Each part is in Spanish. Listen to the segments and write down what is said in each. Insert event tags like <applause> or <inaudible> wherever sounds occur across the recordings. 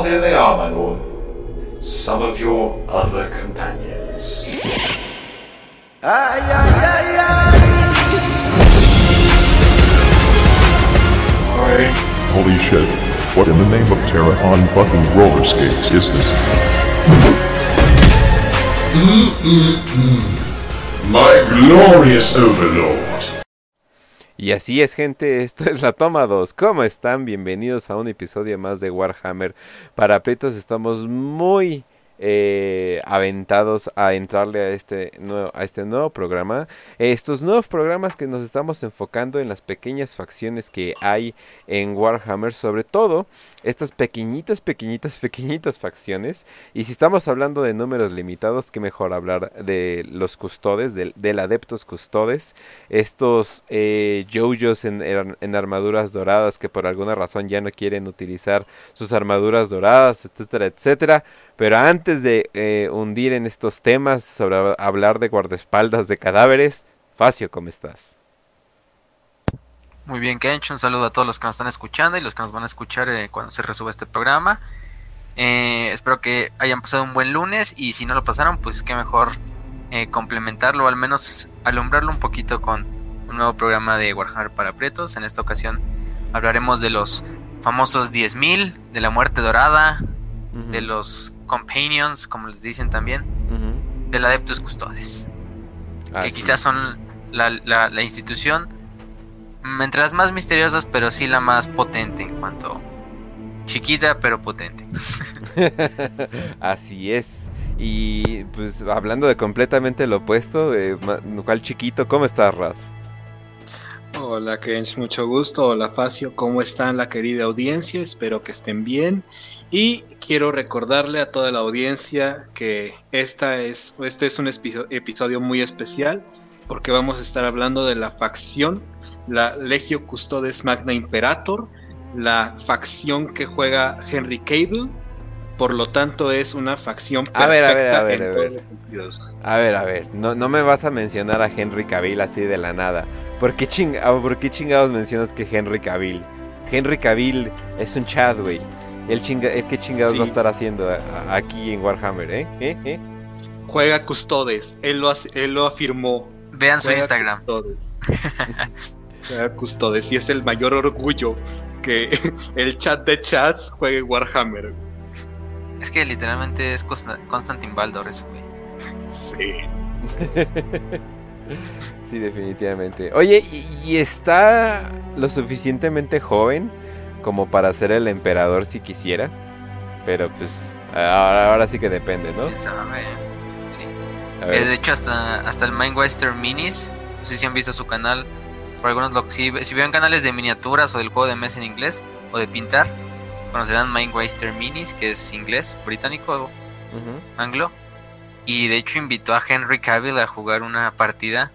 Well, here they are, my lord. Some of your other companions. Ay, ay, ay, ay. Holy shit. What in the name of Terra on fucking roller skates is this? Mm, mm, mm. My glorious overlord. Y así es gente, <laughs> esto es la toma 2. ¿Cómo están? Bienvenidos a un episodio más de Warhammer. Para Pretos estamos muy eh, aventados a entrarle a este, nuevo, a este nuevo programa. Estos nuevos programas que nos estamos enfocando en las pequeñas facciones que hay en Warhammer, sobre todo estas pequeñitas, pequeñitas, pequeñitas facciones. Y si estamos hablando de números limitados, que mejor hablar de los custodes, del, del Adeptos Custodes, estos eh, Jojos en, armaduras doradas que por alguna razón ya no quieren utilizar sus armaduras doradas, etcétera, etcétera. Pero antes de eh, hundir en estos temas sobre hablar de guardaespaldas de cadáveres, Facio, ¿cómo estás? Muy bien, Kench, un saludo a todos los que nos están escuchando y los que nos van a escuchar eh, cuando se resuba este programa. Eh, espero que hayan pasado un buen lunes y si no lo pasaron, pues qué mejor eh, complementarlo o al menos alumbrarlo un poquito con un nuevo programa de Warhammer para Pretos. En esta ocasión hablaremos de los famosos 10.000, de la muerte dorada, uh -huh. de los companions, como les dicen también, uh -huh. del Adeptus Custodes, ah, que sí. quizás son la, la, la institución entre las más misteriosas, pero sí la más potente en cuanto chiquita, pero potente. <laughs> Así es. Y pues hablando de completamente lo opuesto, eh, cual chiquito, ¿cómo estás, Raz? Hola, Kench, mucho gusto. Hola, Facio, ¿cómo están la querida audiencia? Espero que estén bien. Y quiero recordarle a toda la audiencia que esta es, este es un episodio muy especial porque vamos a estar hablando de la facción la Legio Custodes Magna Imperator, la facción que juega Henry Cable. Por lo tanto, es una facción perfecta a ver, a ver, a ver, en a todos ver. los. A ver, a ver, no, no me vas a mencionar a Henry Cavill así de la nada. ¿Por qué, ching ¿Por qué chingados mencionas que Henry Cavill? Henry Cavill es un chat, güey. El, chinga el que chingados sí. va a estar haciendo aquí en Warhammer, ¿eh? ¿Eh? ¿Eh? Juega Custodes, él lo, él lo afirmó. Vean su Juega Instagram. Custodes. <laughs> Custodes y es el mayor orgullo que <laughs> el chat de chats juegue Warhammer. Es que literalmente es Constantin Baldor eso, güey. Sí. <laughs> sí, definitivamente. Oye, ¿y, ¿y, está lo suficientemente joven como para ser el emperador si quisiera? Pero pues ahora, ahora sí que depende, ¿no? ¿Quién sabe? Sí. Eh, de hecho, hasta, hasta el Mindweister Minis, no sé si han visto su canal, por algunos lo, si, si vieron canales de miniaturas o del juego de mesa en inglés o de pintar conocerán Mindweister Minis que es inglés británico uh -huh. anglo. Y de hecho invitó a Henry Cavill a jugar una partida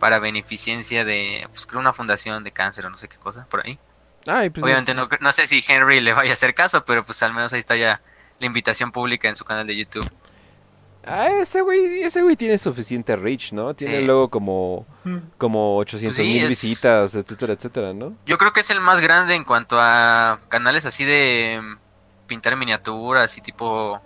para beneficencia de pues creo una fundación de cáncer o no sé qué cosa por ahí. Ay, pues obviamente no, no sé si Henry le vaya a hacer caso pero pues al menos ahí está ya la invitación pública en su canal de YouTube Ah, ese güey, ese güey tiene suficiente reach, ¿no? Tiene sí. luego como, como 800 pues sí, mil es... visitas, etcétera, etcétera, ¿no? Yo creo que es el más grande en cuanto a canales así de pintar miniaturas y tipo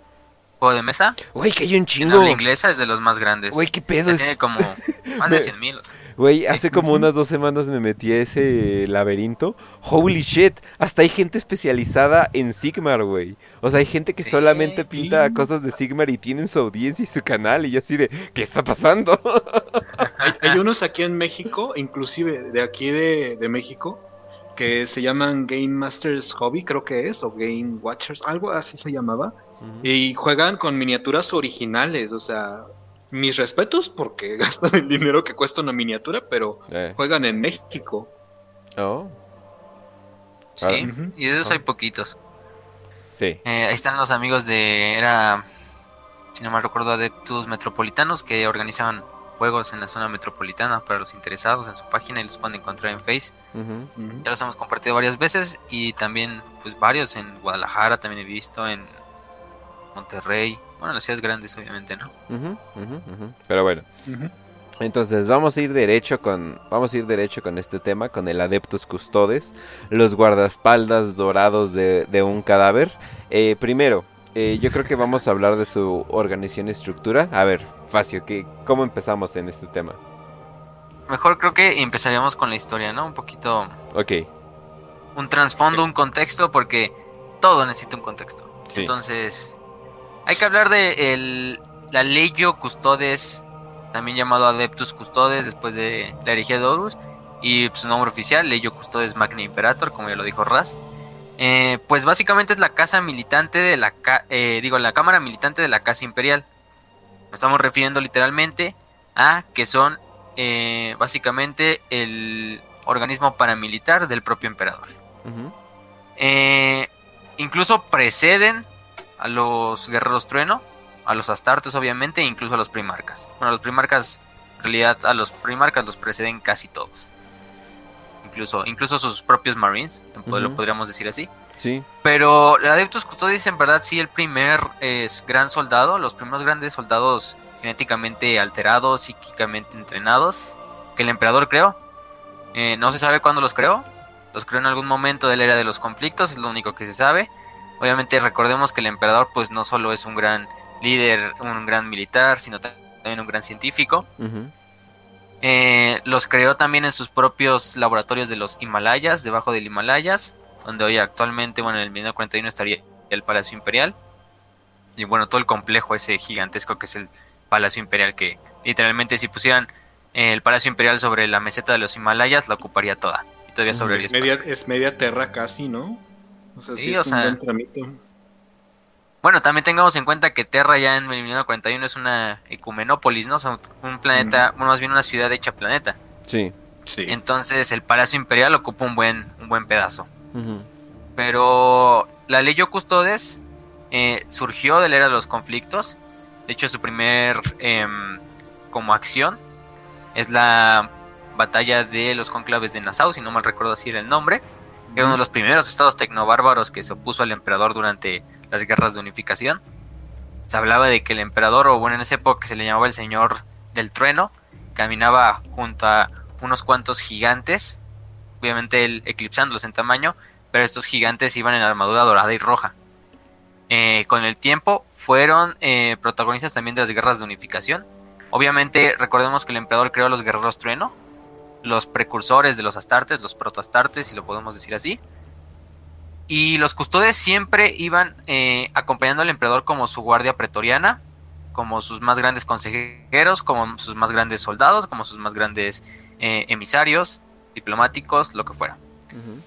juego de mesa. Güey, que hay un chingo. En habla inglesa es de los más grandes. Güey, qué pedo. Ya tiene como <laughs> más de 100 mil. O sea. Güey, hace como unas dos semanas me metí a ese laberinto. Holy shit, hasta hay gente especializada en Sigmar, güey. O sea, hay gente que sí, solamente pinta sí. cosas de Sigmar y tienen su audiencia y su canal. Y yo así de, ¿qué está pasando? <laughs> hay, hay, unos aquí en México, inclusive de aquí de, de, México, que se llaman Game Masters Hobby, creo que es, o Game Watchers, algo así se llamaba. Uh -huh. Y juegan con miniaturas originales, o sea, mis respetos porque <laughs> gastan el dinero que cuesta una miniatura, pero eh. juegan en México. Oh. Sí, uh -huh. y de esos oh. hay poquitos. Sí. Eh, ahí están los amigos de. Era. Si no mal recuerdo, Adeptus Metropolitanos que organizaban juegos en la zona metropolitana para los interesados en su página y los pueden encontrar en Face. Uh -huh. Ya los hemos compartido varias veces y también, pues varios en Guadalajara también he visto, en Monterrey. Bueno, en las ciudades grandes, obviamente, ¿no? Uh -huh, uh -huh, Pero bueno. Entonces vamos a ir derecho con vamos a ir derecho con este tema con el Adeptus Custodes, los guardaespaldas dorados de, de un cadáver. Eh, primero, eh, yo creo que vamos a hablar de su organización y estructura. A ver, Facio, ¿qué, ¿cómo empezamos en este tema? Mejor creo que empezaríamos con la historia, ¿no? Un poquito Ok, un trasfondo, un contexto, porque todo necesita un contexto. Sí. Entonces, hay que hablar de el, la Legio Custodes, también llamado Adeptus Custodes, después de la herejía de Horus, y su nombre oficial, Legio Custodes Magna Imperator, como ya lo dijo Raz. Eh, pues básicamente es la casa militante de la eh, digo la cámara militante de la casa imperial. Nos estamos refiriendo literalmente a que son eh, básicamente el organismo paramilitar del propio emperador. incluso preceden a los guerreros trueno, a los astartes obviamente, e incluso a los primarcas. Bueno, a los primarcas, en realidad a los primarcas los preceden casi todos. Incluso, incluso sus propios marines, lo podríamos decir así. sí, Pero el Adeptus Custodes en verdad sí el primer es gran soldado, los primeros grandes soldados genéticamente alterados, psíquicamente entrenados, que el emperador creó. Eh, no se sabe cuándo los creó, los creó en algún momento de la era de los conflictos, es lo único que se sabe. Obviamente recordemos que el emperador pues no solo es un gran líder, un gran militar, sino también un gran científico. Eh, los creó también en sus propios laboratorios de los Himalayas, debajo del Himalayas, donde hoy actualmente, bueno, en el 1941 estaría el Palacio Imperial. Y bueno, todo el complejo ese gigantesco que es el Palacio Imperial, que literalmente si pusieran eh, el Palacio Imperial sobre la meseta de los Himalayas, la ocuparía toda. Y todavía sobre el Es espacio. media, es media terra casi, ¿no? O sea, sí, Sí, es o sea- un buen tramito. Bueno, también tengamos en cuenta que Terra ya en el 1941 es una ecumenópolis, ¿no? O sea, un planeta, bueno, más bien una ciudad hecha planeta. sí, Sí. Entonces el Palacio Imperial ocupa un buen, un buen pedazo. Pero la Legio Custodes eh, surgió de la era de los conflictos. De hecho, su primer em, como acción es la batalla de los conclaves de Nassau, si no mal recuerdo así era el nombre. Era uno de los primeros estados tecnobárbaros que se opuso al emperador durante las guerras de unificación. Se hablaba de que el emperador, o bueno, en esa época se le llamaba el señor del trueno, caminaba junto a unos cuantos gigantes, obviamente él eclipsándolos en tamaño, pero estos gigantes iban en armadura dorada y roja. Eh, con el tiempo fueron eh, protagonistas también de las guerras de unificación. Obviamente recordemos que el emperador creó a los guerreros trueno, los precursores de los astartes, los protoastartes, si lo podemos decir así. Y los custodes siempre iban eh, acompañando al emperador como su guardia pretoriana, como sus más grandes consejeros, como sus más grandes soldados, como sus más grandes eh, emisarios, diplomáticos, lo que fuera.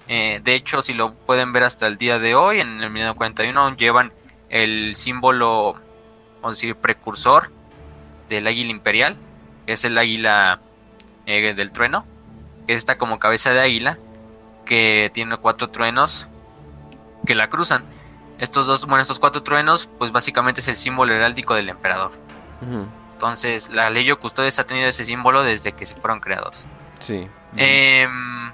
Eh, de hecho, si lo pueden ver hasta el día de hoy, en el 1941 aún llevan el símbolo, vamos a decir, precursor del águila imperial, que es el águila eh, del trueno, que es esta como cabeza de águila, que tiene cuatro truenos que la cruzan. Estos dos, bueno, estos cuatro truenos, pues básicamente es el símbolo heráldico del emperador. Entonces, la Legio Custodes ha tenido ese símbolo desde que se fueron creados. sí, Em,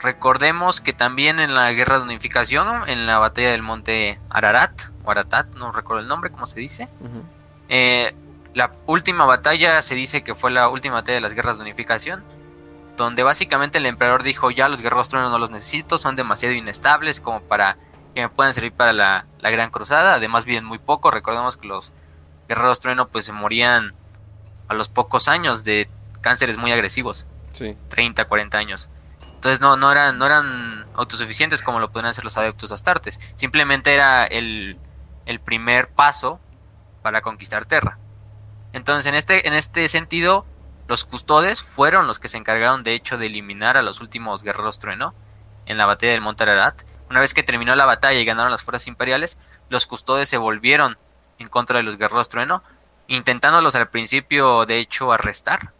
recordemos que también en la guerra de unificación, en la batalla del monte Ararat, o Aratat, no recuerdo el nombre, ¿cómo se dice? Eh, la última batalla se dice que fue la última batalla de las guerras de unificación, donde básicamente el emperador dijo, ya los guerreros truenos no los necesito, son demasiado inestables como para que me puedan servir para la, la gran cruzada, además viven muy poco, recordemos que los guerreros trueno pues se morían a los pocos años de cánceres muy agresivos. sí, 30, 40 años. Entonces no, no, eran, no eran autosuficientes como lo podrían hacer los adeptos astartes. Simplemente era el, el primer paso para conquistar Terra. Entonces en este, en este sentido, los custodes fueron los que se encargaron de hecho de eliminar a los últimos guerreros trueno en la batalla del Monte Ararat. Una vez que terminó la batalla y ganaron las fuerzas imperiales, los custodes se volvieron en contra de los guerreros trueno, intentándolos al principio de hecho arrestar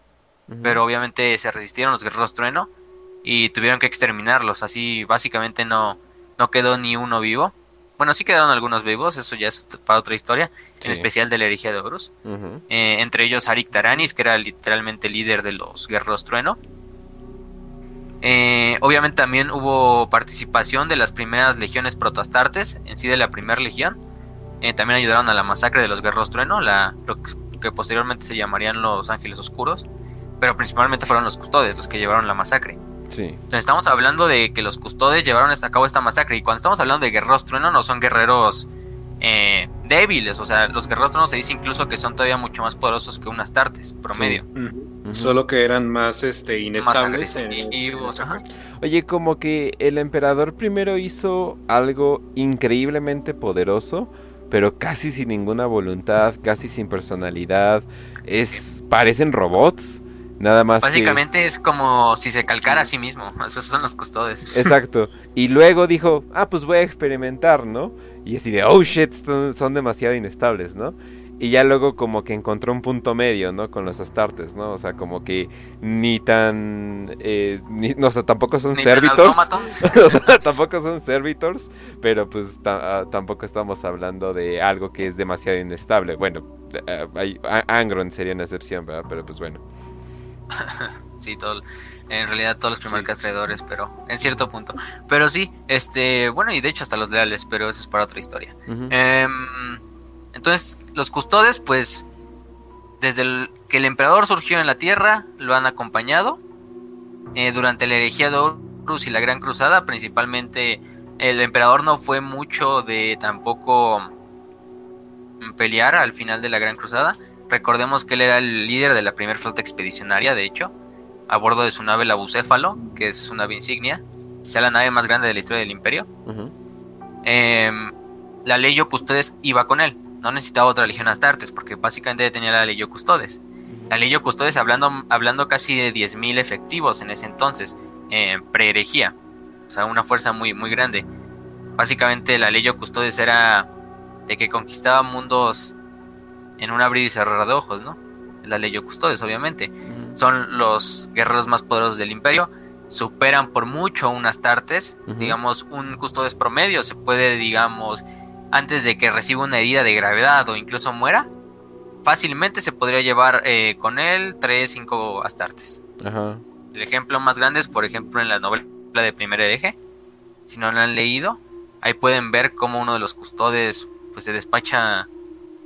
pero obviamente se resistieron los guerreros trueno y tuvieron que exterminarlos. Así básicamente no, no quedó ni uno vivo. Bueno, sí quedaron algunos vivos, eso ya es para otra historia, Sí. en especial de la herejía de Horus. Eh, entre ellos Arik Taranis, que era literalmente líder de los guerreros trueno. Eh, obviamente también hubo participación de las primeras legiones protoastartes, en sí de la primera legión. Eh, también ayudaron a la masacre de los guerreros trueno, la, lo que- que posteriormente se llamarían los ángeles oscuros. pero principalmente fueron los custodes los que llevaron la masacre. Sí. Estamos hablando de que los custodes llevaron a cabo esta masacre y cuando estamos hablando de guerreros trueno no son guerreros eh, débiles, o sea, los guerreros trueno se dice incluso que son todavía mucho más poderosos que unas tartes promedio. Solo que eran más este inestables. en- en-. Oye, como que el emperador primero hizo algo increíblemente poderoso, pero casi sin ninguna voluntad, casi sin personalidad. Es parecen robots, nada más. que- Básicamente es como si se calcara a sí mismo, <laughs> esos son los custodes. Exacto. Y luego dijo, ah, pues voy a experimentar, ¿no? Y así de, oh shit, son, demasiado inestables, ¿no? Y ya luego como que encontró un punto medio, ¿no? Con los astartes, ¿no? O sea, como que ni tan... eh, ni- no, o sea, tampoco son servitors. <laughs> o sea, tampoco son servitors, pero pues ta- ah, tampoco estamos hablando de algo que es demasiado inestable. Bueno, eh, hay- Angron sería una excepción, ¿verdad? Pero pues bueno. <laughs> Sí, todo, en realidad todos los primeros Sí. castradores, pero en cierto punto. Pero sí, este, bueno, y de hecho hasta los leales, pero eso es para otra historia. Em, entonces, los custodes, pues, desde el, que el emperador surgió en la tierra, lo han acompañado. Eh, durante la herejía de Horus y la Gran Cruzada, principalmente, el emperador no fue mucho de tampoco mm, pelear al final de la Gran Cruzada. Recordemos que él era el líder de la primera flota expedicionaria, de hecho, a bordo de su nave la Bucéfalo, que es su nave insignia, quizá la nave más grande de la historia del imperio. Em, la Leyo Custodes iba con él. No necesitaba otra legión Astartes, porque básicamente ya tenía la Leyo Custodes. La Leyo Custodes hablando, hablando casi de 10.000 efectivos en ese entonces, eh, pre-herejía. O sea, una fuerza muy, muy grande. Básicamente la Leyo Custodes era de que conquistaba mundos en un abrir y cerrar de ojos, ¿no? La Leyo Custodes, obviamente. Son los guerreros más poderosos del imperio. Superan por mucho a un Astartes. Digamos, un Custodes promedio se puede, digamos, antes de que reciba una herida de gravedad o incluso muera, fácilmente se podría llevar eh, con él 3, 5 Astartes. Ajá. El ejemplo más grande es, por ejemplo, en la novela de Primer Hereje. Si no la han leído, ahí pueden ver cómo uno de los custodes pues, se despacha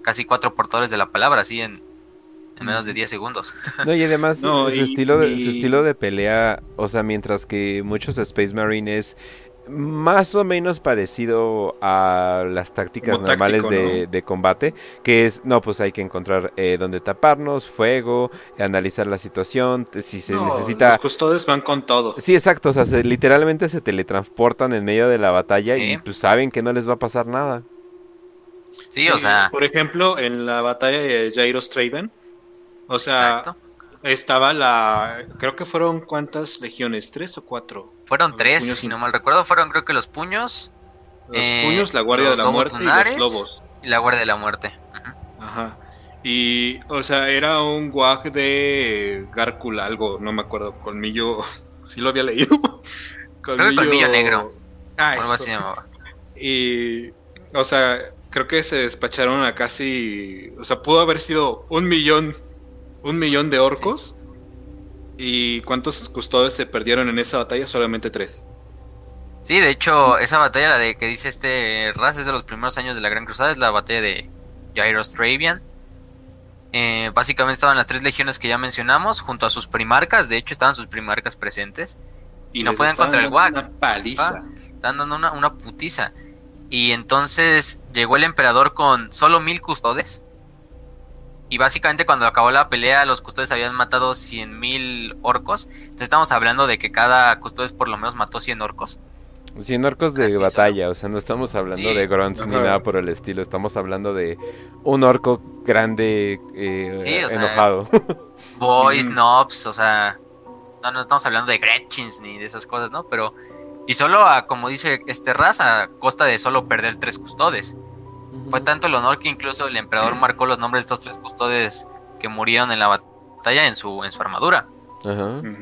casi cuatro portadores de la palabra, así en, en menos de 10 segundos. No, y además No, su, y- estilo de, y- su estilo de pelea, o sea, mientras que muchos Space Marine es más o menos parecido a las tácticas Como normales táctico, de, ¿no? de combate, que es, no, pues hay que encontrar eh, dónde taparnos, fuego, analizar la situación, si se No, necesita... Los custodes van con todo. Sí, exacto, o sea, se- literalmente se teletransportan en medio de la batalla Sí. y pues saben que no les va a pasar nada. Sí, o sea, Por ejemplo, en la batalla de Jairo Straven, o sea, exacto. estaba la. Creo que fueron cuántas legiones, tres o cuatro. Fueron los tres, si no mal recuerdo, fueron creo que los puños Los Eh, puños, la Guardia de la Muerte lunares. y los lobos. y la Guardia de la Muerte. Ajá. Y, o sea, era un guaj de Gárcula, algo, no me acuerdo, colmillo. <laughs> Sí lo había leído. <laughs> Creo que colmillo negro. Ah, eso. así se llamaba. Y, o sea, creo que se despacharon a casi, o sea, pudo haber sido un millón, un millón de orcos. ¿Y cuántos custodes se perdieron en esa batalla? Solamente tres. Sí, de hecho, esa batalla, la de que dice este Raz, es de los primeros años de la Gran Cruzada, es la batalla de Jairo Stravian. Eh, básicamente estaban las tres legiones que ya mencionamos, junto a sus primarcas, de hecho estaban sus primarcas presentes. Y no pueden contra el Wag. Una paliza. Estaban dando una, una putiza. Y entonces llegó el emperador con solo mil custodes. Y básicamente cuando acabó la pelea, los custodes habían matado 100 mil orcos. Entonces estamos hablando de que cada custodes por lo menos mató 100 orcos. 100 orcos de Así son. batalla, o sea, no estamos hablando Sí. de grunts ni nada por el estilo, estamos hablando de un orco grande eh, Sí, o sea, enojado. Boys. Nobs, o sea, no, no estamos hablando de Gretchins ni de esas cosas, ¿no? Pero, y solo a, como dice este Raz, a costa de solo perder tres custodes. Fue tanto el honor que incluso el emperador marcó los nombres de estos tres custodes que murieron en la batalla en su, en su armadura.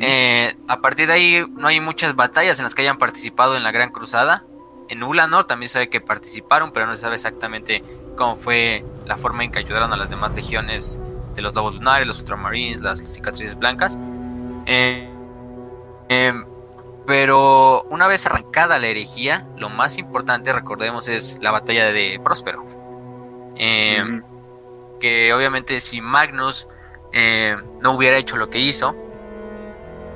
Eh, a partir de ahí no hay muchas batallas en las que hayan participado en la Gran Cruzada. En Ulanor también se sabe que participaron, pero no se sabe exactamente cómo fue la forma en que ayudaron a las demás legiones de los lobos lunares, los ultramarines, las cicatrices blancas. Eh, em, pero una vez arrancada la herejía, lo más importante, recordemos, es la batalla de Próspero. Em, que obviamente si Magnus eh, no hubiera hecho lo que hizo,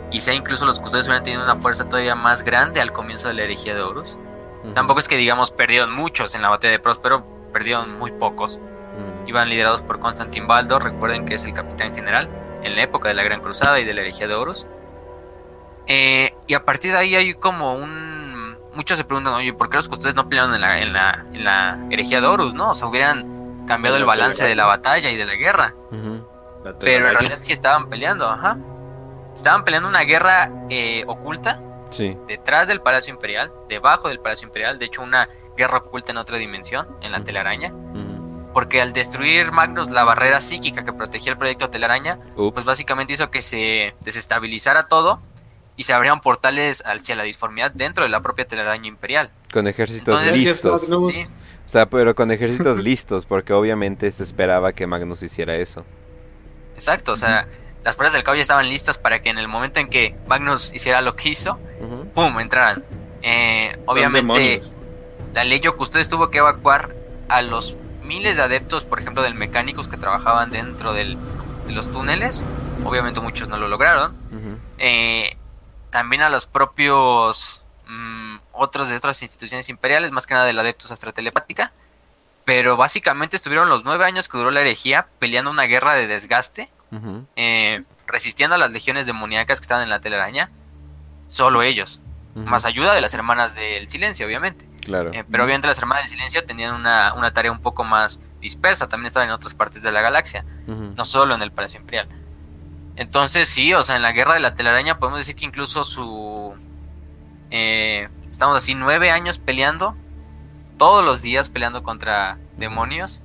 quizá incluso los custodios hubieran tenido una fuerza todavía más grande al comienzo de la herejía de Horus. Tampoco es que digamos perdieron muchos en la batalla de Próspero, perdieron muy pocos. Iban liderados por Constantin Baldo, recuerden que es el capitán general en la época de la Gran Cruzada y de la herejía de Horus. Eh, y a partir de ahí hay como un... Muchos se preguntan, oye, ¿por qué los custodios no pelearon en la, en la, en la herejía de Horus, no? O sea, hubieran cambiado el balance de la batalla y de la guerra. Pero en realidad sí estaban peleando, ajá. Estaban peleando una guerra eh, oculta. Sí. Detrás del Palacio Imperial, debajo del Palacio Imperial. De hecho, una guerra oculta en otra dimensión, en la telaraña. Porque al destruir Magnus la barrera psíquica que protegía el proyecto telaraña, pues básicamente hizo que se desestabilizara todo y se abrieran portales hacia la disformidad dentro de la propia telaraña imperial. Con ejércitos listos. O sea, pero con ejércitos <laughs> listos, porque obviamente se esperaba que Magnus hiciera eso. Exacto, o sea, las fuerzas del caballo estaban listas para que en el momento en que Magnus hiciera lo que hizo, ¡pum! entraran. Eh, obviamente, la ley Custodes tuvo que evacuar a los miles de adeptos, por ejemplo, del mecánicos que trabajaban dentro del, de los túneles. Obviamente muchos no lo lograron. eh, también a los propios mmm, otros de otras instituciones imperiales, más que nada del Adeptus Astra Telepática. Pero básicamente estuvieron los nueve años que duró la herejía peleando una guerra de desgaste, uh -huh. eh, resistiendo a las legiones demoníacas que estaban en la telaraña. Solo ellos. Uh -huh. Más ayuda de las hermanas del silencio, obviamente. Claro. Eh, pero obviamente las hermanas del silencio tenían una, una, tarea un poco más dispersa. También estaban en otras partes de la galaxia. Uh -huh. No solo en el Palacio Imperial. Entonces, sí, o sea, en la guerra de la telaraña podemos decir que incluso su. Eh, estamos así nueve años peleando. Todos los días peleando contra demonios.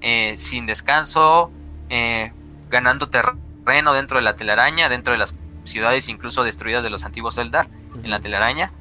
Eh, sin descanso. Eh, ganando terreno dentro de la telaraña. Dentro de las ciudades incluso destruidas de los antiguos Eldar. Uh -huh. En la telaraña.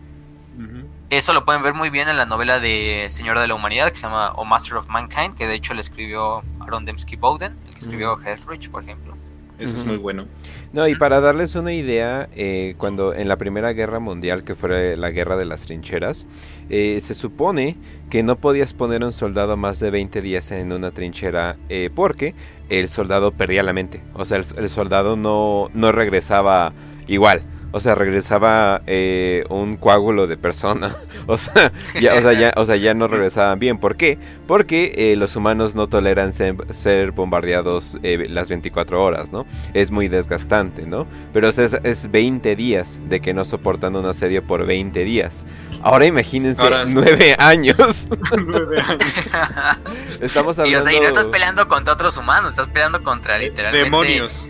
Uh -huh. Eso lo pueden ver muy bien en la novela de Señora de la Humanidad. Que se llama O Master of Mankind. Que de hecho le escribió Aaron Dembski Bowden. El que escribió uh -huh. Heathridge, por ejemplo. Eso es muy bueno. No, y para darles una idea, eh, cuando en la Primera Guerra Mundial, que fue la guerra de las trincheras, eh, se supone que no podías poner un soldado más de 20 días en una trinchera eh, porque el soldado perdía la mente. O sea, el, el soldado no, no regresaba igual. O sea, regresaba eh, un coágulo de persona. <laughs> o, sea, ya, o, sea, ya, o sea, ya no regresaban bien. ¿Por qué? Porque eh, los humanos no toleran ser, ser bombardeados eh, las 24 horas, ¿no? Es muy desgastante, ¿no? Pero o sea, es, es, 20 días de que no soportan un asedio por 20 días. Ahora imagínense, Ahora, 9 <laughs> años. 9 años. <laughs> Estamos hablando... Y o sea, y no estás peleando contra otros humanos, estás peleando contra literalmente... Demonios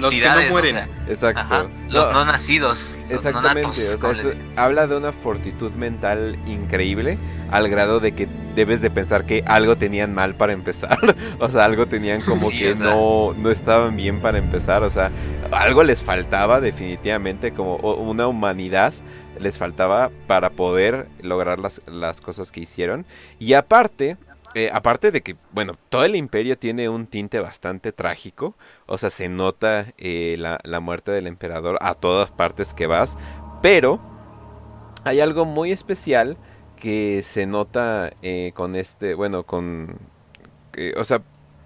los que no mueren. O sea, Exacto. Ajá, los no, no nacidos. Los Exactamente. No natos, o sea, eso, habla de una fortitud mental increíble al grado de que debes de pensar que algo tenían mal para empezar. <laughs> o sea, algo tenían como sí, que o sea, no, no estaban bien para empezar. O sea, algo les faltaba definitivamente como una humanidad les faltaba para poder lograr las, las cosas que hicieron. Y aparte, eh, aparte de que, bueno, todo el imperio tiene un tinte bastante trágico, o sea, se nota eh, la, la, muerte del emperador a todas partes que vas, pero hay algo muy especial que se nota eh, con este, bueno, con, o sea,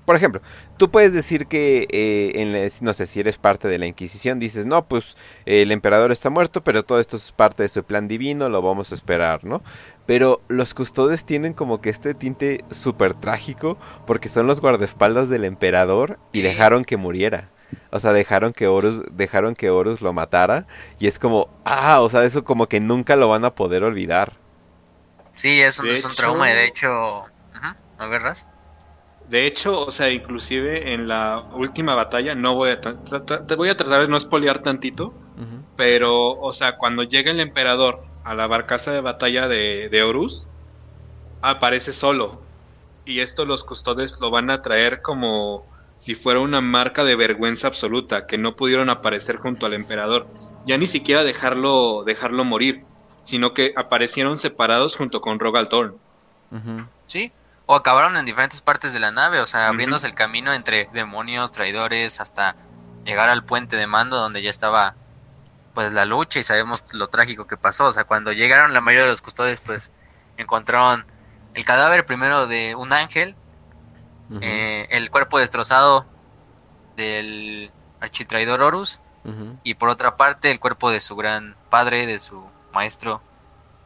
por ejemplo, tú puedes decir que, eh, en la, no sé, si eres parte de la Inquisición, dices, no, pues eh, el emperador está muerto, pero todo esto es parte de su plan divino, lo vamos a esperar, ¿no? Pero los custodes tienen como que este tinte súper trágico, porque son los guardaespaldas del emperador y dejaron que muriera. O sea, dejaron que Horus, dejaron que Horus lo matara, y es como, ah, o sea, eso como que nunca lo van a poder olvidar. Sí, es un, es un trauma, de hecho... Uh -huh. A ver, Raz. De hecho, o sea, inclusive en la última batalla, no voy a te voy a tratar de no espolear tantito, uh -huh. pero, o sea, cuando llega el emperador a la barcaza de batalla de, de Horus, aparece solo. Y esto los custodes lo van a traer como si fuera una marca de vergüenza absoluta, que no pudieron aparecer junto al emperador. Ya ni siquiera dejarlo, dejarlo morir, sino que aparecieron separados junto con Rogal Thorn. Uh -huh. Sí, o acabaron en diferentes partes de la nave, o sea, abriéndose uh -huh. el camino entre demonios, traidores, hasta llegar al puente de mando donde ya estaba pues la lucha y sabemos lo trágico que pasó, o sea, cuando llegaron la mayoría de los custodios pues encontraron el cadáver primero de un ángel, uh -huh. eh, el cuerpo destrozado del architraidor Horus y por otra parte el cuerpo de su gran padre, de su maestro,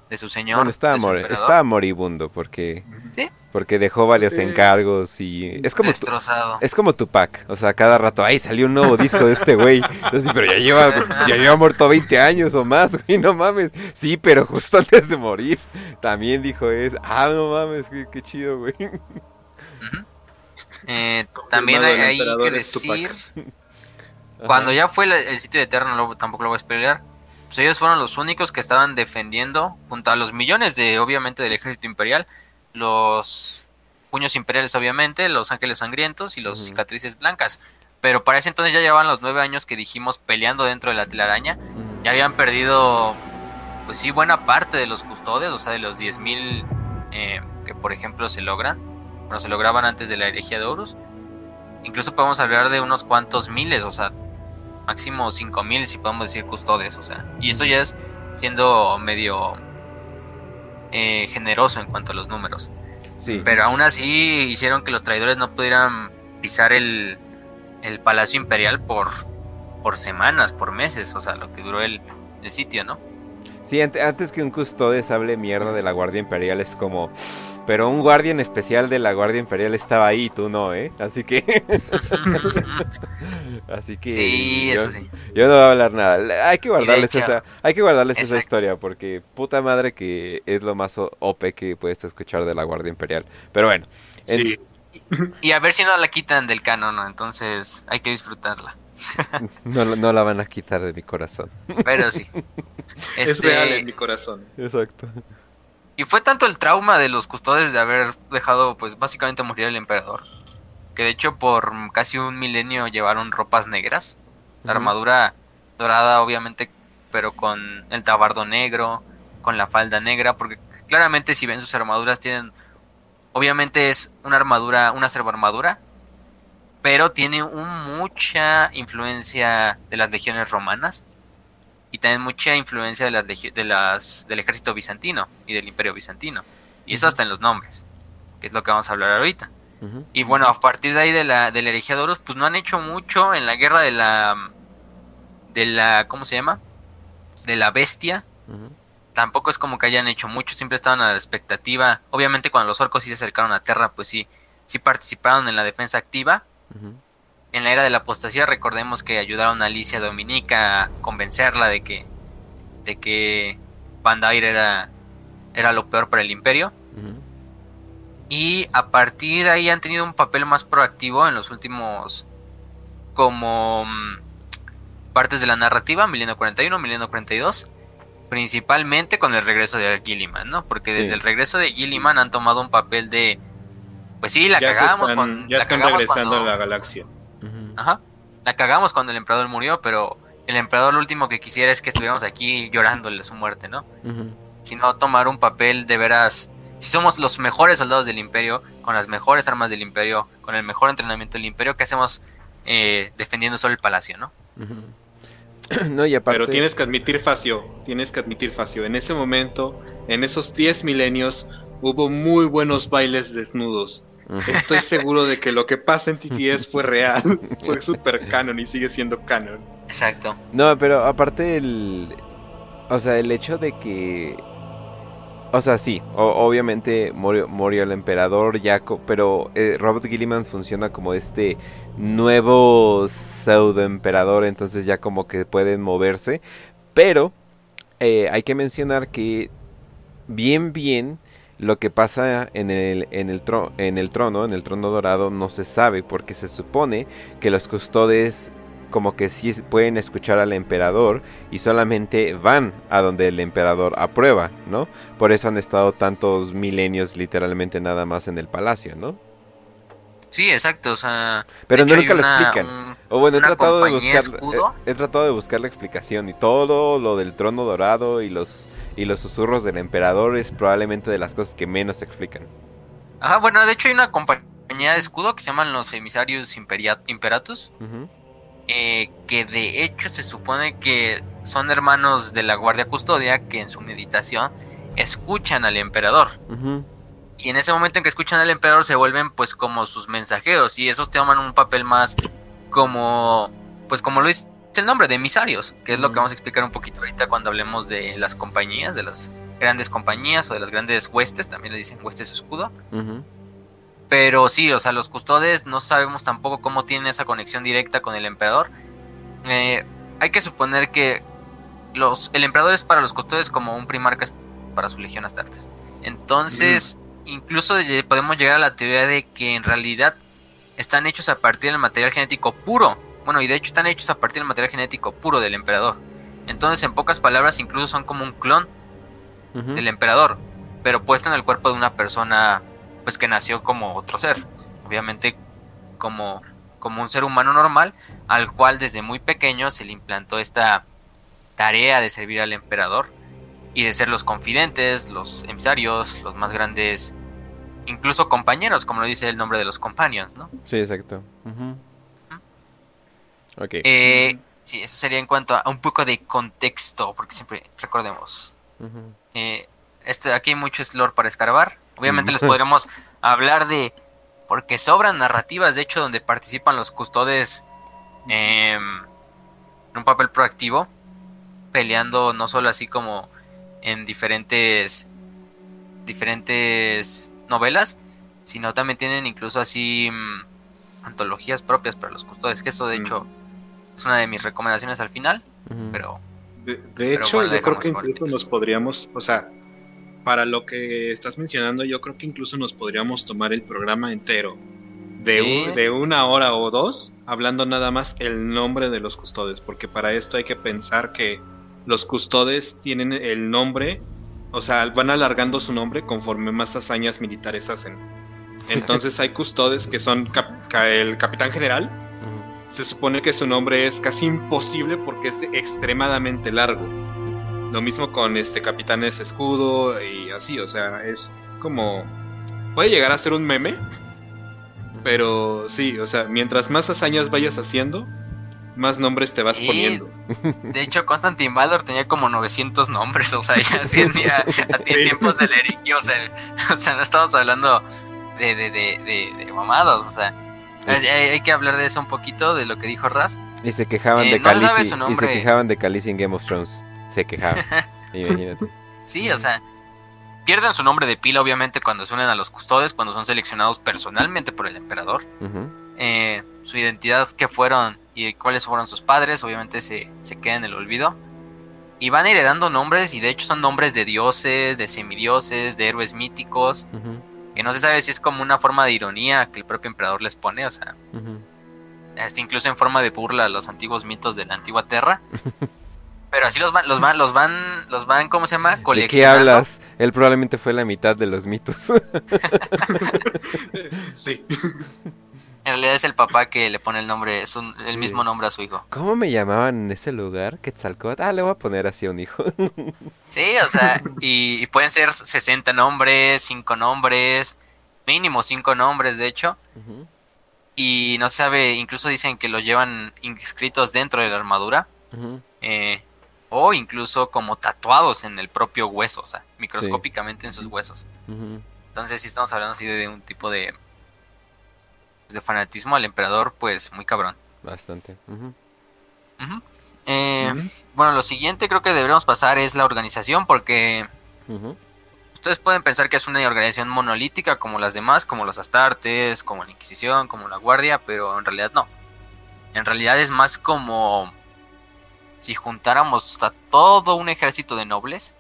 de su señor. Bueno, estaba, mor- estaba moribundo porque, Sí. Porque dejó varios Sí. encargos y es como tu- destrozado. es como Tupac, o sea, cada rato, ay, salió un nuevo disco de este güey, pero ya lleva, ya lleva muerto 20 años o más, güey, no mames, sí, pero justo antes de morir, también dijo eso, ah, no mames, qué, qué chido, güey. Eh, también hay, que es decir, cuando ya fue el sitio de Eterno, no lo- tampoco lo voy a spoilear, pues ellos fueron los únicos que estaban defendiendo, junto a los millones de, obviamente, del ejército imperial, los puños imperiales, obviamente, los ángeles sangrientos y los Ujú. cicatrices blancas. Pero para ese entonces ya llevaban los nueve años que dijimos peleando dentro de la telaraña. Ya habían perdido, pues sí, buena parte de los custodios, o sea, de los 10.000 eh, que por ejemplo se logran, bueno, se lograban antes de la herejía de Horus. Incluso podemos hablar de unos cuantos miles, o sea, máximo 5.000 si podemos decir custodes, o sea, y eso ya es siendo medio eh, generoso en cuanto a los números. sí, Pero aún así hicieron que los traidores no pudieran pisar el, el palacio imperial por, por semanas, por meses, o sea, lo que duró el, el sitio, ¿no? sí, ante- antes que un custodes hable mierda de la Guardia Imperial es como, pero un guardián especial de la Guardia Imperial estaba ahí, tú no, ¿eh? Así que, <laughs> así que, sí, yo- eso sí. Yo no voy a hablar nada. Hay que guardarles hecho- esa, hay que guardarles esa historia porque puta madre que es lo más o- OP que puedes escuchar de la Guardia Imperial. Pero bueno, en- Sí, Y a ver si no la quitan del canon, ¿no? Entonces hay que disfrutarla. <laughs> no, la- no la van a quitar de mi corazón. Pero sí. es Este, real en mi corazón. Exacto. Y fue tanto el trauma de los custodes de haber dejado, pues básicamente morir el emperador. Que de hecho por casi un milenio llevaron ropas negras. La armadura dorada, obviamente, pero con el tabardo negro, con la falda negra. Porque claramente si ven sus armaduras tienen... Obviamente es una armadura, una armadura. Pero tiene un- mucha influencia de las legiones romanas. Y también mucha influencia de las, de las del ejército bizantino y del imperio bizantino. Y eso hasta en los nombres, que es lo que vamos a hablar ahorita. Y bueno, a partir de ahí de la, de la herejía de Horus, pues no han hecho mucho en la guerra de la... De la... ¿Cómo se llama? De la bestia. Tampoco es como que hayan hecho mucho, siempre estaban a la expectativa. Obviamente cuando los orcos sí se acercaron a Terra, pues sí, sí participaron en la defensa activa. En la era de la apostasía recordemos que ayudaron a Alicia Dominica a convencerla de que de que Bandair era era lo peor para el imperio y a partir de ahí han tenido un papel más proactivo en los últimos como mm, partes de la narrativa, Milenio 41, Milenio 42, principalmente con el regreso de Gilliman, ¿no? Porque desde Sí. el regreso de Gilliman han tomado un papel de pues sí, la ya cagamos están, con ya la están regresando cuando- a la galaxia. Ajá. La cagamos cuando el emperador murió, pero el emperador lo último que quisiera es que estuviéramos aquí llorándole su muerte, ¿no? Ujú. Sino tomar un papel de veras. Si somos los mejores soldados del imperio, con las mejores armas del imperio, con el mejor entrenamiento del imperio, ¿qué hacemos eh, defendiendo solo el palacio, no? <clears throat> No, y aparte... Pero tienes que admitir, Facio, tienes que admitir, Facio, en ese momento, en esos 10 milenios, hubo muy buenos bailes desnudos. Estoy seguro de que lo que pasa en TTS fue real, <laughs> fue super canon y sigue siendo canon. Exacto. No, pero aparte el... O sea, el hecho de que... O sea, sí, o- obviamente murió, murió el emperador, ya, co- pero eh, Robert Gilliman funciona como este nuevo pseudo emperador, entonces ya como que pueden moverse. Pero eh, hay que mencionar que bien, bien, lo que pasa en el, en, el tro- en el trono, en el trono dorado, no se sabe, porque se supone que los custodes como que sí pueden escuchar al emperador y solamente van a donde el emperador aprueba, ¿no? Por eso han estado tantos milenios literalmente nada más en el palacio, ¿no? Sí, exacto. O sea, Pero hecho, nunca lo una- explican. un- O bueno, he una tratado de compañía buscar escudo. he, he tratado de buscar la explicación y todo lo del trono dorado y los y los susurros del emperador es probablemente de las cosas que menos se explican. Ajá, bueno, de hecho hay una compañía de escudo que se llaman los emisarios Imperia- Imperatus. Eh, que de hecho se supone que son hermanos de la Guardia Custodia que en su meditación escuchan al emperador. Y en ese momento en que escuchan al emperador se vuelven pues como sus mensajeros y esos toman un papel más como, pues como lo dice el nombre, de emisarios, que es lo que vamos a explicar un poquito ahorita cuando hablemos de las compañías, de las grandes compañías o de las grandes huestes, también le dicen huestes escudo. Pero sí, o sea, los custodes no sabemos tampoco cómo tienen esa conexión directa con el emperador. Eh, hay que suponer que los, el emperador es para los custodes como un primarca es para su legión astartes. Entonces, incluso podemos llegar a la teoría de que en realidad están hechos a partir del material genético puro. Bueno, y de hecho están hechos a partir del material genético puro del emperador. Entonces, en pocas palabras, incluso son como un clon del emperador, pero puesto en el cuerpo de una persona pues que nació como otro ser, obviamente como, como un ser humano normal, al cual desde muy pequeño se le implantó esta tarea de servir al emperador y de ser los confidentes, los emisarios, los más grandes, incluso compañeros, como lo dice el nombre de los companions, ¿no? Sí, exacto. Ok. Eh, sí, eso sería en cuanto a un poco de contexto, porque siempre recordemos. Eh, este, aquí hay mucho lore para escarbar. Obviamente les podremos <laughs> hablar de. Porque sobran narrativas, de hecho, donde participan los custodes em, en un papel proactivo, peleando no solo así como en diferentes diferentes novelas, sino también tienen incluso así mm, antologías propias para los custodes, que eso de Mm. hecho es una de mis recomendaciones al final, pero De, de Pero hecho, bueno, yo creo que incluso nos podríamos, o sea, para lo que estás mencionando, yo creo que incluso nos podríamos tomar el programa entero. De, Sí. un- de una hora o dos, hablando nada más el nombre de los custodes, porque para esto hay que pensar que los custodes tienen el nombre, o sea, van alargando su nombre conforme más hazañas militares hacen. Entonces hay custodes que son cap- ca- el capitán general. Se supone que su nombre es casi imposible porque es extremadamente largo. Lo mismo con este Capitanes Escudo y así, o sea, es como puede llegar a ser un meme, pero sí, o sea, mientras más hazañas vayas haciendo, más nombres te vas Sí. poniendo. De hecho, Constantin Valor tenía como 900 nombres, o sea, ya <laughs> tenía tiempos del Eric, o sea, o sea, no estamos hablando de, de, de, de, de mamados, o sea, hay, hay que hablar de eso un poquito, de lo que dijo Raz. Y se quejaban Eh, de no se Khaleesi. Y quejaban de Khaleesi en Game of Thrones. Se quejaban. <laughs> Imagínate. Sí, o sea, pierden su nombre de pila, obviamente, cuando se unen a los custodes, cuando son seleccionados personalmente por el emperador. Eh, su identidad, qué fueron y cuáles fueron sus padres, obviamente se, se queda en el olvido. Y van heredando nombres, y de hecho son nombres de dioses, de semidioses, de héroes míticos, Ujú. Que no se sabe si es como una forma de ironía que el propio emperador les pone, o sea, hasta incluso en forma de burla a los antiguos mitos de la antigua Tierra. <laughs> Pero así los van, los van, los van, los van, ¿cómo se llama? ¿De qué Coleccionando. hablas? Él probablemente fue la mitad de los mitos. <laughs> Sí. <laughs> En realidad es el papá que le pone el nombre, es un- el Sí. mismo nombre a su hijo. ¿Cómo me llamaban en ese lugar? Quetzalcóatl. Ah, le voy a poner así a un hijo. <laughs> Sí, o sea, y, y pueden ser 60 nombres, 5 nombres, mínimo 5 nombres, de hecho. Y no se sabe, incluso dicen que los llevan inscritos dentro de la armadura. Eh, o incluso como tatuados en el propio hueso, o sea, microscópicamente en sus huesos. Entonces, si estamos hablando así de un tipo de, pues, de fanatismo al emperador, pues muy cabrón. Bastante. Eh. Bueno, lo siguiente creo que deberíamos pasar es la organización, porque ustedes pueden pensar que es una organización monolítica como las demás, como los Astartes, como la Inquisición, como la Guardia, pero en realidad no. En realidad es más como si juntáramos a todo un ejército de nobles,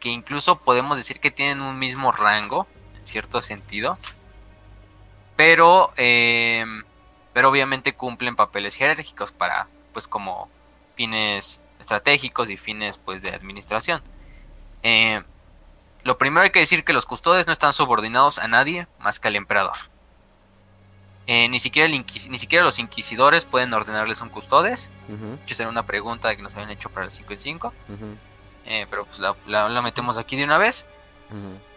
que incluso podemos decir que tienen un mismo rango, en cierto sentido, pero, eh, pero obviamente cumplen papeles jerárquicos para, pues como fines estratégicos y fines pues de administración. Eh, lo primero hay que decir que los custodes no están subordinados a nadie más que al emperador. Eh, ni, siquiera el inquis- ni siquiera los inquisidores pueden ordenarles a un custodes. De hecho, era una pregunta que nos habían hecho para el 5 en 5. Ujú. eh, pero pues la, la- la metemos aquí de una vez.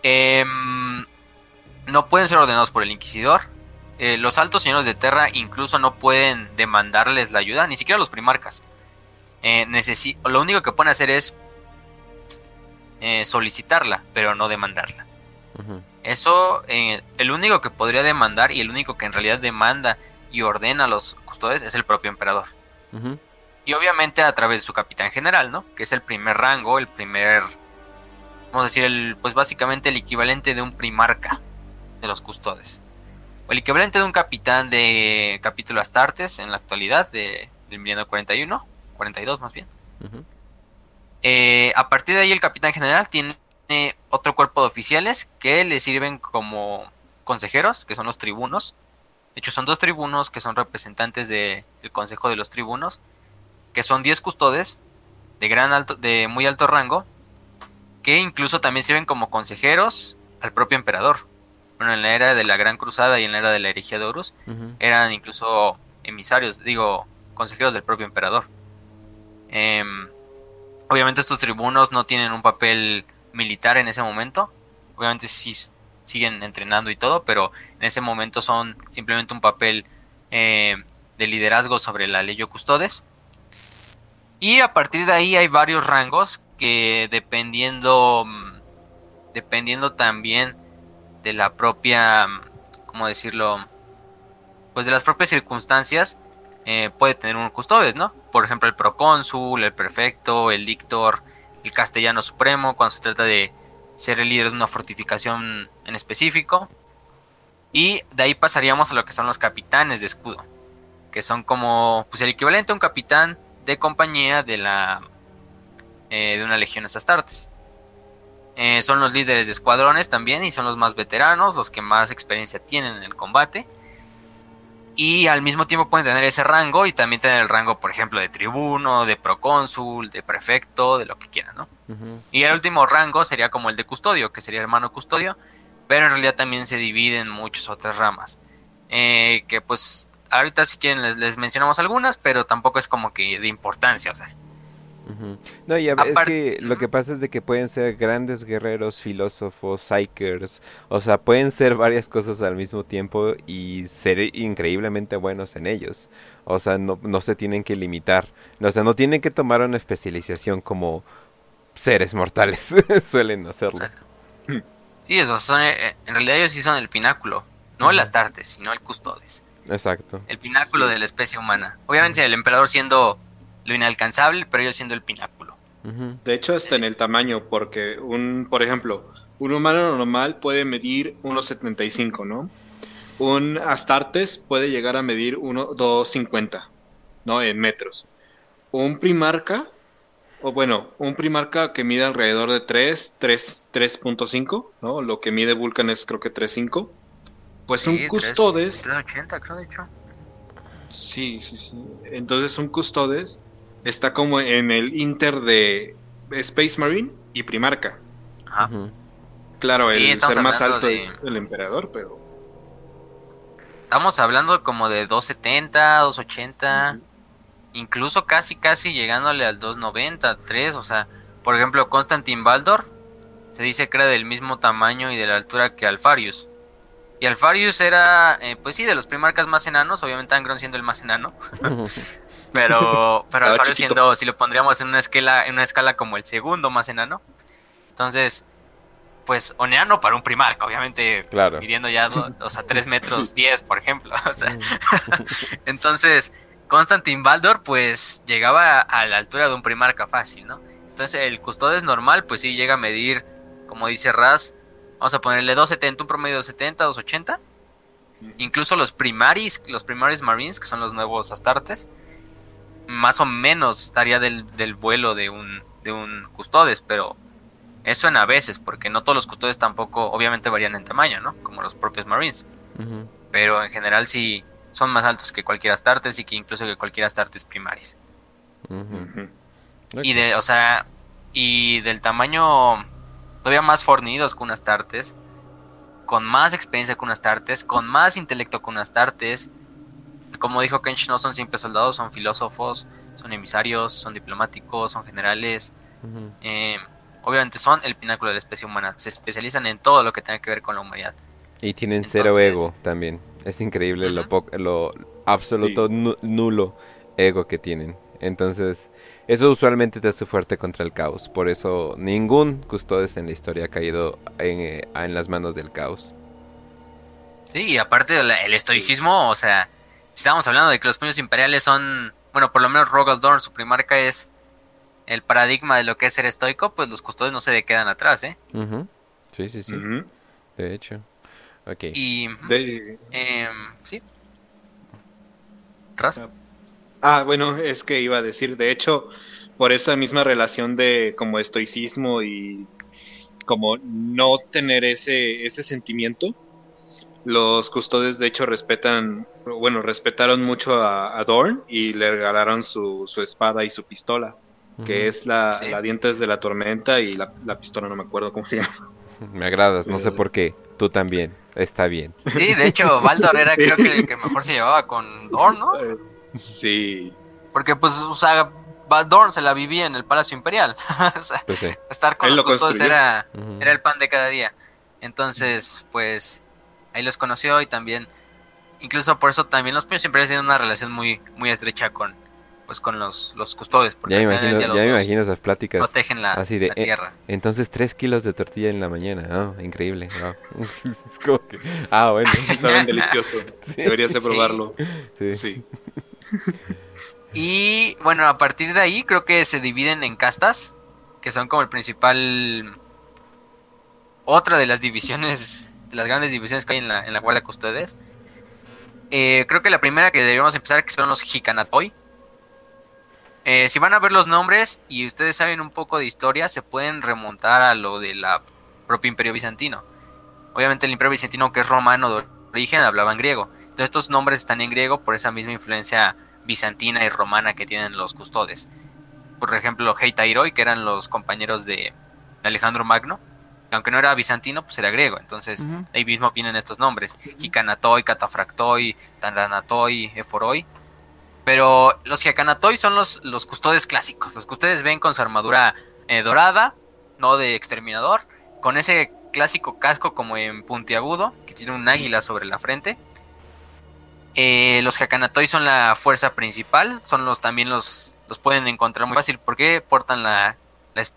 Em, no pueden ser ordenados por el inquisidor. Eh, los altos señores de Terra incluso no pueden demandarles la ayuda, ni siquiera los primarcas. Eh, lo único que pueden hacer es eh, solicitarla, pero no demandarla. Eso, eh, el único que podría demandar y el único que en realidad demanda y ordena a los custodes es el propio emperador. Y obviamente a través de su capitán general, ¿no? Que es el primer rango, el primer, vamos a decir, el, pues básicamente el equivalente de un primarca de los custodes. O el equivalente de un capitán de capítulo Astartes en la actualidad, de, del milenio 41, 42 más bien. Eh, a partir de ahí el capitán general tiene otro cuerpo de oficiales que le sirven como consejeros, que son los tribunos. De hecho, son dos tribunos que son representantes de- del Consejo de los Tribunos, que son 10 custodes de gran alto, de muy alto rango, que incluso también sirven como consejeros al propio emperador. Bueno, en la era de la Gran Cruzada y en la era de la herejía de Horus, eran incluso emisarios, digo, consejeros del propio emperador. Em, obviamente estos tribunos no tienen un papel militar en ese momento. Obviamente sí siguen entrenando y todo, pero en ese momento son simplemente un papel eh, de liderazgo sobre la ley custodes. Y a partir de ahí hay varios rangos que dependiendo mm, dependiendo también de la propia ¿cómo decirlo? pues de las propias circunstancias eh, puede tener un custodes, ¿no? Por ejemplo, el procónsul, el prefecto, el dictor, el castellano supremo, cuando se trata de ser el líder de una fortificación en específico. Y de ahí pasaríamos a lo que son los capitanes de escudo, que son como pues el equivalente a un capitán de compañía de la eh, de una legión astartes. Eh, son los líderes de escuadrones también y son los más veteranos, los que más experiencia tienen en el combate. Y al mismo tiempo pueden tener ese rango y también tener el rango, por ejemplo, de tribuno, de procónsul, de prefecto, de lo que quieran, ¿no? Y el último rango sería como el de custodio, que sería hermano custodio, pero en realidad también se divide en muchas otras ramas. Eh, que pues ahorita si quieren les, les mencionamos algunas, pero tampoco es como que de importancia, o sea. No, y a- es que lo que pasa es de que pueden ser grandes guerreros, filósofos, psychers, o sea, pueden ser varias cosas al mismo tiempo y ser increíblemente buenos en ellos. O sea, no, no se tienen que limitar, o sea, no tienen que tomar una especialización como seres mortales <laughs> suelen hacerlo. Exacto. Sí, eso son, eh, en realidad ellos sí son el pináculo, no el Ujú. Astartes, sino el Custodes. Exacto. El pináculo Sí. de la especie humana. Obviamente el emperador siendo lo inalcanzable, pero ellos siendo el pináculo. De hecho, hasta en el tamaño, porque un, por ejemplo, un humano normal puede medir 1.75, ¿no? Un Astartes puede llegar a medir 1, 2.50, ¿no? En metros. Un Primarca, o bueno, un Primarca que mide alrededor de 3, 3, 3.5, ¿no? Lo que mide Vulcan es creo que 3.5. Pues un Sí, Custodes, 380 creo de hecho. sí, sí, sí. Entonces un Custodes está como en el inter de Space Marine y Primarca. Ajá. Claro, Sí, el ser más alto de- el, el emperador, pero Estamos hablando como de 270, 280, incluso casi casi llegándole al 290, 3, o sea, por ejemplo, Constantin Baldor se dice que era del mismo tamaño y de la altura que Alfarius. Y Alfarius era, eh, pues sí, de los primarcas más enanos, obviamente Angron siendo el más enano, <laughs> pero, <laughs> pero chiquito. siendo, si lo pondríamos en una escala, en una escala como el segundo más enano. Entonces, pues, o enano para un primarca, obviamente Claro. midiendo ya, do- o sea, 3 <laughs> metros Sí. 10, por ejemplo. <laughs> O sea, entonces, Constantin Baldor, pues, llegaba a la altura de un primarca fácil, ¿no? Entonces, el custodes normal, pues sí llega a medir, como dice Raz, vamos a ponerle 270, un promedio de 70, 280. Incluso los primaris, los primaris marines, que son los nuevos astartes, más o menos estaría del, del vuelo de un, de un custodes, pero eso en a veces, porque no todos los custodes tampoco, obviamente varían en tamaño, ¿no? Como los propios marines. Pero en general sí son más altos que cualquier astartes y que incluso que cualquier astartes primaris. Y de, o sea, y del tamaño todavía más fornidos que un astartes, con más experiencia que un astartes, con más intelecto que un astartes. Como dijo Kench, no son simples soldados, son filósofos, son emisarios, son diplomáticos, son generales. Eh, obviamente son el pináculo de la especie humana. Se especializan en todo lo que tenga que ver con la humanidad. Y tienen cero ego también. Es increíble lo, Ujú. po- lo absoluto Sí. nu- nulo ego que tienen. Entonces, eso usualmente te hace fuerte contra el caos. Por eso ningún custodes en la historia ha caído en, eh, en las manos del caos. Sí, y aparte del- el estoicismo, o sea, si estamos hablando de que los puños imperiales son, bueno, por lo menos Rogal Dorn, su primarca es el paradigma de lo que es ser estoico, pues los custodios no se quedan atrás, ¿eh? Sí, sí, sí. De hecho. Ok. Y... De- em, sí. Raz. Ah, bueno, es que iba a decir, de hecho, por esa misma relación de como estoicismo y como no tener ese, ese sentimiento, los custodes de hecho respetan, bueno, respetaron mucho a, a Dorn y le regalaron su, su espada y su pistola, que es la, Sí. la Dientes de la Tormenta y la, la pistola no me acuerdo cómo se llama. <laughs> Me agradas, no sé por qué. Tú también. Está bien. Sí, de hecho, <laughs> Baldor era creo que el que <laughs> mejor se llevaba con Dorn, ¿no? Sí, Porque pues, o sea, Dorn se la vivía en el Palacio Imperial. O sea, Pues sí. estar con Él los lo custodios construyó. era, era el pan de cada día. Entonces, pues, ahí los conoció y también, incluso por eso también los puños imperiales tienen una relación muy, muy estrecha con, pues, con los, los custodios. Porque Ya me imagino, ya me imagino esas pláticas. protegen la, así de, la eh, tierra. Entonces, tres kilos de tortilla en la mañana. Ah, increíble. wow. <laughs> Es como que- Ah, bueno. <laughs> saben delicioso. <laughs> Deberías de probarlo. Sí. Sí. Y bueno, a partir de ahí creo que se dividen en castas, que son como el principal... Otra de las divisiones, las grandes divisiones que hay en la, en la Guardia Custodes. Eh, creo que la primera que deberíamos empezar que son los Hikanatoi. Eh, si van a ver los nombres y ustedes saben un poco de historia, se pueden remontar a lo de la propio Imperio Bizantino. Obviamente el Imperio Bizantino que es romano de origen hablaba en griego. Entonces estos nombres están en griego por esa misma influencia bizantina y romana que tienen los custodes. Por ejemplo, Heitairoi, que eran los compañeros de Alejandro Magno, aunque no era bizantino, pues era griego. Entonces, ahí mismo vienen estos nombres: Hikanatoi, Catafractoi, Tandanatoi, Eforoi. Pero los Hikanatoi son los, los custodes clásicos. Los que ustedes ven con su armadura eh, dorada, no de exterminador, con ese clásico casco como en puntiagudo, que tiene un águila sobre la frente. Eh, los Hakanatoi son la fuerza principal, son los también los, los pueden encontrar muy fácil porque portan la,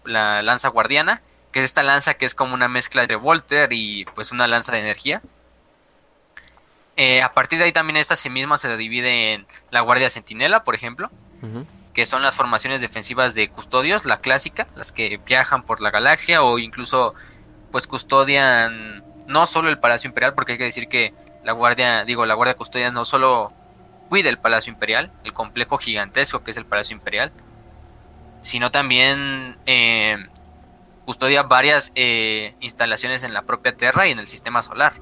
la lanza guardiana, que es esta lanza que es como una mezcla de Volter y pues una lanza de energía. Eh, a partir de ahí también esta sí misma se divide en la Guardia Centinela, por ejemplo, que son las formaciones defensivas de custodios, la clásica, las que viajan por la galaxia o incluso pues custodian no solo el Palacio Imperial, porque hay que decir que la guardia, digo, la guardia custodia no solo cuida el Palacio Imperial, el complejo gigantesco que es el Palacio Imperial, sino también eh, custodia varias eh, instalaciones en la propia Tierra y en el sistema solar.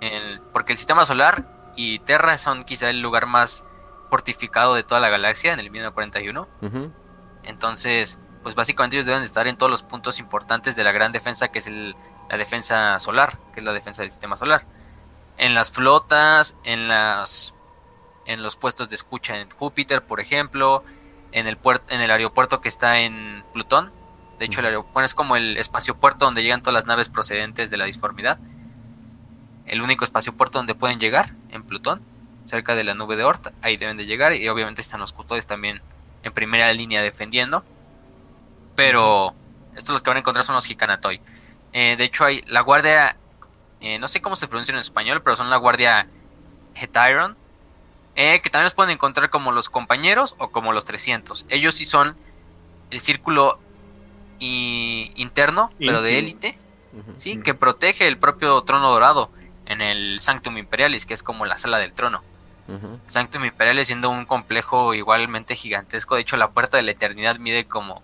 El- porque el sistema solar y Terra son quizá el lugar más fortificado de toda la galaxia en el 1941. Ujú. Entonces, pues básicamente ellos deben de estar en todos los puntos importantes de la gran defensa, que es el- la defensa solar, que es la defensa del sistema solar. En las flotas, en las en los puestos de escucha en Júpiter, por ejemplo, en el puerto, en el aeropuerto que está en Plutón. De hecho, el aeropuerto es como el espacio puerto donde llegan todas las naves procedentes de la disformidad. El único espacio puerto donde pueden llegar en Plutón, cerca de la nube de Oort, ahí deben de llegar y obviamente están los custodios también en primera línea defendiendo. Pero estos los que van a encontrar son los Hikanatoi. Eh, de hecho, hay la guardia, eh, no sé cómo se pronuncia en español, pero son la guardia Hetiron, eh, que también los pueden encontrar como los compañeros o como los 300. Ellos sí son el círculo i- interno, pero de élite, sí, que protege el propio trono dorado en el Sanctum Imperialis, que es como la sala del trono. Sanctum Imperialis siendo un complejo igualmente gigantesco. De hecho, la puerta de la eternidad mide como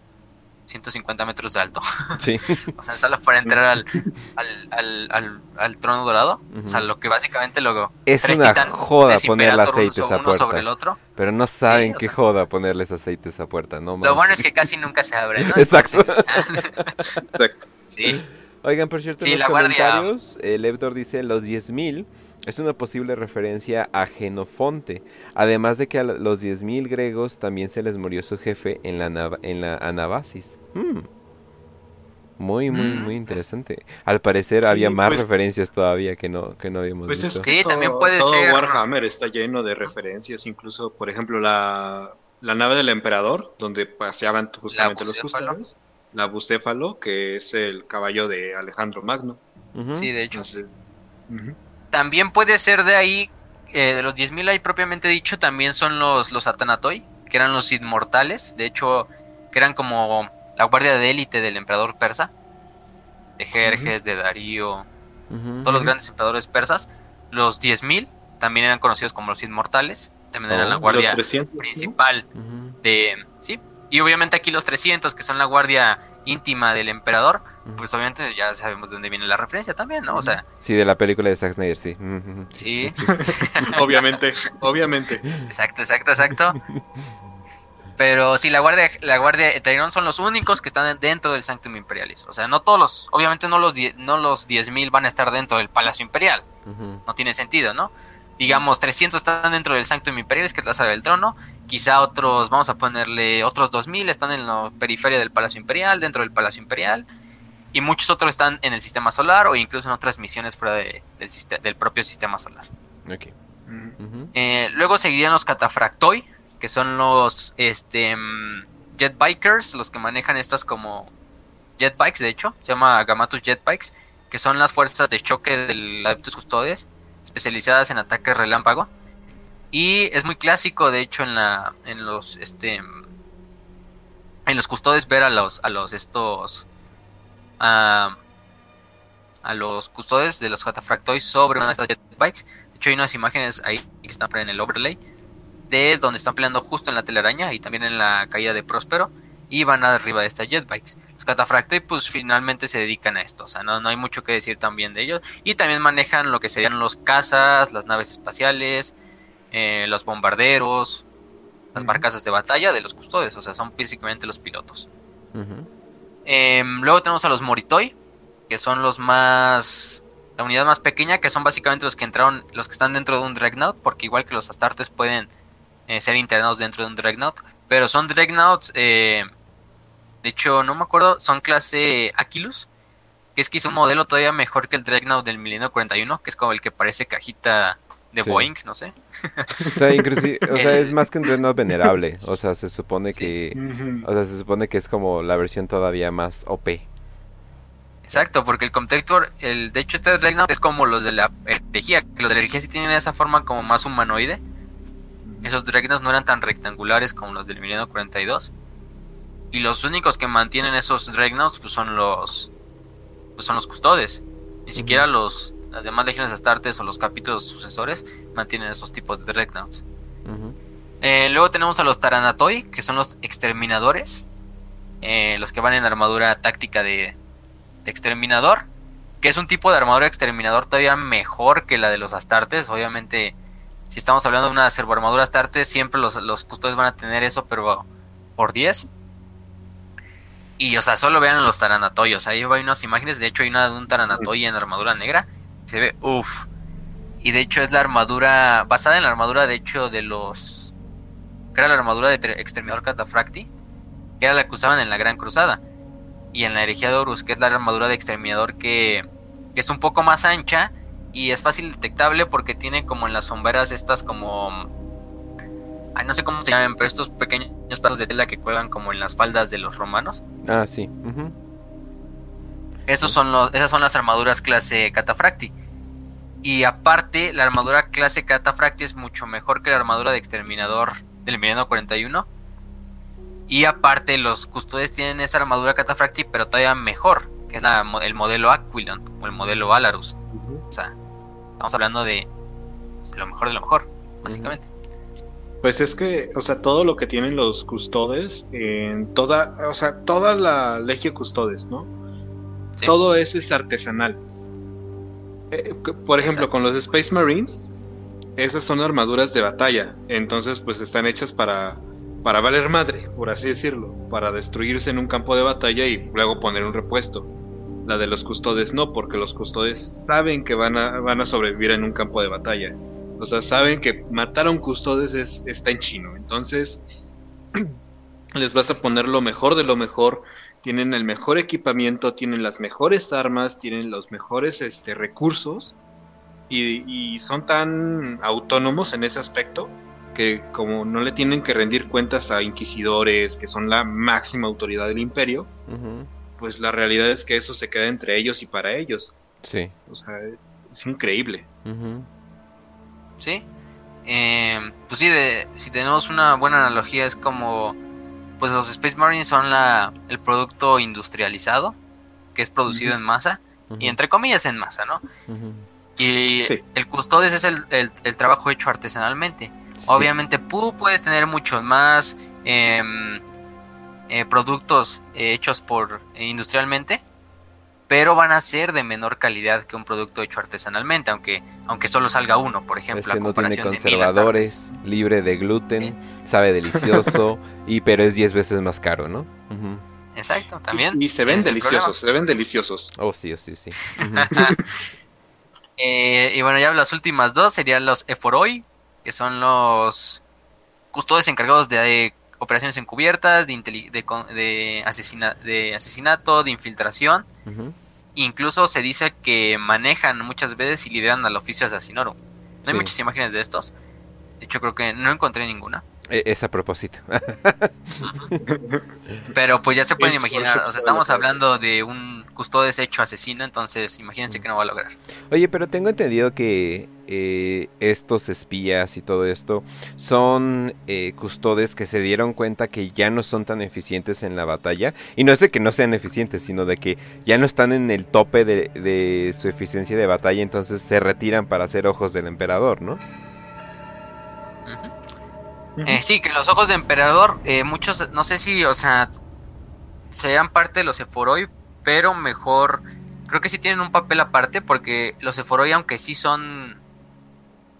150 metros de alto. <laughs> Sí. O sea, solo para entrar al, al, al, al- al trono dorado. O sea, lo que básicamente lo Es tres una titanes joda ponerle Imperator aceite a uno esa puerta. sobre el otro. Pero no saben o qué sea. joda ponerles aceite a esa puerta, ¿no? Lo bueno es que casi nunca se abre, ¿no? <laughs> Exacto. Entonces, <laughs> Exacto. sí. Oigan, por cierto, Sí, en la los guardia- comentarios, el Evdor dice los 10.000 es una posible referencia a Genofonte, además de que a los 10.000 griegos también se les murió su jefe en la, Nav- en la Anabasis. Hmm. Muy, muy, Mm, muy pues- interesante. Al parecer Sí, había más pues- referencias todavía que no, que no habíamos Pues es visto. que Sí, todo, también puede todo ser- Warhammer está lleno de referencias, incluso, por ejemplo, la, la nave del emperador, donde paseaban justamente los custodios, la bucéfalo, que es el caballo de Alejandro Magno. Sí, de hecho. Entonces. También puede ser de ahí eh, de los 10.000 hay propiamente dicho también son los, los Atanatoi, que eran los inmortales, de hecho, que eran como la guardia de élite del emperador persa, de Jerjes, de Darío, todos los grandes emperadores persas. Los 10.000 también eran conocidos como los inmortales, también eran Oh. la Los guardia 300. ¿no? principal de... Sí, y obviamente aquí los 300, que son la guardia íntima del emperador. Pues obviamente ya sabemos de dónde viene la referencia también, ¿no? O sea, Sí, de la película de Zack Snyder, sí. Sí. <laughs> <laughs> Obviamente, obviamente. Exacto, exacto, exacto. Pero sí, la guardia, la guardia de Tyrone son los únicos que están dentro del Sanctum Imperialis. O sea, no todos los, obviamente no los, die- no los 10.000 van a estar dentro del Palacio Imperial. No tiene sentido, ¿no? Digamos, 300 están dentro del Sanctum Imperialis, que es la sala del trono. Quizá otros, vamos a ponerle, otros 2.000 están en la periferia del Palacio Imperial, dentro del Palacio Imperial. Y muchos otros están en el sistema solar o incluso en otras misiones fuera de- del, del propio sistema solar. Eh, luego seguirían los catafractoi, que son los este mm, jetbikers, los que manejan estas como jetbikes, de hecho, se llama Gamatus Jetbikes, que son las fuerzas de choque del Adeptus Custodes, especializadas en ataques relámpago. Y es muy clásico, de hecho, en la en los este en los custodes ver a los a los estos a, a los custodes de los catafractois sobre una de estas jetbikes. De hecho, hay unas imágenes ahí que están en el overlay de donde están peleando justo en la telaraña y también en la caída de Próspero y van arriba de estas jetbikes. Los catafractoi pues finalmente se dedican a esto, o sea, no, no hay mucho que decir también de ellos. Y también manejan lo que serían los cazas, las naves espaciales, eh, los bombarderos, las Ujú. barcazas de batalla de los custodes, o sea, son básicamente los pilotos. Ujú. Em, luego tenemos a los Moritoi, que son los más. La unidad más pequeña, que son básicamente los que entraron, los que están dentro de un Dreadnought, porque igual que los Astartes pueden eh, ser internados dentro de un Dreadnought, pero son Dreadnoughts, eh, de hecho, no me acuerdo, son clase Aquilus, que es quizá un modelo todavía mejor que el Dreadnought del Milenio 41, que es como el que parece cajita de Sí. Boeing, no sé. O sea, inclusive, <laughs> o sea, es más que un dreadnought venerable. O sea, se supone Sí. que, o sea, se supone que es como la versión todavía más OP. Exacto, porque el Contector, el, de hecho este Dreadnought es como los de la herejía, que los de la herejía sí tienen esa forma como más humanoide. Esos Dreadnoughts no eran tan rectangulares como los del Milenio 42. Y los únicos que mantienen esos Dreadnoughts pues son los pues son los custodes. Ni siquiera los las demás legiones astartes o los capítulos sucesores mantienen esos tipos de Dreadnoughts. Eh, luego tenemos a los Taranatoi, que son los exterminadores. eh, los que van en armadura táctica de, de exterminador. Que es un tipo de armadura exterminador todavía mejor que la de los Astartes. Obviamente, si estamos hablando de una servoarmadura Astartes, siempre los, los custodios van a tener eso, pero por 10. Y, o sea, solo vean los Taranatoi. O sea, ahí hay unas imágenes. De hecho, hay una de un Taranatoi en armadura negra. Se ve, uff. Y de hecho, es la armadura. Basada en la armadura, de hecho, de los. Que era la armadura de exterminador Catafracti. Que era la que usaban en la Gran Cruzada. Y en la herejía de Horus, que es la armadura de exterminador que, que es un poco más ancha. Y es fácil detectable porque tiene como en las sombreras estas como. Ay, no sé cómo se llaman, pero estos pequeños pedazos de tela que cuelgan como en las faldas de los romanos. Ah, sí. ujú. Esos son los, esas son las armaduras clase Catafracti. Y aparte, la armadura clase Catafracti es mucho mejor que la armadura de exterminador del Milenio 41. Y aparte, los custodes tienen esa armadura Catafracti, pero todavía mejor, que es la el modelo Aquilon o el modelo Alarus. O sea, estamos hablando de, de lo mejor de lo mejor, básicamente. Pues es que, o sea, todo lo que tienen los custodes, en toda, o sea, toda la Legio Custodes, ¿no? Sí. Todo eso es artesanal. Eh, por ejemplo, Exacto. con los Space Marines, esas son armaduras de batalla, entonces pues están hechas para, para valer madre, por así decirlo, para destruirse en un campo de batalla y luego poner un repuesto. La de los custodes no, porque los custodes saben que van a, van a sobrevivir en un campo de batalla. O sea, saben que matar a un custodes es, está en chino. Entonces, <clears throat> les vas a poner lo mejor de lo mejor. Tienen el mejor equipamiento, tienen las mejores armas, tienen los mejores este, recursos. Y, y son tan autónomos en ese aspecto que como no le tienen que rendir cuentas a inquisidores, que son la máxima autoridad del imperio, pues la realidad es que eso se queda entre ellos y para ellos. Sí. O sea, es increíble. ¿Sí? eh, pues sí, de, si tenemos una buena analogía es como, pues los Space Marines son la, el producto industrializado, que es producido en masa, y entre comillas en masa, ¿no? Y Sí. el custodes es el, el- el trabajo hecho artesanalmente. Sí. Obviamente tú puedes tener muchos más em, eh, productos eh, hechos por eh, industrialmente, pero van a ser de menor calidad que un producto hecho artesanalmente, aunque aunque solo salga uno, por ejemplo, Este a no tiene comparación de mil conservadores, libre de gluten, sabe <laughs> delicioso, y pero es 10 veces más caro, ¿no? Exacto, también. Y se ven deliciosos, se ven deliciosos. Oh, sí, oh, sí, sí. <laughs> Eh, y bueno, ya las últimas dos serían los Eforoi, que son los custodios encargados de, operaciones encubiertas, de, inteli- de, de, asesina- de asesinato, de infiltración. Ujú. Incluso se dice que manejan muchas veces y lideran al oficio asesinorum. No hay muchas imágenes de estos. De hecho, creo que no encontré ninguna. E- Es a propósito. Pero pues ya se pueden Es imaginar. O sea, estamos hablando de un custodes hecho asesino. Entonces, imagínense que no va a lograr. Oye, pero tengo entendido que eh, estos espías y todo esto son eh, custodes que se dieron cuenta que ya no son tan eficientes en la batalla. Y no es de que no sean eficientes, sino de que ya no están en el tope de, de su eficiencia de batalla, entonces se retiran para ser ojos del emperador, ¿no? Eh, sí, que los ojos de emperador, eh, muchos, no sé si, o sea, sean parte de los Eforoi, pero mejor, creo que sí tienen un papel aparte, porque los Eforoi, aunque sí son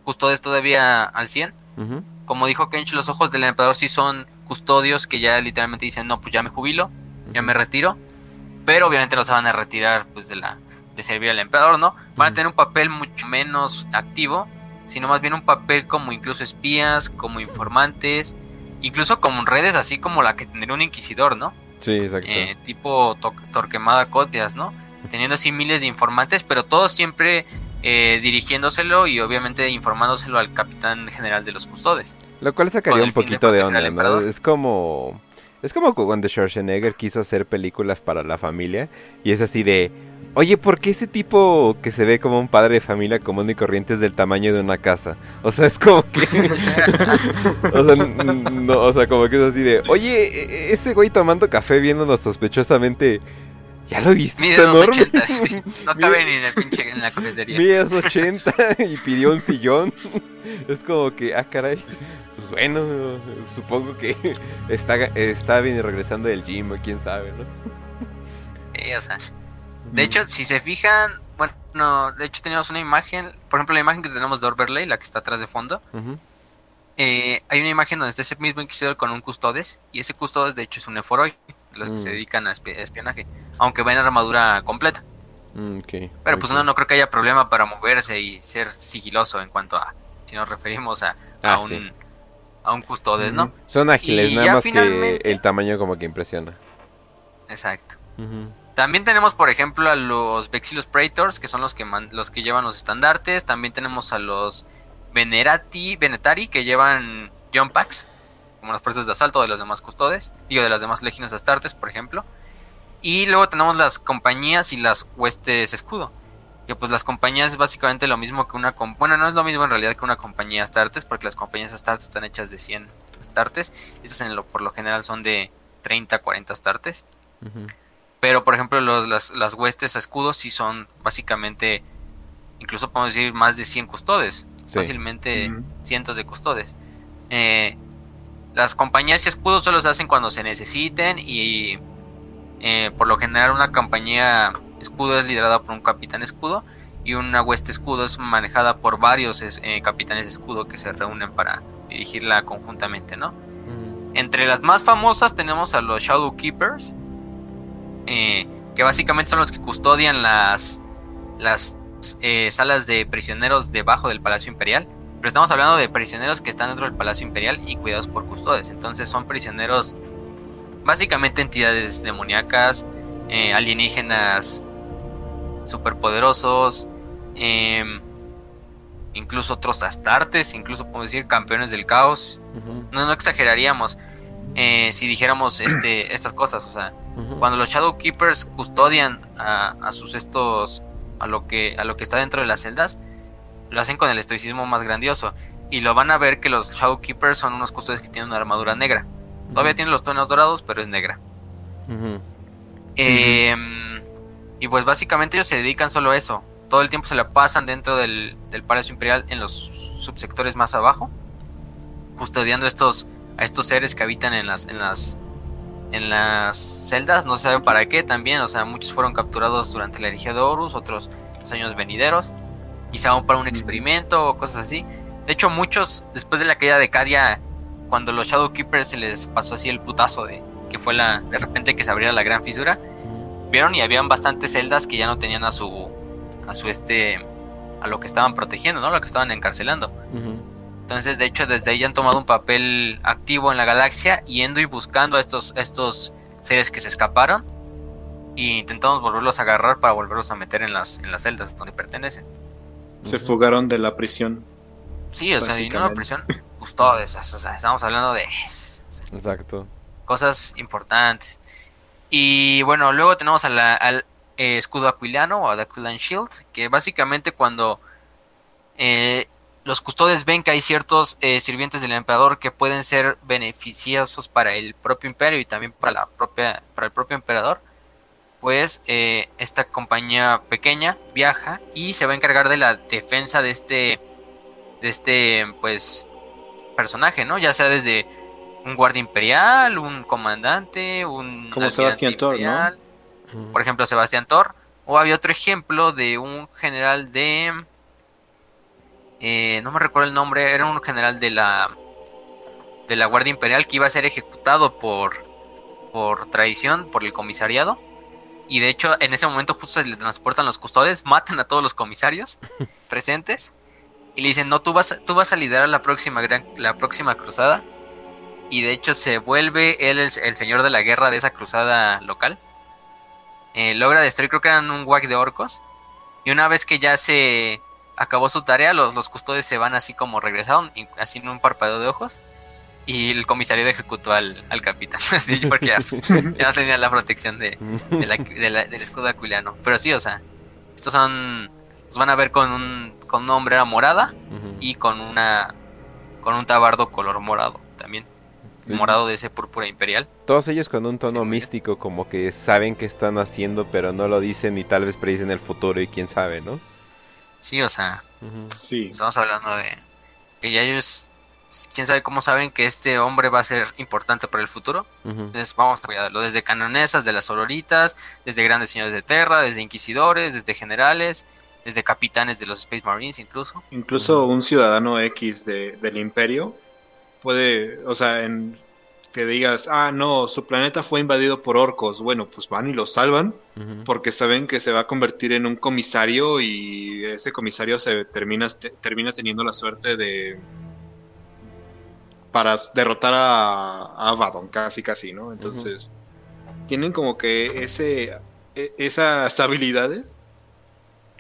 custodes todavía al 100, Ujú. como dijo Kench, los ojos del emperador sí son custodios que ya literalmente dicen, no, pues ya me jubilo, ya me retiro, pero obviamente no se van a retirar pues de la de servir al emperador, ¿no? Van a tener un papel mucho menos activo, sino más bien un papel como incluso espías, como informantes, incluso como redes así como la que tendría un inquisidor, ¿no? Sí, exacto. Eh, tipo to- Torquemada Cotias, ¿no? Teniendo así miles de informantes, pero todos siempre eh, dirigiéndoselo y obviamente informándoselo al capitán general de los custodes. Lo cual sacaría un de poquito de proteger onda, emperador. Es como... Es como cuando Schwarzenegger quiso hacer películas para la familia y es así de... Oye, ¿por qué ese tipo que se ve como un padre de familia común y corriente es del tamaño de una casa? O sea, es como que... <laughs> <laughs> o, sea, no, o sea, como que es así de... Oye, e- e- ese güey tomando café viéndonos sospechosamente... ¿Ya lo viste? Mide Está unos enorme. 80, sí. No cabe ni en el pinche en la cafetería. Mide unos 80 y pidió un sillón. Es como que, ah, caray. Pues bueno, supongo que está, está bien regresando del gym, o quién sabe, ¿no? Sí, o sea. De hecho, si se fijan, bueno, de hecho tenemos una imagen, por ejemplo, la imagen que tenemos de Orberley, la que está atrás de fondo, eh, hay una imagen donde está ese mismo inquisidor con un custodes, y ese custodes de hecho es un Eforoi, de los que Mm. se dedican a espi- espionaje, aunque va en armadura completa. Mm, Pero pues ok. no, no creo que haya problema para moverse y ser sigiloso en cuanto a, si nos referimos a, a Ah, un, sí. a un custodes, ¿no? Son ágiles, Y nada más finalmente- que el tamaño como que impresiona. Exacto. También tenemos, por ejemplo, a los Vexillus Praetors, que son los que los que llevan los estandartes. También tenemos a los Venerati, Venetari, que llevan jump packs, como las fuerzas de asalto de los demás custodes, digo, de las demás legiones astartes, por ejemplo. Y luego tenemos las compañías y las huestes escudo. Que pues las compañías es básicamente lo mismo que una... Bueno, no es lo mismo en realidad que una compañía astartes, porque las compañías astartes están hechas de 100 astartes. Estas en lo, por lo general son de 30, 40 astartes. Ujú. Pero, por ejemplo, los, las, las huestes a escudos sí son básicamente, incluso podemos decir, más de 100 custodes. Sí. Fácilmente cientos de custodes. Eh, las compañías y escudos solo se hacen cuando se necesiten y eh, por lo general una compañía escudo es liderada por un capitán escudo y una hueste escudo es manejada por varios eh, capitanes escudo que se reúnen para dirigirla conjuntamente, ¿no? Entre las más famosas tenemos a los Shadow Keepers, eh, que básicamente son los que custodian las, las eh, salas de prisioneros debajo del Palacio Imperial. Pero estamos hablando de prisioneros que están dentro del Palacio Imperial y cuidados por custodes. Entonces son prisioneros, básicamente entidades demoníacas, eh, alienígenas superpoderosos, em, incluso otros astartes, incluso podemos decir campeones del caos. No, no exageraríamos eh, si dijéramos este, <clears throat> estas cosas. O sea, cuando los Shadow Keepers custodian a, a sus estos a lo que a lo que está dentro de las celdas, lo hacen con el estoicismo más grandioso. Y lo van a ver que los Shadowkeepers son unos custodios que tienen una armadura negra. Todavía tienen los tonos dorados, pero es negra. Em, y pues básicamente ellos se dedican solo a eso. Todo el tiempo se la pasan dentro del, del Palacio Imperial en los subsectores más abajo, custodiando estos, a estos seres que habitan en las, en las, en las celdas. No se sabe para qué también. O sea, muchos fueron capturados durante la herejía de Horus, otros los años venideros. Quizá aún para un experimento o cosas así. De hecho, muchos, después de la caída de Cadia, cuando los Shadowkeepers se les pasó así el putazo de que fue la de repente que se abriera la gran fisura, vieron y habían bastantes celdas que ya no tenían a su a su este a lo que estaban protegiendo, ¿no? Lo que estaban encarcelando. Entonces, de hecho, desde ahí han tomado un papel activo en la galaxia, yendo y buscando a estos, estos seres que se escaparon. Y intentamos volverlos a agarrar para volverlos a meter en las, en las celdas donde pertenecen. Se fugaron de la prisión. Sí, o sea, y no la prisión, pues todo eso, o sea, estamos hablando de o sea, Exacto. cosas importantes. Y bueno, luego tenemos a la- al eh, escudo aquiliano o al Aquilan Shield, que básicamente cuando eh, los custodes ven que hay ciertos eh, sirvientes del emperador que pueden ser beneficiosos para el propio imperio y también para la propia para el propio emperador, pues eh, esta compañía pequeña viaja y se va a encargar de la defensa de este de este pues personaje, ¿no? Ya sea desde un guardia imperial, un comandante, un Como Sebastián Thor, ¿no? imperial, por ejemplo, Sebastián Thor. O había otro ejemplo de un general de. Eh, no me recuerdo el nombre, era un general de la. de la Guardia Imperial que iba a ser ejecutado por. por traición, por el comisariado. Y de hecho, en ese momento justo se le transportan los custodes, <laughs> matan a todos los comisarios <laughs> presentes. Y le dicen, no, tú vas, tú vas a liderar la próxima, gran, la próxima cruzada. Y de hecho se vuelve él el, el señor de la guerra de esa cruzada local eh, logra destruir, creo que eran un whack de orcos. Y una vez que ya se acabó su tarea, los, los custodes se van así como regresaron, y- así en un parpadeo de ojos. Y el comisario ejecutó al, al capitán, <laughs> así porque ya, pues, <laughs> ya no tenía la protección de, de la- de la- del escudo aquiliano. Pero sí, o sea, estos son. Los van a ver con un, con una hombrera morada y con una. con un tabardo color morado también. Morado de ese púrpura imperial. Todos ellos con un tono Sí, místico, como que saben qué están haciendo, pero no lo dicen y tal vez predicen el futuro y quién sabe, ¿no? Sí, o sea. Sí. Estamos hablando de que ya ellos, quién sabe cómo saben que este hombre va a ser importante para el futuro. Ujú. Entonces vamos a cuidarlo desde canonesas de las sororitas, desde grandes señores de Terra, desde inquisidores, desde generales, desde capitanes de los Space Marines incluso. Incluso un ciudadano X de- del imperio puede, o sea, en que digas, ah, no, su planeta fue invadido por orcos. Bueno, pues van y lo salvan porque saben que se va a convertir en un comisario y ese comisario se termina, te- termina teniendo la suerte de para derrotar a, a casi casi, ¿no? Entonces, tienen como que ese e- esas habilidades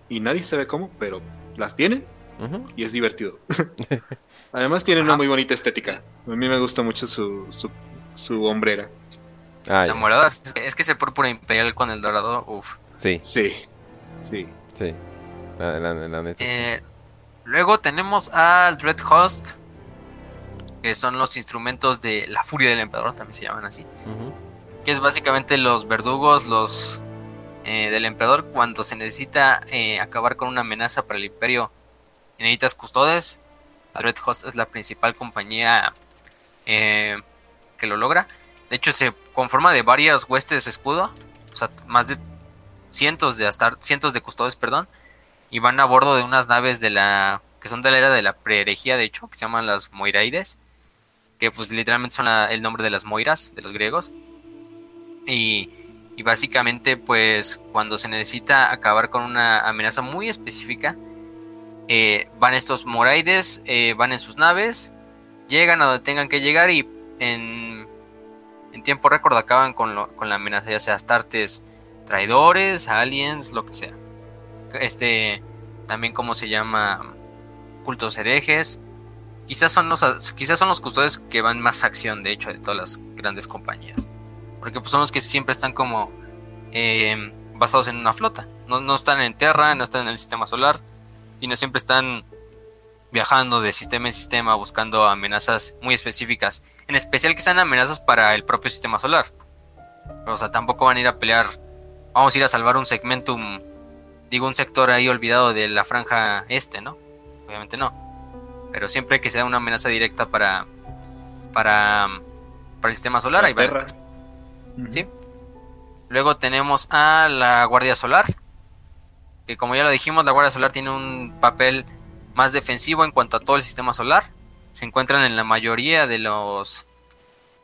y nadie sabe cómo, pero las tienen Y es divertido. <laughs> Además tiene una muy bonita estética. A mí me gusta mucho su, su, su hombrera. Ah, La morada es es que ese púrpura imperial con el dorado, uff. Sí, Sí, sí. sí. La, la- la neta. Eh, luego tenemos al Dread Host, que son los instrumentos de la furia del emperador, también se llaman así. Que es básicamente los verdugos, los eh, del emperador cuando se necesita eh, acabar con una amenaza para el imperio y necesitas custodes. Red Host es la principal compañía eh, que lo logra. De hecho, se conforma de varias huestes escudo, o sea, más de cientos de hasta cientos de custodes, perdón, y van a bordo de unas naves de la que son de la era de la preherejía, de hecho, que se llaman las Moiraides, que pues literalmente son el nombre de las Moiras de los griegos. Y, y básicamente, pues, cuando se necesita acabar con una amenaza muy específica, eh, van estos moraides, eh, van en sus naves, llegan a donde tengan que llegar y en, tiempo récord acaban con, lo- con la amenaza, ya sea astartes traidores, aliens, lo que sea. Este, también como se llama, cultos herejes. Quizás son los, quizás son los custodios que van más acción, de hecho, de todas las grandes compañías. Porque pues son los que siempre están como eh, basados en una flota. No, no están en Terra, no están en el sistema solar. Y no siempre están viajando de sistema en sistema buscando amenazas muy específicas, en especial que sean amenazas para el propio sistema solar. O sea, tampoco van a ir a pelear, vamos a ir a salvar un segmentum, digo un sector ahí olvidado de la franja este, ¿no? Obviamente no. Pero siempre que sea una amenaza directa para para, para el sistema solar, La ahí van a estar. ¿sí? Luego tenemos a la Guardia Solar, que como ya lo dijimos, la Guardia Solar tiene un papel más defensivo en cuanto a todo el sistema solar. Se encuentran en la mayoría de los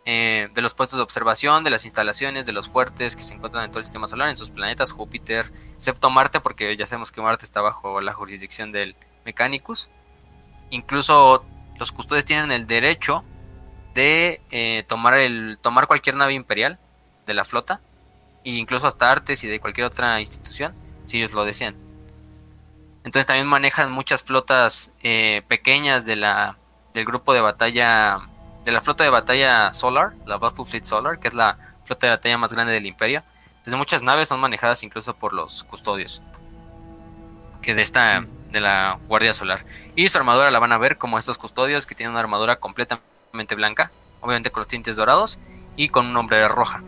eh, de los puestos de observación, de las instalaciones, de los fuertes que se encuentran en todo el sistema solar, en sus planetas, Júpiter, excepto Marte, porque ya sabemos que Marte está bajo la jurisdicción del Mechanicus. Incluso los custodios tienen el derecho de eh, tomar el tomar cualquier nave imperial de la flota e incluso hasta artes y de cualquier otra institución si ellos lo desean entonces también manejan muchas flotas eh, pequeñas de la del grupo de batalla de la flota de batalla Solar la Battle Fleet Solar que es la flota de batalla más grande del imperio. Entonces muchas naves son manejadas incluso por los custodios que de esta de la guardia solar. Y su armadura la van a ver como estos custodios que tienen una armadura completamente blanca obviamente con los tintes dorados y con una hombrera roja.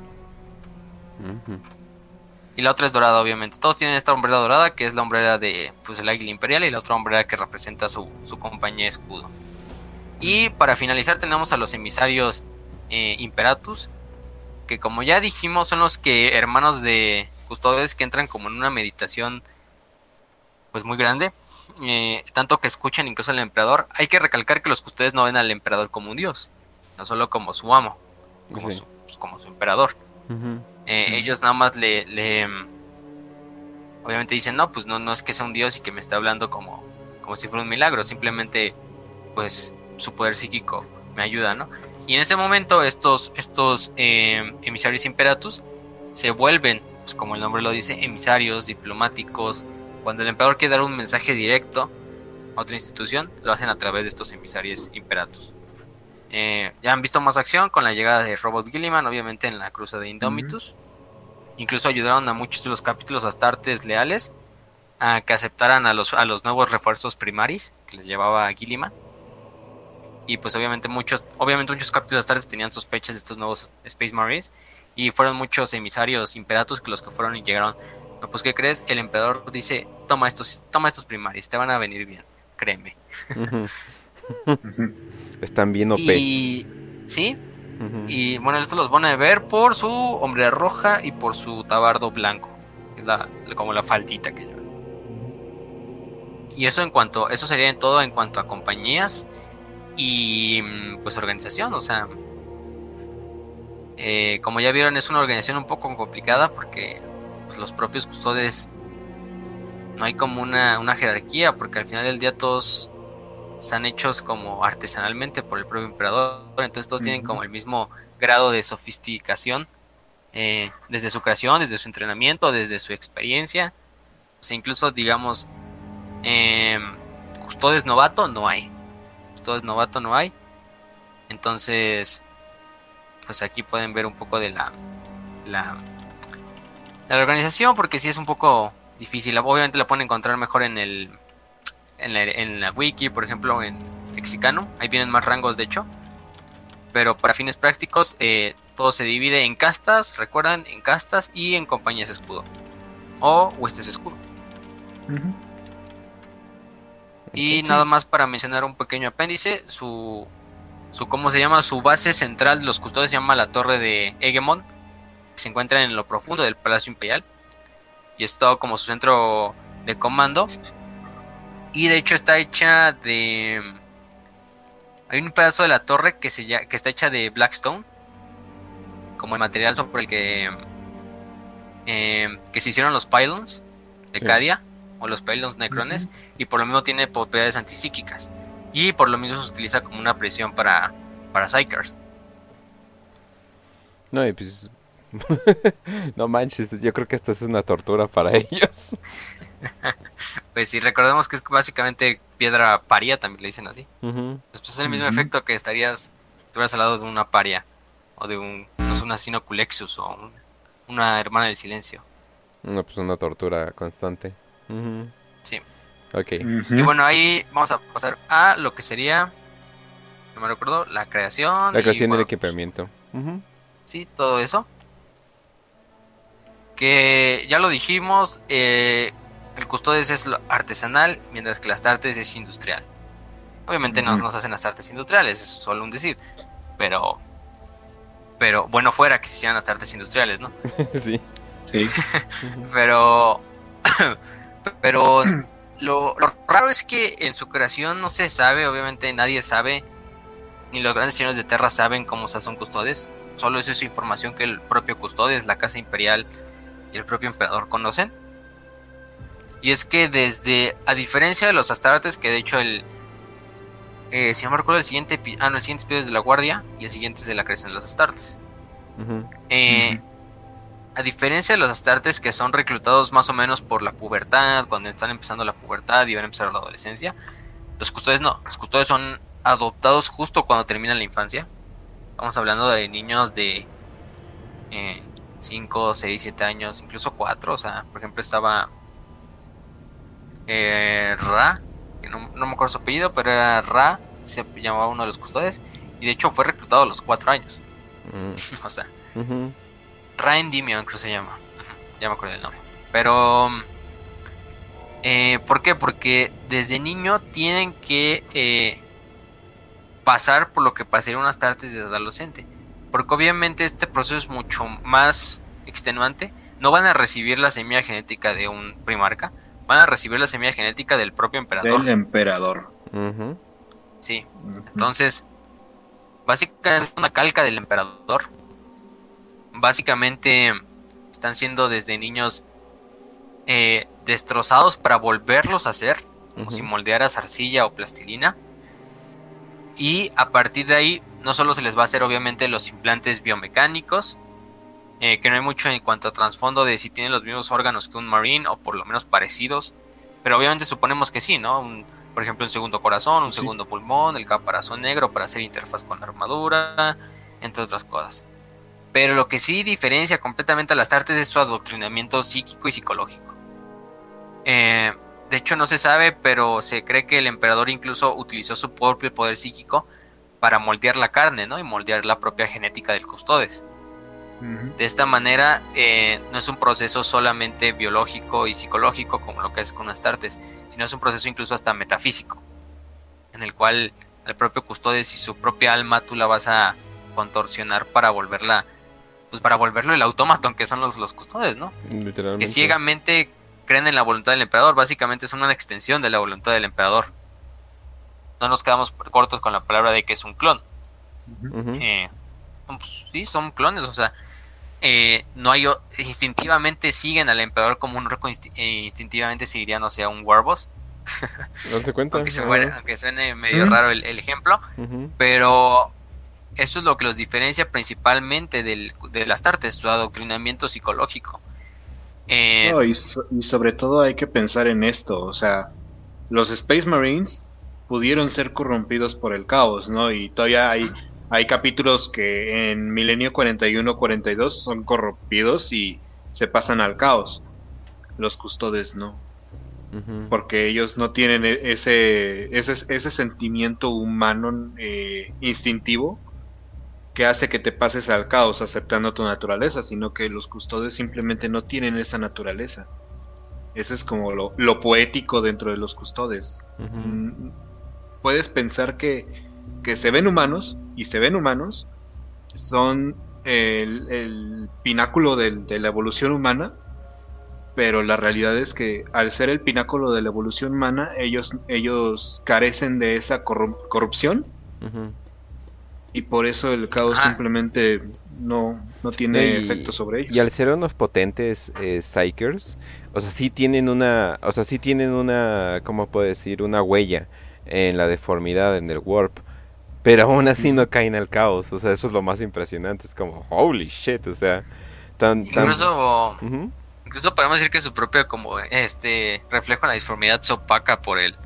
Ujú. Y la otra es dorada, obviamente. Todos tienen esta hombrera dorada, que es la hombrera de pues, el águila imperial, y la otra hombrera que representa su, su compañía escudo. Y para finalizar tenemos a los emisarios eh, Imperatus, que como ya dijimos son los que hermanos de custodios que entran como en una meditación pues muy grande, eh, tanto que escuchan incluso al emperador. Hay que recalcar que los custodios no ven al emperador como un dios, no solo como su amo, como, Sí. su, pues, como su emperador. Ujú. Eh, ellos nada más le, le, mm, obviamente dicen no pues no no es que sea un dios y que me esté hablando como como si fuera un milagro simplemente pues su poder psíquico me ayuda no y en ese momento estos estos eh, emisarios imperatus se vuelven pues como el nombre lo dice emisarios diplomáticos. Cuando el emperador quiere dar un mensaje directo a otra institución lo hacen a través de estos emisarios imperatus eh, ya han visto más acción con la llegada de Robot Gilliman, obviamente en la cruza de Indomitus. Incluso ayudaron a muchos de los capítulos astartes leales a que aceptaran a los, a los nuevos refuerzos primaris que les llevaba Gilliman. Y pues obviamente muchos, obviamente muchos capítulos astartes tenían sospechas de estos nuevos Space Marines. Y fueron muchos emisarios imperatus que los que fueron y llegaron. No, pues ¿qué crees? El emperador dice, toma estos, toma estos primaris, te van a venir bien, créeme. <laughs> Están bien OP. Y sí. Y bueno, esto los van a ver por su hombre roja y por su tabardo blanco. que Es la, como la faldita que lleva. Y eso en cuanto, eso sería en todo en cuanto a compañías y mm, pues organización. O sea, eh, como ya vieron, es una organización un poco complicada porque pues, los propios custodios no hay como una, una jerarquía porque al final del día todos están hechos como artesanalmente por el propio emperador, entonces todos tienen como el mismo grado de sofisticación eh, desde su creación, desde su entrenamiento, desde su experiencia, o sea, incluso digamos, eh, custodes novato no hay, custodes novato no hay, entonces, pues aquí pueden ver un poco de la, la, la organización, porque sí es un poco difícil, obviamente la pueden encontrar mejor en el en la, en la wiki, por ejemplo, en Lexicano. Ahí vienen más rangos, de hecho. Pero para fines prácticos, eh, todo se divide en castas, recuerdan, en castas y en compañías escudo. O huestes escudo. Y nada más para mencionar un pequeño apéndice, su, su ¿cómo se llama? Su base central de los custodios se llama la Torre de Egemon, que se encuentra en lo profundo del Palacio Imperial. Y es todo como su centro de comando. Y de hecho está hecha de... Hay un pedazo de la torre que, se, lla- que está hecha de Blackstone. Como el material sobre el que... eh, que se hicieron los pylons de Sí. Cadia. O los pylons necrones. Y por lo mismo tiene propiedades antipsíquicas. Y por lo mismo se utiliza como una presión para, para Psychers. No, y pues. <laughs> no manches, yo creo que esto es una tortura para <laughs> ellos. Pues si recordemos que es básicamente piedra paria, también le dicen así. Ujú. Pues, pues es el mismo efecto que estarías, estuvieras al lado de una paria. O de un, no sé, un asino culexus o un- una hermana del silencio. No, pues una tortura constante. Sí. Ok. Y bueno, ahí vamos a pasar a lo que sería, no me recuerdo, la creación. La y, creación del bueno, pues, equipamiento. Sí, todo eso. Que ya lo dijimos, eh, el custodes es lo artesanal, mientras que las artes es industrial. Obviamente no nos hacen las artes industriales, es solo un decir. Pero, pero bueno fuera que se hicieran las artes industriales, ¿no? <laughs> sí. Sí. <laughs> Pero, <coughs> pero lo, lo raro es que en su creación no se sabe, obviamente nadie sabe, ni los grandes señores de Terra saben cómo se hacen custodes. Solo eso es información que el propio custodes, la casa imperial y el propio emperador conocen. Y es que desde, a diferencia de los astartes, que de hecho el, eh, si no me recuerdo el siguiente, ah no, el siguiente episodio es de la guardia y el siguiente es de la creación de los astartes. Eh, A diferencia de los astartes que son reclutados más o menos por la pubertad, cuando están empezando la pubertad y van a empezar la adolescencia, los custodios no. Los custodios son adoptados justo cuando terminan la infancia. Estamos hablando de niños de 5, 6, 7 años, incluso 4. O sea, por ejemplo, estaba eh, Ra, que no, no me acuerdo su apellido, pero era Ra, se llamaba uno de los custodios. Y de hecho fue reclutado a los 4 años. Mm, <laughs> o sea, ujú. Ryan Dimion creo que se llama. Ya me acuerdo del nombre. Pero... Eh, ¿Por qué? Porque desde niño tienen que eh, pasar por lo que pasaría unas tardes de adolescente. Porque obviamente este proceso es mucho más extenuante. No van a recibir la semilla genética de un primarca. Van a recibir la semilla genética del propio emperador. Del emperador. Sí. Entonces, básicamente es una calca del emperador. Básicamente están siendo desde niños eh, destrozados para volverlos a hacer, como Ujú. si moldearas arcilla o plastilina. Y a partir de ahí, no solo se les va a hacer obviamente los implantes biomecánicos, eh, que no hay mucho en cuanto a trasfondo de si tienen los mismos órganos que un marine o por lo menos parecidos, pero obviamente suponemos que sí, ¿no? Un- por ejemplo, un segundo corazón, un Sí. segundo pulmón, el caparazón negro para hacer interfaz con la armadura, entre otras cosas. Pero lo que sí diferencia completamente a las artes es su adoctrinamiento psíquico y psicológico. Eh, de hecho, no se sabe, pero se cree que el emperador incluso utilizó su propio poder psíquico para moldear la carne, ¿no? Y moldear la propia genética del custodes. De esta manera, eh, no es un proceso solamente biológico y psicológico como lo que es con Astartes, sino es un proceso incluso hasta metafísico, en el cual al propio Custodes y su propia alma tú la vas a contorsionar para volverla, pues para volverlo el autómaton que son los, los Custodes, ¿no? Literalmente. Que ciegamente creen en la voluntad del emperador, básicamente son una extensión de la voluntad del emperador. No nos quedamos cortos con la palabra de que es un clon. Eh, pues, sí, son clones, o sea, eh, no hay instintivamente siguen al emperador como un orco, insti- eh, instintivamente seguirían, o sea, un warboss, <laughs> ¿Date cuenta? aunque, se muere- aunque suene medio raro el, el ejemplo, pero eso es lo que los diferencia principalmente del, de las tartes, su adoctrinamiento psicológico. Eh, No, y, so- y sobre todo hay que pensar en esto, o sea, los Space Marines pudieron ser corrompidos por el caos, ¿no? Y todavía hay, hay capítulos que en Milenio 41-42 son corrompidos y se pasan al caos. Los custodes no, porque ellos no tienen e- ese, ese, ese sentimiento humano eh, instintivo que hace que te pases al caos aceptando tu naturaleza, sino que los custodes simplemente no tienen esa naturaleza. Eso es como lo, lo poético dentro de los custodes. Mm, Puedes pensar que, que se ven humanos y se ven humanos, son el, el pináculo del- de la evolución humana, pero la realidad es que al ser el pináculo de la evolución humana, ellos, ellos carecen de esa corru- corrupción y por eso el caos simplemente no, no tiene Y- efecto sobre ellos. Y al ser unos potentes eh, Psykers, o sea, sí tienen una, o sea, sí tienen una, ¿cómo puedo decir? Una huella en la deformidad, en el warp. Pero aún así no caen al caos, o sea, eso es lo más impresionante, es como, holy shit, o sea, tan, tan... incluso, incluso podemos decir que su propio como este reflejo en la disformidad se opaca por el,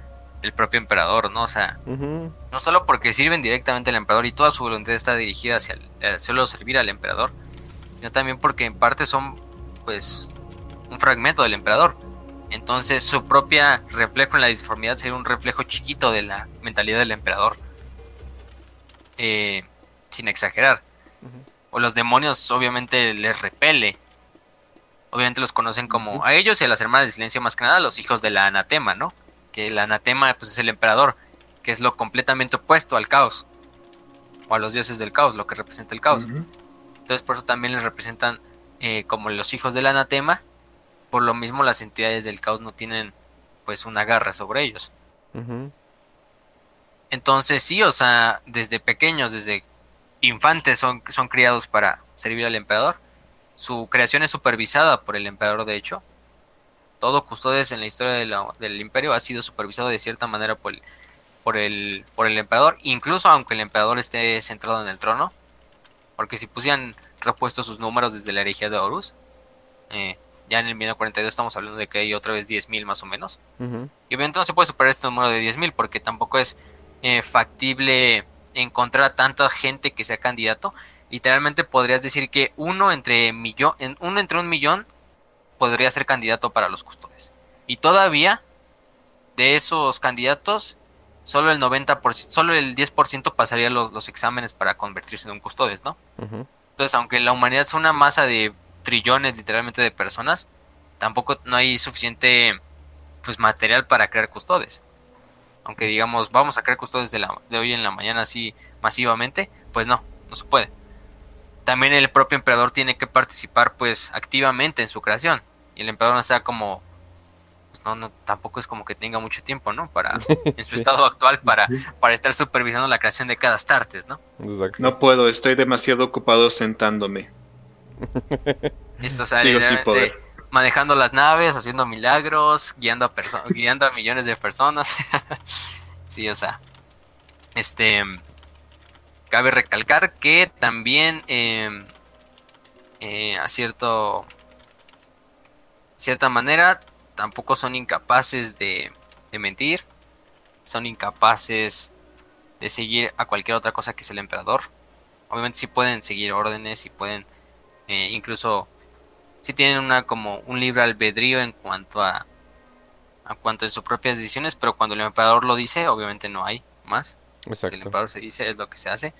el propio emperador, ¿no? O sea, No solo porque sirven directamente al emperador y toda su voluntad está dirigida hacia el, solo servir al emperador, sino también porque en parte son, pues, un fragmento del emperador. Entonces su propia reflejo en la disformidad sería un reflejo chiquito de la mentalidad del emperador. Eh, sin exagerar. O los demonios obviamente les repele. Obviamente los conocen como a ellos y a las hermanas de silencio más que nada los hijos de la anatema, ¿no? Que el anatema pues, es el emperador, que es lo completamente opuesto al caos. O a los dioses del caos, lo que representa el caos. Entonces por eso también les representan eh, como los hijos del anatema. Por lo mismo las entidades del caos no tienen pues una garra sobre ellos. Entonces sí, o sea, desde pequeños, desde infantes son, son criados para servir al emperador. Su creación es supervisada por el emperador, de hecho. Todo custodes en la historia del imperio ha sido supervisado de cierta manera por el, por, el, por el emperador, incluso aunque el emperador esté centrado en el trono. Porque si pusieran repuesto sus números desde la herejía de Horus, eh, ya en el 1942 estamos hablando de que hay otra vez 10.000 más o menos. Y obviamente no se puede superar este número de 10.000 porque tampoco es eh, factible encontrar a tanta gente que sea candidato. Literalmente podrías decir que uno entre, millón, uno entre un millón podría ser candidato para los custodes. Y todavía, de esos candidatos, solo el 90%, solo el 10% pasaría los, los, exámenes para convertirse en un custodes, ¿no? Entonces, aunque la humanidad es una masa de trillones literalmente de personas, tampoco no hay suficiente pues material para crear custodes. Aunque digamos, vamos a crear custodes de, la, de hoy en la mañana así masivamente, pues no, no se puede. También el propio emperador tiene que participar pues activamente en su creación. Y el emperador no está como pues, no, no, tampoco es como que tenga mucho tiempo, ¿no? Para, <laughs> en su estado actual, para, para estar supervisando la creación de cada Astartes, ¿no? No puedo, estoy demasiado ocupado sentándome. Esto, o sea, manejando las naves, haciendo milagros, guiando a, <laughs> guiando a millones de personas. <laughs> sí, o sea, este, cabe recalcar que también em, eh, a cierto, cierta manera tampoco son incapaces de, de mentir, son incapaces de seguir a cualquier otra cosa que es el emperador. Obviamente sí pueden seguir órdenes y pueden eh, incluso si tienen una como un libre albedrío en cuanto a a cuanto en sus propias decisiones, pero cuando el emperador lo dice, obviamente no hay más. el emperador se dice es lo que se hace.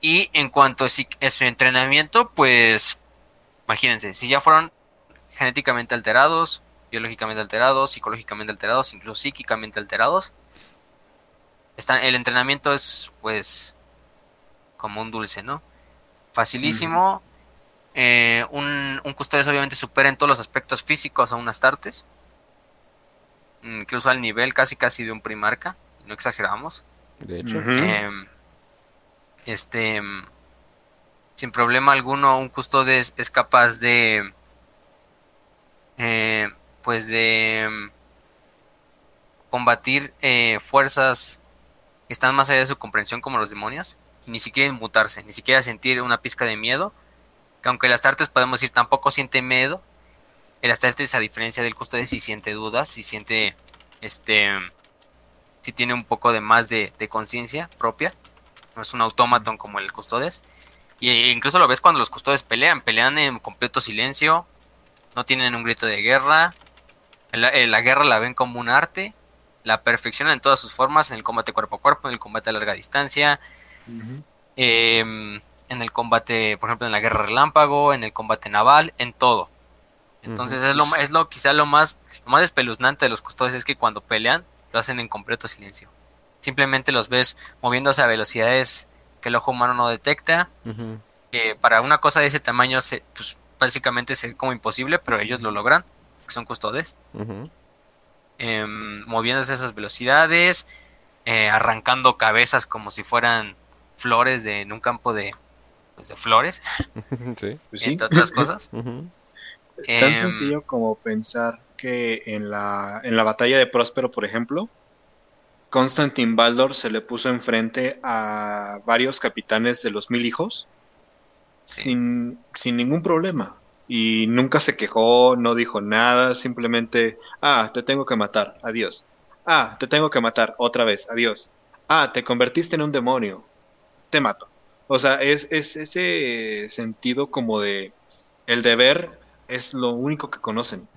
Y en cuanto a, su entrenamiento, pues imagínense, si ya fueron genéticamente alterados, biológicamente alterados, psicológicamente alterados, incluso psíquicamente alterados, están, el entrenamiento es pues como un dulce, ¿no? facilísimo. Eh, un, un custodio obviamente supera en todos los aspectos físicos a unas tartes. Incluso al nivel casi casi de un primarca. No exageramos. De hecho. Em, este. Sin problema alguno, un custodio es, capaz de. Eh, pues de. Em, combatir eh, fuerzas que están más allá de su comprensión como los demonios ni siquiera inmutarse, ni siquiera sentir una pizca de miedo. Que aunque el Astartes podemos decir tampoco siente miedo, el Astartes a diferencia del Custodes sí siente dudas, sí siente este si tiene un poco de más de, conciencia propia. No es un automaton como el Custodes. Y e incluso lo ves cuando los Custodes pelean, pelean en completo silencio, no tienen un grito de guerra. La, eh, la guerra la ven como un arte, la perfeccionan en todas sus formas, en el combate cuerpo a cuerpo, en el combate a larga distancia, Em, en el combate, por ejemplo, en la guerra relámpago, en el combate naval, en todo. Entonces es lo es lo quizá lo más lo más espeluznante de los custodios es que cuando pelean lo hacen en completo silencio. Simplemente los ves moviéndose a velocidades que el ojo humano no detecta. para una cosa de ese tamaño se, pues, básicamente es como imposible, pero ellos lo logran, porque son custodes. Em, moviéndose a esas velocidades, eh, arrancando cabezas como si fueran flores de, en un campo de, pues, de flores. <laughs> sí. Pues entre otras cosas. <laughs> Tan em, sencillo como pensar que en la, en la batalla de Próspero, por ejemplo, Constantin Baldor se le puso enfrente a varios capitanes de los mil hijos sin, sin ningún problema. Y nunca se quejó, no dijo nada, simplemente, ah, te tengo que matar, adiós. Ah, te tengo que matar, otra vez, adiós. Ah, te convertiste en un demonio, te mato. O sea, es, ese sentido como de el deber es lo único que conocen.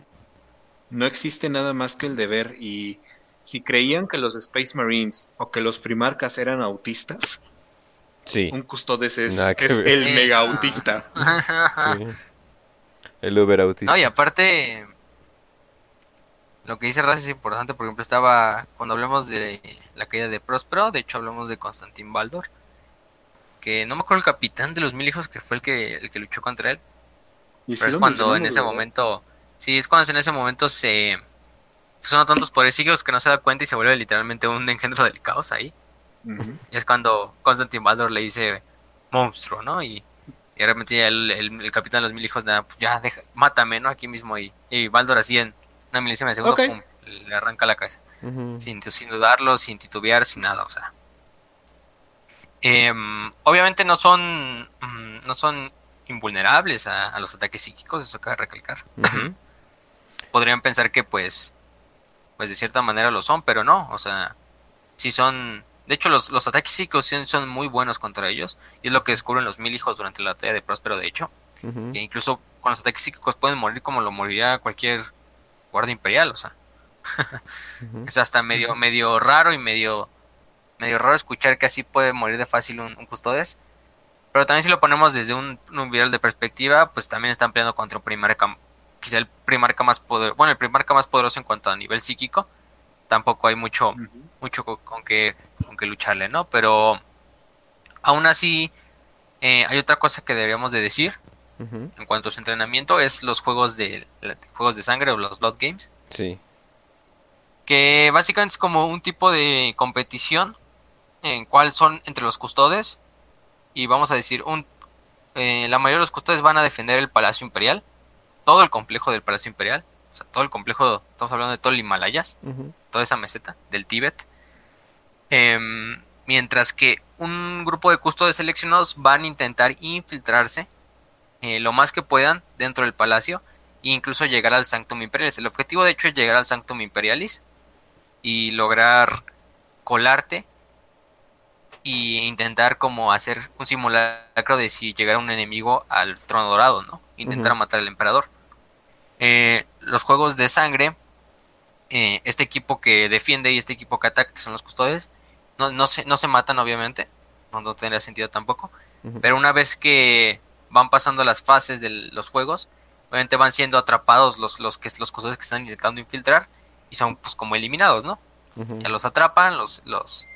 no existe nada más que el deber y si creían que los Space Marines o que los primarcas eran autistas, Sí. un custodes es, es el Eh, mega autista. <laughs> sí. El Uber autista. No, y aparte, lo que dice Raz es importante, por ejemplo, estaba, cuando hablamos de la caída de Próspero, de hecho hablamos de Constantin Baldor, que no me acuerdo el capitán de los mil hijos que fue el que, el que luchó contra él, Y pero es cuando en ese ¿verdad? momento, sí, es cuando en ese momento se son tantos poderes psíquicos que no se da cuenta y se vuelve literalmente un engendro del caos ahí. Y es cuando Constantin Baldor le dice monstruo, ¿no? Y, y de repente ya el, el- el capitán de los mil hijos, nada, pues ya, deja, mátame, ¿no? Aquí mismo. Y, y Baldor así en una milésima de segundo, pum, le arranca la cabeza. Sin, sin dudarlo, sin titubear, sin nada, o sea. Em, obviamente no son, mm, no son invulnerables a, a los ataques psíquicos, eso cabe recalcar. <laughs> Podrían pensar que pues, pues de cierta manera lo son, pero no, o sea, sí son... De hecho, los, los ataques psíquicos sí son muy buenos contra ellos, y es lo que descubren los mil hijos durante la batalla de Próspero, de hecho, que incluso con los ataques psíquicos pueden morir como lo moriría cualquier guardia imperial, o sea. <laughs> Es hasta medio, medio raro y medio, medio raro escuchar que así puede morir de fácil un, un custodes. Pero también si lo ponemos desde un, un nivel de perspectiva, pues también están peleando contra un primarca, quizá el primarca más poderoso, bueno, el primarca más poderoso en cuanto a nivel psíquico. Tampoco hay mucho, mucho con, con que, con que lucharle, ¿no? Pero aún así, eh, hay otra cosa que deberíamos de decir en cuanto a su entrenamiento, es los juegos de, juegos de sangre o los Blood Games. Sí. que básicamente es como un tipo de competición en cual son entre los custodes y vamos a decir un eh, la mayoría de los custodes van a defender el Palacio Imperial todo el complejo del Palacio Imperial o sea todo el complejo estamos hablando de todo el Himalayas toda esa meseta del Tíbet Em, mientras que un grupo de custodes seleccionados van a intentar infiltrarse eh, lo más que puedan dentro del palacio e incluso llegar al Sanctum Imperialis. El objetivo de hecho es llegar al Sanctum Imperialis y lograr colarte y intentar como hacer un simulacro de si llegara un enemigo al trono dorado, ¿no? Intentar matar al emperador. Eh, los juegos de sangre, eh, este equipo que defiende y este equipo que ataca, que son los custodes, no, no, se, no se matan obviamente, no, no tendría sentido tampoco, pero una vez que van pasando las fases de los juegos, obviamente van siendo atrapados los, los, que, los custodes que están intentando infiltrar y son pues como eliminados, ¿no? Ya los atrapan, los, los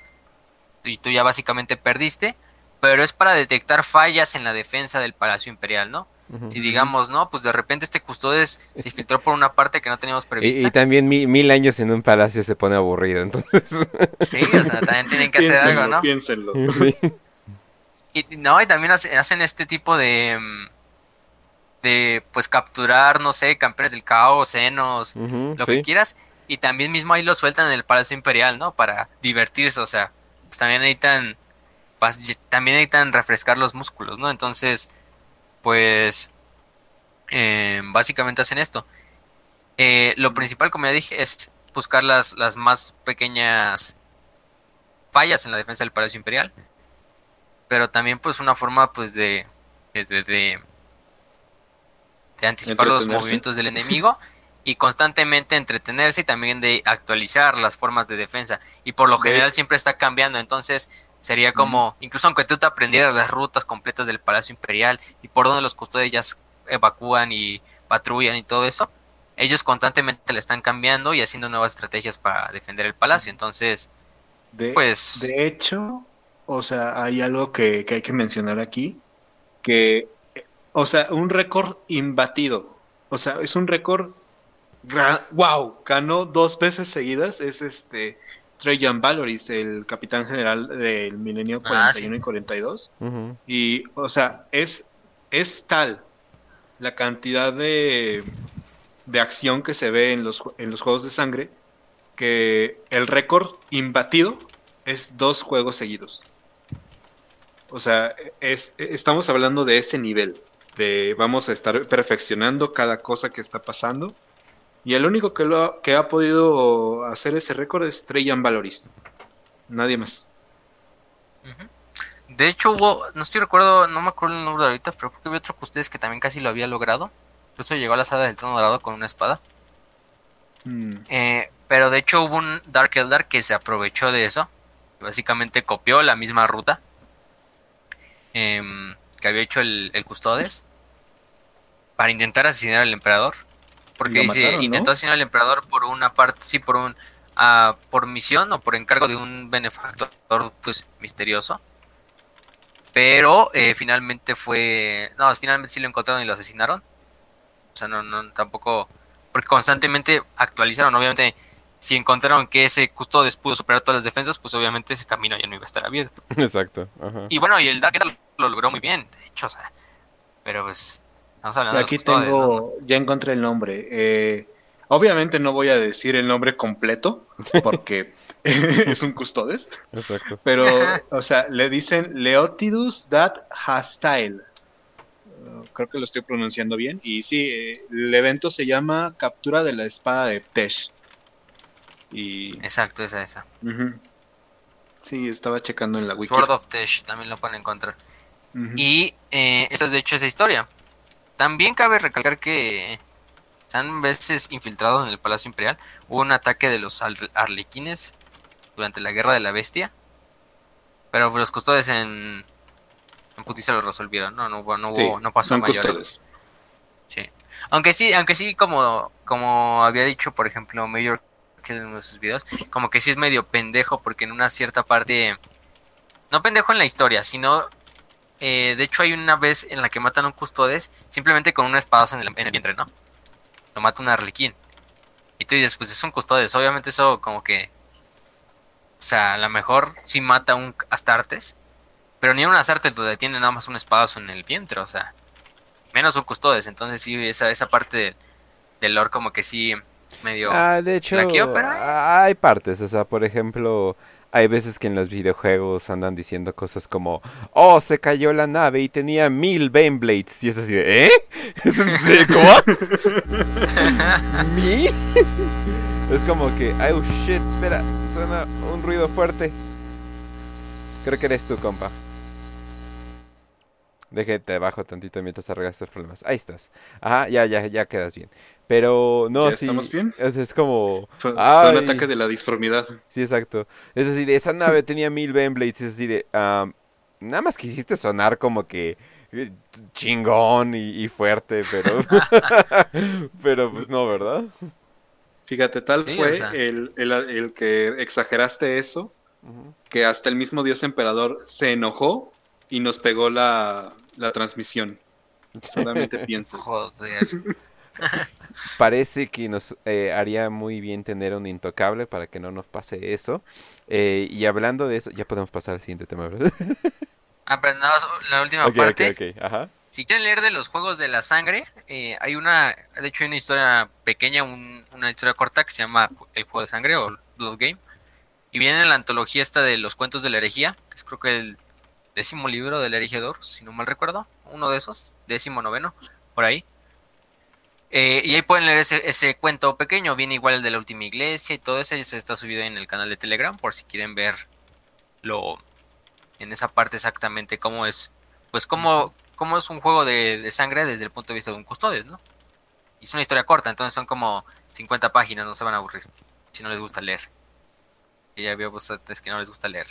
y tú ya básicamente perdiste, pero es para detectar fallas en la defensa del Palacio Imperial, ¿no? Si digamos, no, pues de repente este custodes se <laughs> filtró por una parte que no teníamos prevista. y también mi- mil años en un palacio se pone aburrido, entonces. <laughs> Sí, o sea, también tienen que hacer algo, ¿no? piénsenlo. sí. <laughs> Y no, y también hace- hacen este tipo de mm, de pues capturar, no sé, campeones del caos, senos, lo sí. que quieras, y también mismo ahí lo sueltan en el Palacio Imperial, ¿no? Para divertirse, o sea, también necesitan, también necesitan refrescar los músculos, ¿no? Entonces, pues, eh, básicamente hacen esto. Eh, lo principal, como ya dije, es buscar las, las más pequeñas fallas en la defensa del Palacio Imperial, pero también pues una forma pues de, de, de- anticipar los movimientos del enemigo <laughs> y constantemente entretenerse y también de actualizar las formas de defensa. Y por lo general siempre está cambiando entonces sería como incluso aunque tú te aprendieras las rutas completas del Palacio Imperial y por donde los custodios ya s- evacúan y patrullan y todo eso ellos constantemente le están cambiando y haciendo nuevas estrategias para defender el palacio. Entonces De, pues de hecho, o sea, hay algo que, que hay que mencionar aquí, que, o sea, un récord imbatido, o sea, es un récord, wow, ganó dos veces seguidas, es este Trajan Valoris, el capitán general del milenio Ah, 41 y 42, Ujú. y, o sea, es, es tal la cantidad de, de acción que se ve en los, en los juegos de sangre que el récord imbatido es dos juegos seguidos. O sea, es, estamos hablando de ese nivel, de vamos a estar perfeccionando cada cosa que está pasando. Y el único que, lo ha, que ha podido hacer ese récord es Trajan Valoris. Nadie más. De hecho hubo, no estoy recuerdo, no me acuerdo el nombre de ahorita, pero creo que había otro que ustedes que también casi lo había logrado. Incluso llegó a la sala del trono dorado con una espada. Mm. Eh, pero de hecho hubo un Dark Eldar que se aprovechó de eso. Básicamente copió la misma ruta em, que había hecho el, el Custodes para intentar asesinar al emperador. Porque dice, mataron, ¿no? intentó asesinar al emperador por una parte, sí, por un ah, por misión o por encargo de un benefactor pues misterioso. Pero eh, finalmente fue. No, finalmente sí lo encontraron y lo asesinaron. O sea, no, no, tampoco. Porque constantemente actualizaron. Obviamente, si encontraron que ese custodes pudo superar todas las defensas, pues obviamente ese camino ya no iba a estar abierto. <laughs> Exacto. Ajá. Y bueno, y el Dark lo logró muy bien, de hecho, o sea. Pero pues. Estamos hablando de los Aquí custodes, ¿no? tengo, ya encontré el nombre. Eh, obviamente no voy a decir el nombre completo <laughs> porque <laughs> es un custodes, Exacto. pero, <laughs> o sea, le dicen Leotidus dat Hastile. Uh, creo que lo estoy pronunciando bien. Y sí, eh, el evento se llama Captura de la Espada de Tesh. Y Exacto, esa, esa. sí, estaba checando en la wiki. Sword of Tesh también lo pueden encontrar. Y eh, esa es de hecho esa historia. También cabe recalcar que se han veces infiltrado en el Palacio Imperial. Hubo un ataque de los arlequines durante la Guerra de la Bestia. Pero los custodes en, en putiza lo resolvieron. No, no, hubo- no, Sí, hubo, no pasó son mayores. Sí. Aunque sí, aunque sí, como, como había dicho, por ejemplo, Mayor en uno de sus videos, como que sí es medio pendejo porque en una cierta parte, no pendejo en la historia, sino, eh, de hecho hay una vez en la que matan a un custodes simplemente con un espadazo en el, en el vientre, ¿no? Lo mata un arlequín. Y tú dices, pues es un custodes, obviamente eso como que, o sea, a lo mejor sí mata a un Astartes, pero ni a un Astartes lo detiene nada más un espadazo en el vientre, o sea menos un custodes, entonces sí, esa, esa parte de- del lore como que sí medio... Ah, de hecho, pero- hay partes, o sea, por ejemplo, hay veces que en los videojuegos andan diciendo cosas como, oh, se cayó la nave y tenía mil Baneblades, y es así de, ¿eh? <laughs> ¿Cómo? <laughs> ¿Mil? <laughs> es como que, oh shit, espera, suena un ruido fuerte. Creo que eres tú, compa. Déjate bajo tantito mientras arreglas tus problemas. Ahí estás. Ajá, ya, ya, ya quedas bien. Pero no, ¿Ya sí. estamos bien? Es, es como. Fue, un ataque de la disformidad. Sí, exacto. Es así de esa nave tenía mil Baneblades. Es así de. ah, nada más quisiste sonar como que. eh, chingón y, y fuerte, pero. <laughs> pero pues no, ¿verdad? Fíjate, tal Sí, fue o sea. el, el- el que exageraste eso, que hasta el mismo dios emperador se enojó y nos pegó la, la transmisión. Solamente <laughs> pienso. Joder. <laughs> Parece que nos eh, haría muy bien tener un intocable para que no nos pase eso. Eh, y hablando de eso, ya podemos pasar al siguiente tema, ¿verdad? <laughs> Ah, nada más la última Ok, ok, parte. Ajá. Si quieren leer de los juegos de la sangre, eh, hay una, de hecho hay una historia pequeña, un- una historia corta que se llama El Juego de Sangre o Blood Game. Y viene en la antología esta de los cuentos de la herejía, que es creo que el décimo libro del herejedor, si no mal recuerdo, uno de esos, décimo noveno, por ahí. Eh, y ahí pueden leer ese, ese cuento pequeño, viene igual el de la última iglesia y todo eso, y se está subido en el canal de Telegram por si quieren ver lo en esa parte exactamente cómo es, pues cómo, cómo es un juego de, de sangre desde el punto de vista de un custodes, ¿no? Y es una historia corta, entonces son como 50 páginas, no se van a aburrir si no les gusta leer. Y ya veo bastantes que no les gusta leer.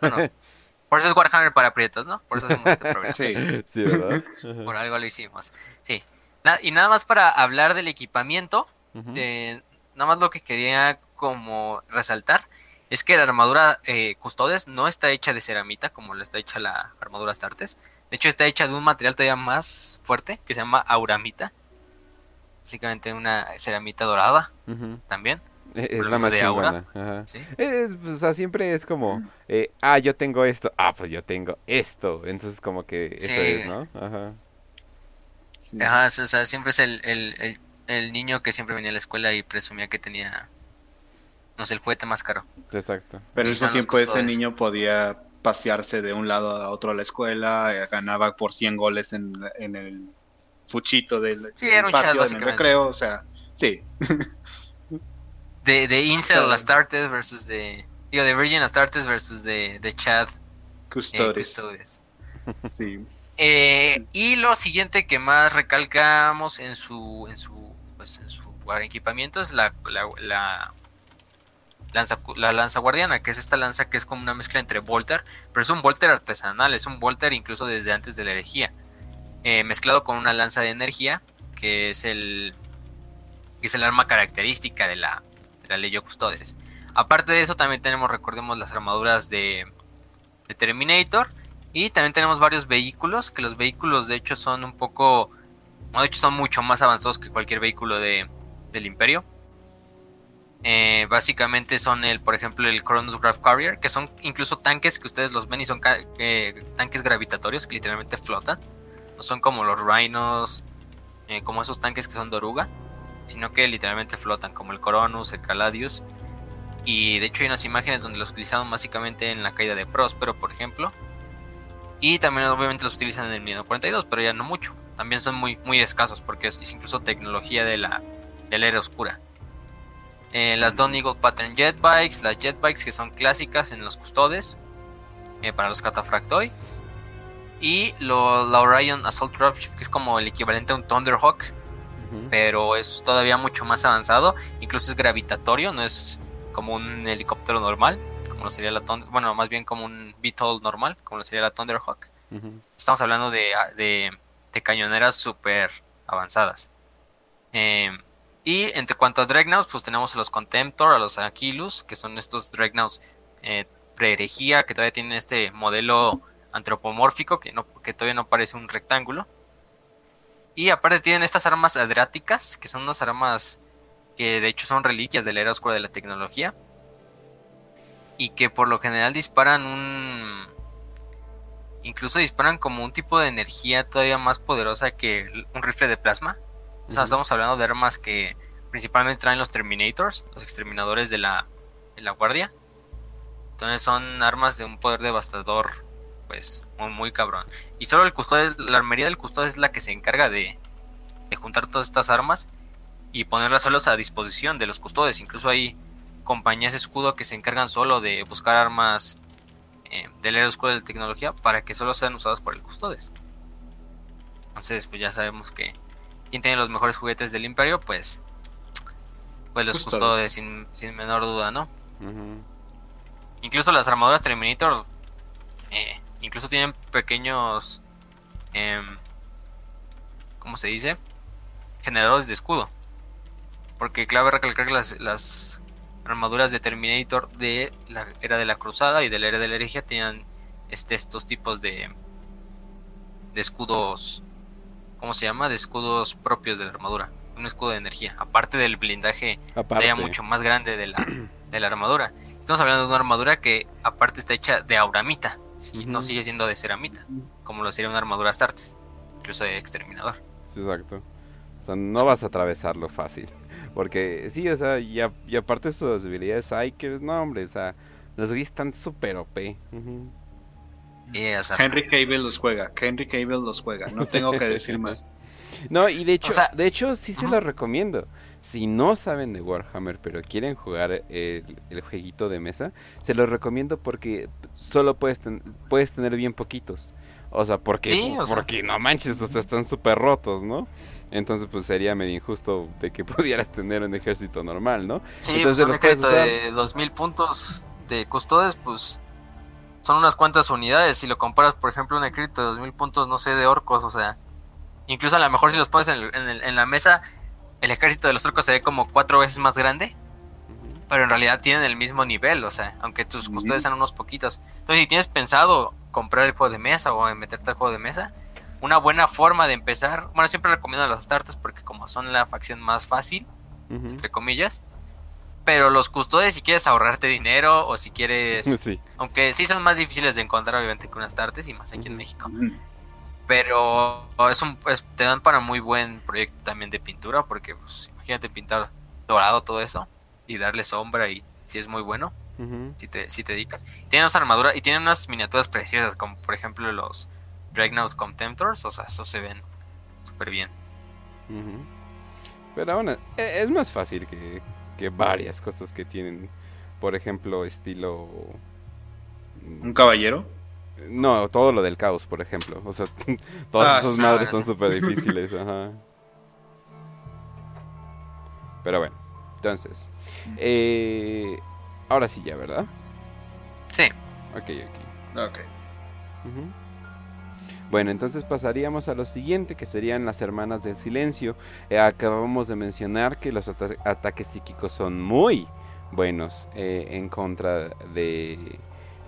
Bueno, <laughs> por eso es Warhammer para prietos, ¿no? Por eso hacemos este <laughs> programa. Sí. Sí, ¿verdad? Por algo lo hicimos. Sí. Y nada más para hablar del equipamiento, eh, nada más lo que quería como resaltar es que la armadura eh, Custodes no está hecha de ceramita como lo está hecha la armadura Astartes. De hecho está hecha de un material todavía más fuerte que se llama auramita. Básicamente una ceramita dorada Ujú. también. Eh, Es la más de aura. ¿sí? Es, pues, o sea, siempre es como, eh, ah, yo tengo esto, ah, pues yo tengo esto. Entonces, como que eso Sí. es, ¿no? Ajá. Sí. Ajá, o sea, siempre es el, el, el- el niño que siempre venía a la escuela y presumía que tenía, no sé, el juguete más caro. Exacto. Pero al Y mismo son los tiempo ese niño podía pasearse de un lado a otro a la escuela, eh, ganaba por 100 goles en, en el fuchito del, Sí, era un chat, patio, en el básicamente. recreo, o sea, sí. De, de Incel Astartes versus de. Digo, de Virgin Astartes versus de, de Chad eh, Custodes. Custodes. Sí. Eh, y lo siguiente que más recalcamos en su. en su. Pues en su equipamiento es la, la, la lanza, la lanza guardiana, que es esta lanza que es como una mezcla entre Volter, pero es un Volter artesanal, es un Volter incluso desde antes de la herejía, eh, mezclado con una lanza de energía, que es el, que es el arma característica de la, de la Legio Custodes. Aparte de eso, también tenemos, recordemos, las armaduras de Terminator. Y también tenemos varios vehículos, que los vehículos de hecho son un poco, de hecho son mucho más avanzados que cualquier vehículo de, del Imperio. Eh, básicamente son el, por ejemplo, el Cronus Graph Carrier, que son incluso tanques que ustedes los ven y son eh, tanques gravitatorios que literalmente flotan. No son como los Rhinos, eh, como esos tanques que son de oruga, sino que literalmente flotan, como el Coronus, el Caladius. Y de hecho hay unas imágenes donde los utilizaron básicamente en la caída de Próspero, por ejemplo. Y también obviamente los utilizan en el Miedo 42, pero ya no mucho. También son muy, muy escasos porque es, es incluso tecnología de la, de la era oscura. Eh, las Don Eagle Pattern Jet Bikes, las Jet Bikes que son clásicas en los custodes eh, para los Cataphractoi. Y lo, la Orion Assault Dropship, que es como el equivalente a un Thunderhawk, pero es todavía mucho más avanzado. Incluso es gravitatorio, no es como un helicóptero normal, como lo sería la Thunder, bueno, más bien como un VTOL normal, como lo sería la Thunderhawk. Estamos hablando de, de, de cañoneras súper avanzadas. Eh, y en cuanto a Dreadnoughts, pues tenemos a los Contemptor, a los Aquilus, que son estos Dreadnoughts eh, pre-herejía, que todavía tienen este modelo antropomórfico, que, no, que todavía no parece un rectángulo. Y aparte tienen estas armas adráticas, que son unas armas que de hecho son reliquias de la era oscura de la tecnología. Y que por lo general disparan un... Incluso disparan como un tipo de energía todavía más poderosa que un rifle de plasma. O sea, estamos hablando de armas que principalmente traen los Terminators, los exterminadores de la, de la guardia. Entonces son armas de un poder devastador, pues, muy, muy cabrón. Y solo el custodio, la armería del custodio es la que se encarga de, de juntar todas estas armas y ponerlas solos a disposición de los custodios. Incluso hay compañías escudo que se encargan solo de buscar armas eh, del era oscuro de tecnología para que solo sean usadas por el custodes. Entonces, pues ya sabemos que quien tiene los mejores juguetes del imperio, pues, pues los Custodes. custodes, sin, sin menor duda, ¿no? Incluso las armaduras Terminator eh, incluso tienen pequeños em, ¿cómo se dice? generadores de escudo. Porque clave recalcar que las, las armaduras de Terminator de la era de la cruzada y de la era de la herejía tenían este, estos tipos de de escudos ¿cómo se llama? de escudos propios de la armadura. Un escudo de energía. Aparte del blindaje Aparte. mucho más grande de la, <clears throat> de la armadura. Estamos hablando de una armadura que aparte está hecha de auramita, ¿sí? no sigue siendo de ceramita, como lo sería una armadura Astartes, incluso de exterminador. Exacto. O sea, no vas a atravesarlo fácil. Porque sí, o sea, y, a- y aparte sus habilidades Psykers, no hombre, o sea, los güeyes están súper OP. Ujú. Sí, o sea, Henry Cable los juega, Henry Cable los juega, no tengo que decir más. <laughs> No, y de hecho, O sea, de hecho sí se los recomiendo. Si no saben de Warhammer, pero quieren jugar el, el jueguito de mesa, se los recomiendo porque solo puedes, ten- puedes tener bien poquitos. O sea, porque, Sí, o sea. porque no manches, o sea, están súper rotos, ¿no? Entonces, pues sería medio injusto de que <laughs> pudieras tener un ejército normal, ¿no? sí, entonces pues un ejército usar. de 2000 puntos de custodes, pues son unas cuantas unidades. Si lo comparas, por ejemplo, un ejército de 2000 puntos, no sé, de orcos, o sea, incluso a lo mejor si los pones en, el- en el- en la mesa, el ejército de los orcos se ve como cuatro veces más grande. Pero en realidad tienen el mismo nivel, o sea, aunque tus custodios sean unos poquitos. Entonces, si tienes pensado comprar el juego de mesa o meterte al juego de mesa, una buena forma de empezar, bueno, siempre recomiendo las starters porque como son la facción más fácil, entre comillas, pero los custodios si quieres ahorrarte dinero o si quieres, <laughs> Sí. aunque sí son más difíciles de encontrar obviamente que unas starters y más aquí en. México, pero es un, es- te dan para muy buen proyecto también de pintura porque pues, imagínate pintar dorado todo eso y darle sombra y si es muy bueno si te, si te dedicas. Tienen unas armaduras y tienen unas miniaturas preciosas, como por ejemplo los Dreadnoughts Contemptors, o sea, esos se ven súper bien. Pero aún e- es más fácil que, que varias cosas que tienen, por ejemplo, estilo... ¿Un caballero? No, todo lo del caos, por ejemplo. O sea, <laughs> todas Ah, esas madres bueno, son súper difíciles, ajá. Pero bueno, entonces. Eh, ahora sí ya, ¿verdad? Sí. Ok, ok. Ok. Bueno, entonces pasaríamos a lo siguiente, que serían las hermanas del silencio. Eh, acabamos de mencionar que los ata- ataques psíquicos son muy buenos eh, en contra de,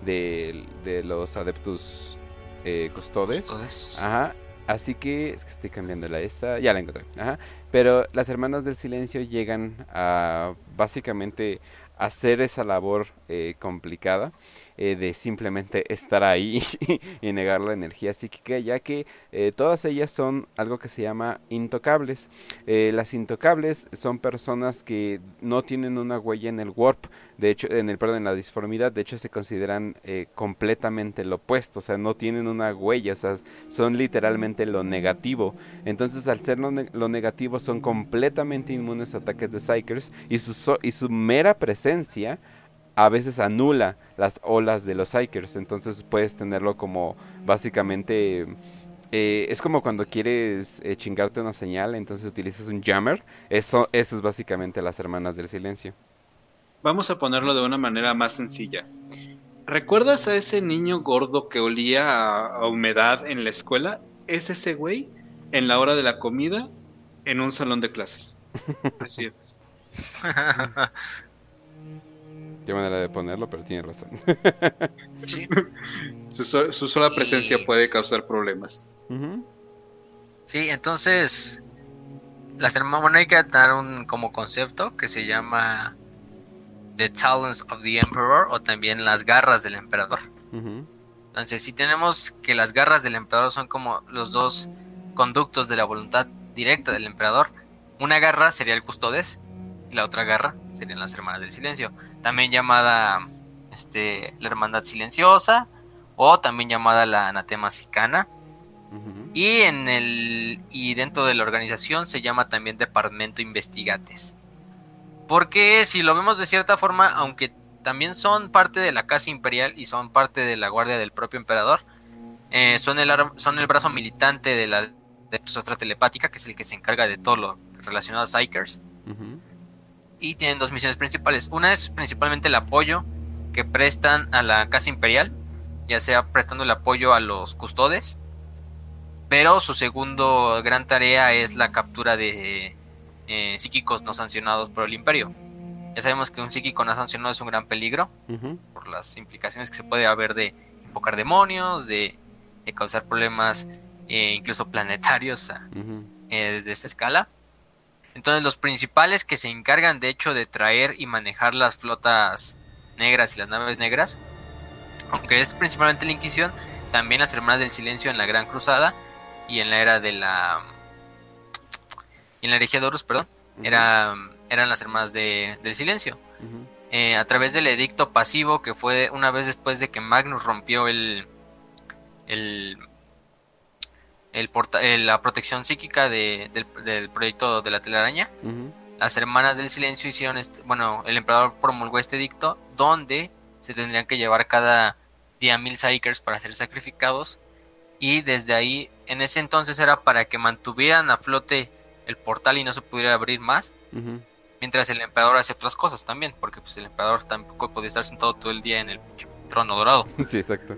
de, de los adeptus eh, custodes. Custodes. Ajá. Así que es que estoy cambiando la esta. Ya la encontré. Ajá. Pero las hermanas del silencio llegan a básicamente hacer esa labor eh, complicada eh, de simplemente estar ahí <laughs> y negar la energía psíquica, ya que eh, todas ellas son algo que se llama intocables. Eh, las intocables son personas que no tienen una huella en el warp, de hecho, en el perdón, en la disformidad, de hecho se consideran completamente lo opuesto, o sea, no tienen una huella, son literalmente lo negativo. Entonces, al ser lo, ne- negativo, son completamente inmunes a ataques de Psychers y su, y su mera presencia a veces anula las olas de los Psychers. Entonces, puedes tenerlo como básicamente. eh, es como cuando quieres eh, chingarte una señal, entonces utilizas un jammer. Eso, eso es básicamente las hermanas del silencio. Vamos a ponerlo de una manera más sencilla. ¿Recuerdas a ese niño gordo que olía a, a humedad en la escuela? Es ese güey en la hora de la comida en un salón de clases. <laughs> Así es. <laughs> Qué manera de ponerlo, pero tiene razón. Sí. <laughs> Su, so- su sola presencia Y- puede causar problemas. Ujú. Sí, entonces las hermanas, bueno, hay que dar un como concepto que se llama The Talons of the Emperor o también las garras del emperador. Entonces, si tenemos que las garras del emperador son como los dos conductos de la voluntad directa del emperador, una garra sería el custodes y la otra garra serían las hermanas del silencio, también llamada este, la hermandad silenciosa o también llamada la anatema sicana. Y en el y dentro de la organización se llama también Departamento Investigates. Porque si lo vemos de cierta forma, aunque también son parte de la Casa Imperial y son parte de la guardia del propio emperador, eh, son, el, son el brazo militante de la de Telepática, que es el que se encarga de todo lo relacionado a Psychers. Ujú. Y tienen dos misiones principales. Una es principalmente el apoyo que prestan a la Casa Imperial, ya sea prestando el apoyo a los custodes, pero su segundo gran tarea es la captura de eh, psíquicos no sancionados por el Imperio. Ya sabemos que un psíquico no sancionado es un gran peligro por las implicaciones que se puede haber de invocar demonios, de, de causar problemas eh, incluso planetarios a- eh, desde esta escala. Entonces los principales que se encargan de hecho de traer y manejar las flotas negras y las naves negras, aunque es principalmente la Inquisición, también las Hermanas del Silencio en la Gran Cruzada y en la era de la... y en la herejía de Horus, perdón, era, eran las Hermanas de- del Silencio. Eh, a través del edicto pasivo que fue una vez después de que Magnus rompió el, el, el porta- la protección psíquica de- del, del proyecto de la telaraña. Las hermanas del silencio hicieron este, bueno, el emperador promulgó este edicto donde se tendrían que llevar cada día mil psychers para ser sacrificados y desde ahí en ese entonces era para que mantuvieran a flote el portal y no se pudiera abrir más mientras el emperador hacía otras cosas también porque pues el emperador tampoco podía estar sentado todo el día en el trono dorado <laughs> Sí, exacto.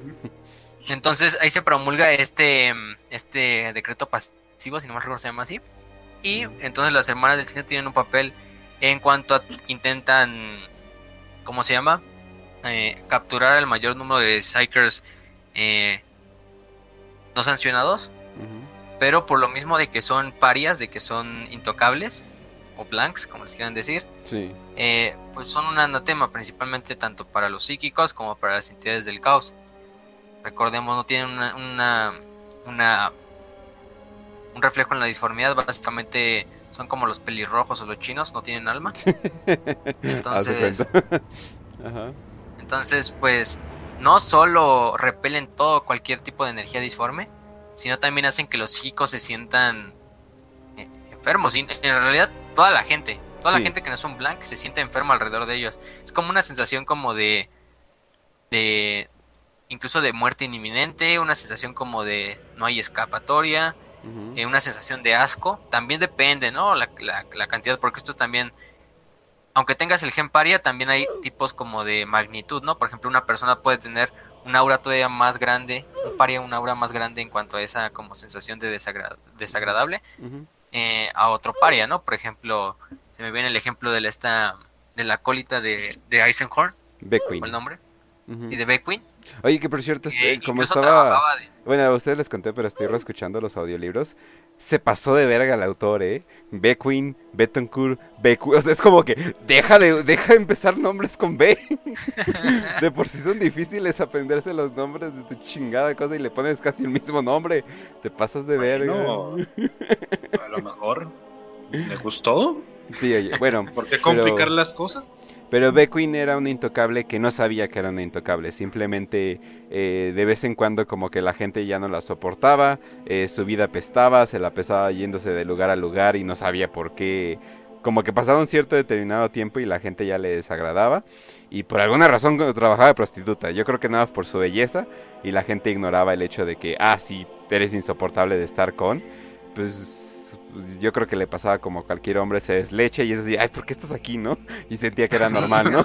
Entonces ahí se promulga este, este decreto pasivo, si no me recuerdo se llama así. Y entonces las hermanas del cine tienen un papel en cuanto a intentan, ¿cómo se llama? Eh, capturar el mayor número de Psychers eh, no sancionados. Pero por lo mismo de que son parias, de que son intocables, o blanks, como les quieran decir, Sí. eh, pues son un anatema principalmente tanto para los psíquicos como para las entidades del caos. Recordemos, no tienen una, una, una- un reflejo en la disformidad, básicamente son como los pelirrojos o los chinos, no tienen alma. <laughs> Entonces-. <laughs> Ajá. Entonces, pues no solo repelen todo cualquier tipo de energía disforme, sino también hacen que los psíquicos se sientan eh, enfermos. Y en realidad, toda la gente, toda Sí. la gente que no es un blank se siente enferma alrededor de ellos. Es como una sensación como de. de. Incluso de muerte inminente, una sensación como de no hay escapatoria, eh, una sensación de asco. También depende, ¿no? La, la- la cantidad, porque esto también aunque tengas el gen paria, también hay tipos como de magnitud, ¿no? Por ejemplo, una persona puede tener un aura todavía más grande, un paria, un aura más grande en cuanto a esa como sensación de desagra- desagradable eh, a otro paria, ¿no? Por ejemplo, se me viene el ejemplo de la, esta, de la colita de, de Eisenhorn, Beckwin. ¿fue el nombre? Y de Beckwin, Oye, que por cierto, este, como incluso estaba... de... Bueno, a ustedes les conté, pero estoy reescuchando los audiolibros. Se pasó de verga el autor, ¿eh? Beckwin, Betancourt, Becu... O sea, es como que deja de, deja de empezar nombres con B. <laughs> De por sí son difíciles aprenderse los nombres de tu chingada cosa y le pones casi el mismo nombre. Te pasas de verga. Bueno, <laughs> a lo mejor le gustó. Sí, oye, bueno. ¿Por qué pero- complicar las cosas? Pero Beckwin era un intocable que no sabía que era un intocable. Simplemente eh, de vez en cuando como que la gente ya no la soportaba. eh, su vida apestaba, se la pesaba yéndose de lugar a lugar y no sabía por qué. Como que pasaba un cierto determinado tiempo y la gente ya le desagradaba. Y por alguna razón trabajaba de prostituta. Yo creo que nada por su belleza. Y la gente ignoraba el hecho de que, ah, sí, eres insoportable de estar con. Pues pues, yo creo que le pasaba como a cualquier hombre, se deslecha y es así, ay, ¿por qué estás aquí, no? <laughs> Y sentía que era Sí. normal, ¿no?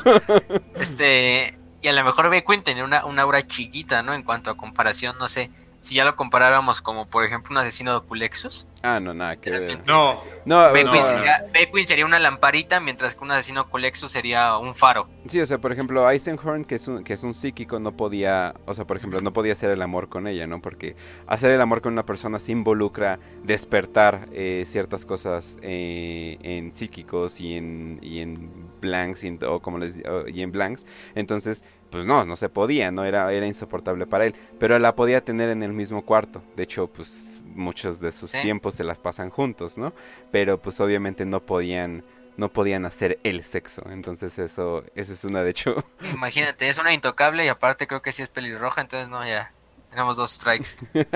Este, y a lo mejor Beckwin tenía una, una aura chiquita, ¿no? En cuanto a comparación, no sé, si ya lo comparáramos como, por ejemplo, un asesino de Oculexus, Ah, no, nada que ver. No, No, Beckwin, no, sería, Beckwin sería una lamparita, mientras que un asesino Oculexus sería un faro. Sí, o sea, por ejemplo, Eisenhorn, que es, un, que es un psíquico, no podía, o sea, por ejemplo, no podía hacer el amor con ella, ¿no? Porque hacer el amor con una persona sí involucra despertar eh, ciertas cosas eh, en psíquicos y en, y en blanks, y en- o como les y en blanks. Entonces, pues no, no se podía, no era, era insoportable para él. Pero la podía tener en el mismo cuarto. De hecho, pues muchos de sus Sí. tiempos se las pasan juntos, ¿no? Pero pues obviamente no podían no podían hacer el sexo. Entonces eso, eso es una de hecho. Imagínate, es una intocable y aparte creo que sí es pelirroja, entonces no, ya tenemos dos strikes. <laughs>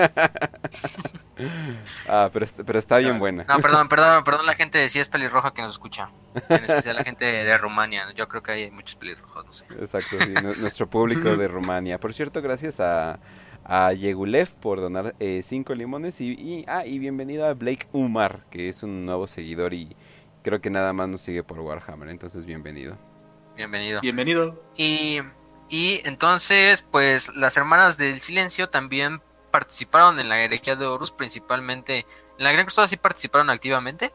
ah, pero, pero está bien buena. No, perdón, <laughs> perdón, perdón la gente de sí es pelirroja que nos escucha. En especial la gente de Rumania. Yo creo que hay muchos pelirrojos, no sé. Exacto, sí, nu- nuestro público de <laughs> Rumania. Por cierto, gracias a, a Yegulev por donar eh, cinco limones y, y- ah, y bienvenido a Blake Umar, que es un nuevo seguidor y creo que nada más nos sigue por Warhammer, entonces bienvenido. Bienvenido. bienvenido. Y, y entonces, pues las hermanas del silencio también participaron en la herejía de Horus, principalmente. En la Gran Cruzada sí participaron activamente.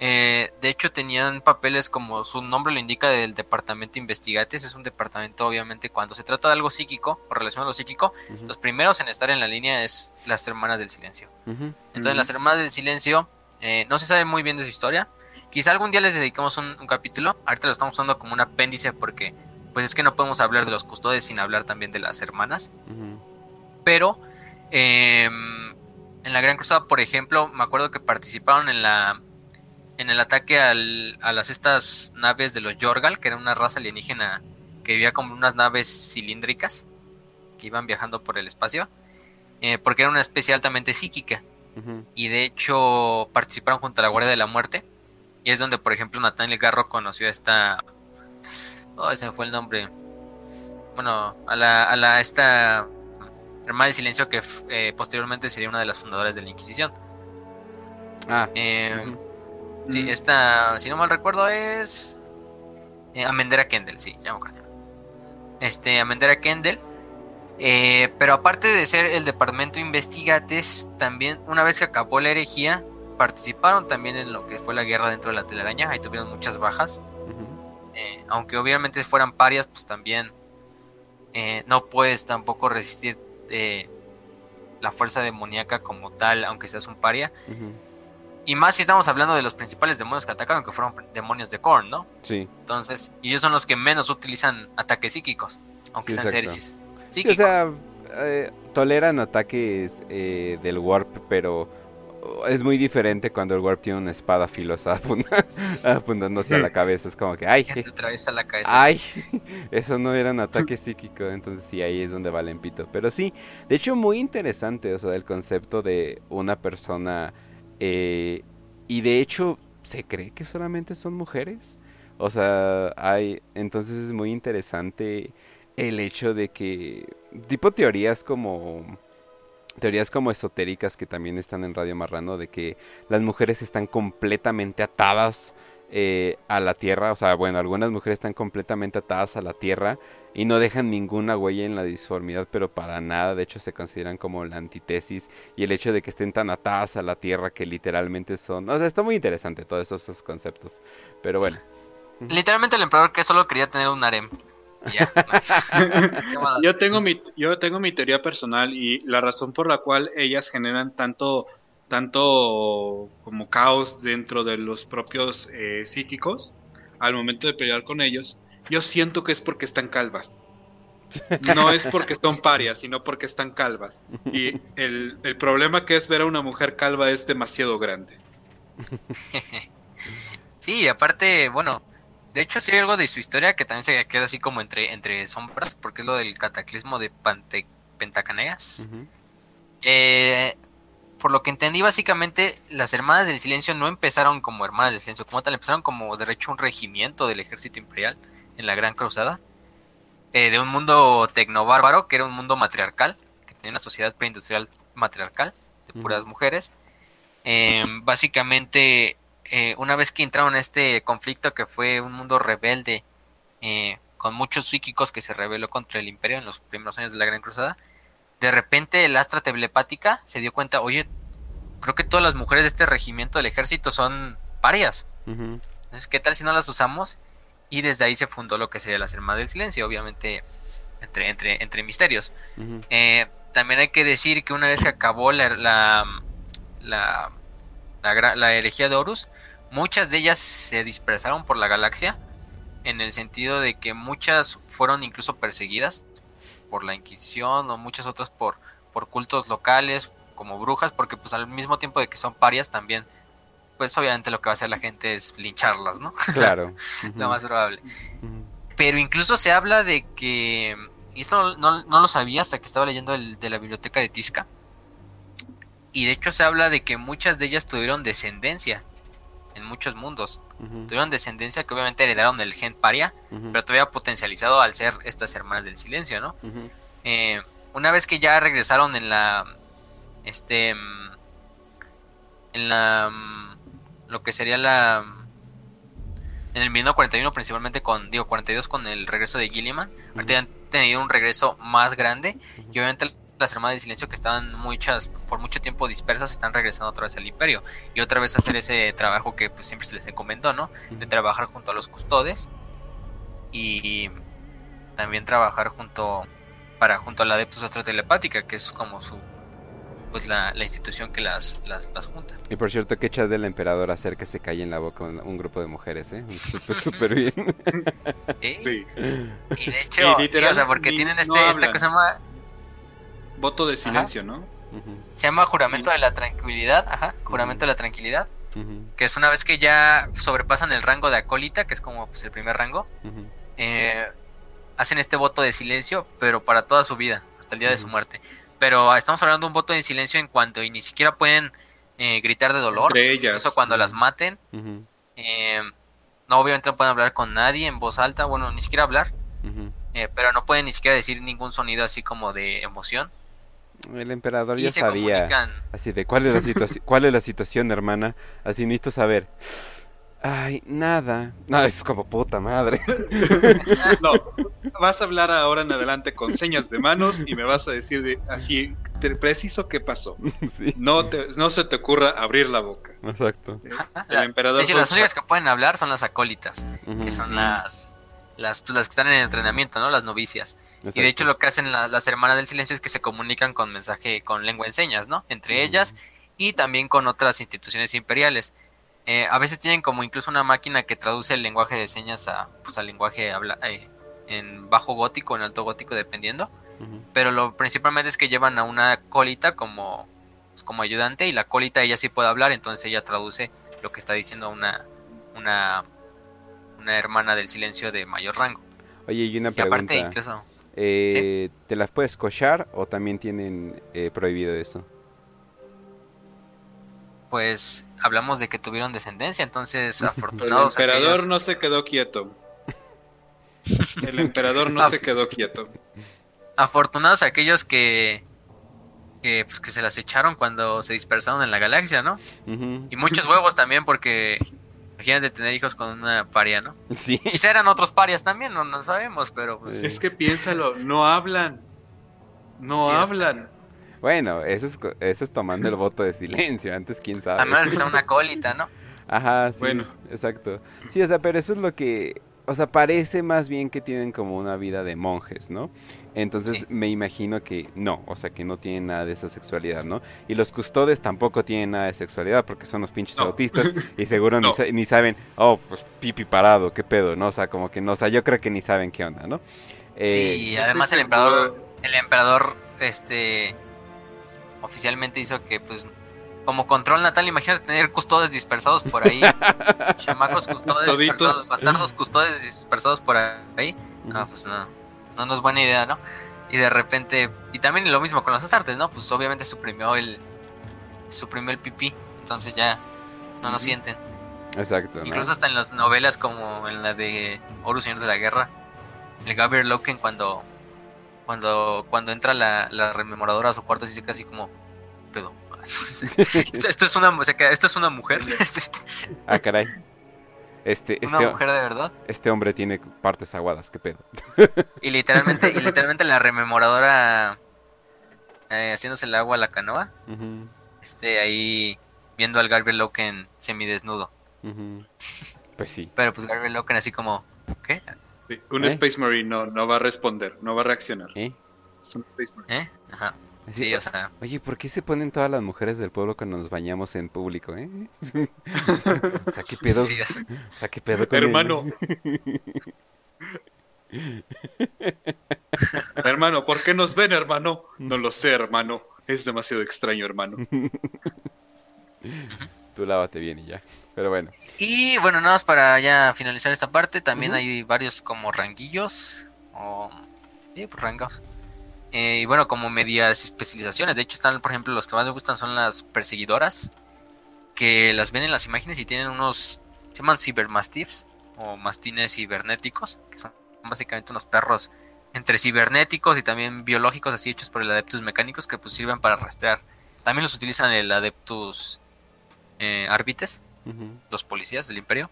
Eh, de hecho, tenían papeles como su nombre lo indica del departamento investigates. Es un departamento, obviamente, cuando se trata de algo psíquico o relacionado a lo psíquico, los primeros en estar en la línea es las hermanas del silencio. Entonces, las hermanas del silencio eh, no se sabe muy bien de su historia. Quizá algún día les dedicamos un, un capítulo. Ahorita lo estamos usando como un apéndice porque, pues es que no podemos hablar de los custodes sin hablar también de las hermanas. Pero eh, en la Gran Cruzada, por ejemplo, me acuerdo que participaron en la en el ataque al- a las estas naves de los Yorgal, que era una raza alienígena que vivía como unas naves cilíndricas que iban viajando por el espacio, eh, porque era una especie altamente psíquica y de hecho participaron junto a la Guardia de la Muerte. Y es donde, por ejemplo, Nathaniel Garro conoció a esta. Oh, ese fue el nombre. Bueno, a la, a la esta hermana del silencio que eh, posteriormente sería una de las fundadoras de la Inquisición. Ah, Eh. Sí, Mm. esta, si no mal recuerdo, es. eh, Amendera Kendall, sí, ya me acuerdo. Este, Amendera Kendall. Eh, pero aparte de ser el departamento investigates, también una vez que acabó la herejía, participaron también en lo que fue la guerra dentro de la telaraña. Ahí tuvieron muchas bajas. Eh, aunque obviamente fueran parias, pues también eh, no puedes tampoco resistir eh, la fuerza demoníaca como tal, aunque seas un paria. Y más si estamos hablando de los principales demonios que atacaron, que fueron demonios de Korn, ¿no? Sí. Entonces, y ellos son los que menos utilizan ataques psíquicos, aunque Sí, sean exacto. seres Sí, psíquicos. o sea, eh, toleran ataques eh, del Warp, pero es muy diferente cuando el Warp tiene una espada filosa apun- apuntando hacia la cabeza. Es como que, ay, que te atraviesa la cabeza. ay, <laughs> eso no era un ataque <laughs> psíquico. Entonces sí, ahí es donde valen pito. Pero sí, de hecho muy interesante, o sea, el concepto de una persona... eh, y de hecho, ¿se cree que solamente son mujeres? O sea, hay... Entonces es muy interesante el hecho de que tipo teorías como teorías como esotéricas que también están en Radio Marrano de que las mujeres están completamente atadas eh, a la tierra, o sea, bueno, algunas mujeres están completamente atadas a la tierra y no dejan ninguna huella en la disformidad, pero para nada, de hecho se consideran como la antítesis y el hecho de que estén tan atadas a la tierra que literalmente son, o sea, está muy interesante todos esos conceptos, pero bueno. <laughs> Literalmente el emperador que solo quería tener un harem. <laughs> Ya. <laughs> yo tengo mi yo tengo mi teoría personal y la razón por la cual ellas generan tanto tanto como caos dentro de los propios eh, psíquicos al momento de pelear con ellos, yo siento que es porque están calvas. No es porque son parias, sino porque están calvas. Y el, el problema que es ver a una mujer calva es demasiado grande. <laughs> Sí, aparte, bueno, de hecho sí hay algo de su historia que también se queda así como entre, entre sombras, porque es lo del cataclismo de Pante Pentacaneas. eh, por lo que entendí, básicamente las Hermanas del Silencio no empezaron como Hermanas del Silencio, como tal, empezaron como de hecho un regimiento del ejército imperial en la Gran Cruzada, eh, de un mundo tecnobárbaro, que era un mundo matriarcal, que tenía una sociedad preindustrial matriarcal, de puras mujeres. Eh, básicamente, eh, una vez que entraron en este conflicto, que fue un mundo rebelde, eh, con muchos psíquicos que se rebeló contra el imperio en los primeros años de la Gran Cruzada, de repente el astra telepática se dio cuenta, oye, creo que todas las mujeres de este regimiento del ejército son parias. Entonces, ¿qué tal si no las usamos? Y desde ahí se fundó lo que sería la Hermanas del Silencio, obviamente entre, entre, entre misterios. eh, también hay que decir que una vez que acabó la, la, la, la, la herejía de Horus, muchas de ellas se dispersaron por la galaxia, en el sentido de que muchas fueron incluso perseguidas por la Inquisición o muchas otras por, por cultos locales como brujas, porque pues al mismo tiempo de que son parias también, pues obviamente lo que va a hacer la gente es lincharlas, ¿no? <laughs> Claro. <laughs> lo más probable. Pero incluso se habla de que, y esto no, no, no lo sabía hasta que estaba leyendo el, de la biblioteca de Tisca, y de hecho se habla de que muchas de ellas tuvieron descendencia en muchos mundos. Tuvieron descendencia que obviamente heredaron el gen paria, pero todavía potencializado al ser estas hermanas del silencio, ¿no? Eh, una vez que ya regresaron en la. Este. mm, En la. mm, Lo que sería la. En el 1941, principalmente con. Digo, 42 con el regreso de Gilliman. Ahorita ya han tenido un regreso más grande. Y obviamente las hermanas del silencio que estaban muchas por mucho tiempo dispersas están regresando otra vez al imperio y otra vez hacer ese trabajo que pues siempre se les encomendó no de trabajar junto a los custodes y también trabajar junto para junto a la adeptus astra telepática que es como su pues la, la institución que las, las, las junta Y por cierto, que echas del emperador hacer que se calle en la boca un, un grupo de mujeres, ¿eh? Súper, <laughs> súper bien. ¿Sí? Sí. y de hecho Y literal, sí, o sea porque tienen no este esta cosa llama Voto de silencio, ¿no? Se llama juramento de la tranquilidad ajá juramento de la tranquilidad que es una vez que ya sobrepasan el rango de acólita que es como pues el primer rango eh, hacen este voto de silencio, pero para toda su vida, hasta el día de su muerte. Pero estamos hablando de un voto de silencio en cuanto y ni siquiera pueden eh, gritar de dolor, Entre ellas. incluso cuando las maten. Eh, no, obviamente no pueden hablar con nadie en voz alta, bueno, ni siquiera hablar, eh, pero no pueden ni siquiera decir ningún sonido así como de emoción. El emperador Y ya se sabía. comunican. Así de, ¿cuál es la <laughs> situación? ¿Cuál es la situación, hermana? Así necesito saber. Ay, nada. No, es como puta madre. <laughs> No, <laughs> vas a hablar ahora en adelante con señas de manos y me vas a decir de- así te- preciso qué pasó. sí, No, te- no se te ocurra abrir la boca. exacto. El la- emperador de hecho, las únicas que pueden hablar son las acólitas, que son las, las, pues, las que están en entrenamiento, ¿no? Las novicias. Y de hecho lo que hacen la- las hermanas del silencio es que se comunican con mensaje, con lengua en señas, ¿no? Entre ellas y también con otras instituciones imperiales. Eh, a veces tienen como incluso una máquina que traduce el lenguaje de señas a, pues, al lenguaje habla, eh, en bajo gótico o en alto gótico, dependiendo. Pero lo principalmente es que llevan a una colita como, pues, como ayudante y la colita ella sí puede hablar, entonces ella traduce lo que está diciendo una, una, una hermana del silencio de mayor rango. Oye, y una Y aparte pregunta. incluso... Eh, ¿Te las puedes cochar o también tienen eh, prohibido eso? pues hablamos de que tuvieron descendencia, entonces <laughs> El afortunados emperador aquellos- no se quedó quieto. <laughs> El emperador no se quedó quieto. afortunados aquellos que que pues que se las echaron cuando se dispersaron en la galaxia, ¿no? Y muchos huevos también porque Imagínate tener hijos con una paria, ¿no? <laughs> Sí. Quizá eran otros parias también, no, no sabemos, pero pues... Es que piénsalo, no hablan. No Sí, es- hablan. Bueno, eso es, co- eso es tomando el voto de silencio. Antes, quién sabe. A menos que sea una <laughs> colita, ¿no? Ajá, sí. Bueno. Exacto. Sí, o sea, pero eso es lo que. O sea, parece más bien que tienen como una vida de monjes, ¿no? Entonces Sí. me imagino que no, o sea, que no tienen nada de esa sexualidad, ¿no? Y los custodes tampoco tienen nada de sexualidad porque son los pinches No. autistas y <laughs> seguro ni, sa- ni saben, oh, pues pipi parado, qué pedo, ¿no? O sea, como que no, o sea, yo creo que ni saben qué onda, ¿no? Eh, sí, además el emperador, el emperador, este, oficialmente hizo que, pues, como control natal, imagínate tener custodes dispersados por ahí, <laughs> chamacos custodes Toditos. dispersados, bastardos custodes dispersados por ahí, ah, pues no, no, no es buena idea, ¿no? Y de repente, y también lo mismo con los asartes, ¿no? Pues obviamente suprimió el, suprimió el pipí, entonces ya no nos sienten. Exacto, ¿no? Incluso hasta en las novelas como en la de Horus Señor de la Guerra, el Gabriel Loken cuando cuando cuando entra la, la rememoradora a su cuarto dice casi como pedo. <laughs> esto, esto es una esto es una mujer. Ah, caray. <laughs> Este, una este, mujer de verdad. este hombre tiene partes aguadas, qué pedo. <laughs> Y literalmente y literalmente la rememoradora eh, haciéndose el agua a la canoa, este ahí viendo al Gabriel Loken semidesnudo. ujú. Pues sí. Pero pues Gabriel Loken así como ¿qué? Sí, Un ¿Eh? Space Marine no, no va a responder, no va a reaccionar. ¿Eh? Es un Space Marine. ¿Eh? Ajá. Así, Sí, o sea, Oye, ¿por qué se ponen todas las mujeres del pueblo cuando nos bañamos en público, eh? <laughs> o sea, ¿qué pedo? sí, o sea, O sea, ¿qué pedo con Hermano. <laughs> hermano, ¿por qué nos ven, hermano? No lo sé, hermano. Es demasiado extraño, hermano. <laughs> Tú lávate bien y ya. Pero bueno. Y bueno, nada más para ya finalizar esta parte, también hay varios como ranguillos, o... Sí, pues rangos. Eh, y bueno, como medias especializaciones. De hecho, están, por ejemplo, los que más me gustan son las perseguidoras, que las ven en las imágenes y tienen unos... Se llaman cibermastiffs, o mastines cibernéticos, que son básicamente unos perros entre cibernéticos y también biológicos, así hechos por el Adeptus mecánicos, que pues sirven para rastrear. También los utilizan el Adeptus eh, Arbites los policías del imperio,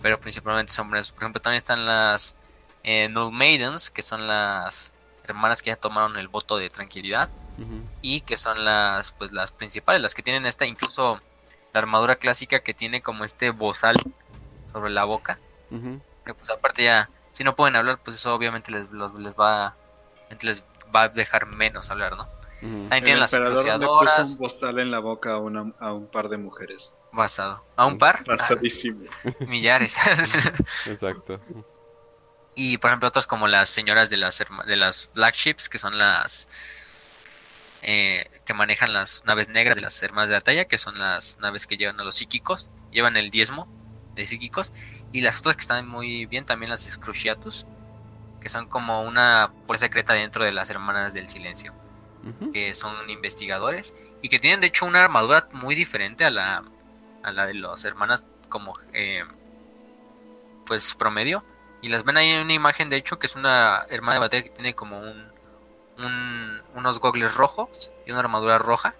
pero principalmente son hombres. Por ejemplo, también están las eh, Null Maidens, que son las hermanas que ya tomaron el voto de tranquilidad y que son las pues las principales, las que tienen esta incluso la armadura clásica que tiene como este bozal sobre la boca. Que, pues aparte ya si no pueden hablar, pues eso obviamente les, los- les va les va a dejar menos hablar, ¿no? Ujú. También El tienen las emperador le puso un bozal en la boca a, una- a un par de mujeres. basado. ¿A un par? Pasadísimo. Ah, millares. <laughs> Exacto. Y por ejemplo otras como las señoras de las de las flagships, que son las eh, que manejan las naves negras de las hermanas de batalla, que son las naves que llevan a los psíquicos, llevan el diezmo de psíquicos, y las otras que están muy bien también las Scruciatus, que son como una fuerza secreta dentro de las hermanas del silencio, que son investigadores y que tienen de hecho una armadura muy diferente a la a la de las hermanas como eh, pues promedio y las ven ahí en una imagen de hecho que es una hermana de batalla que tiene como un, un- unos gogles rojos y una armadura roja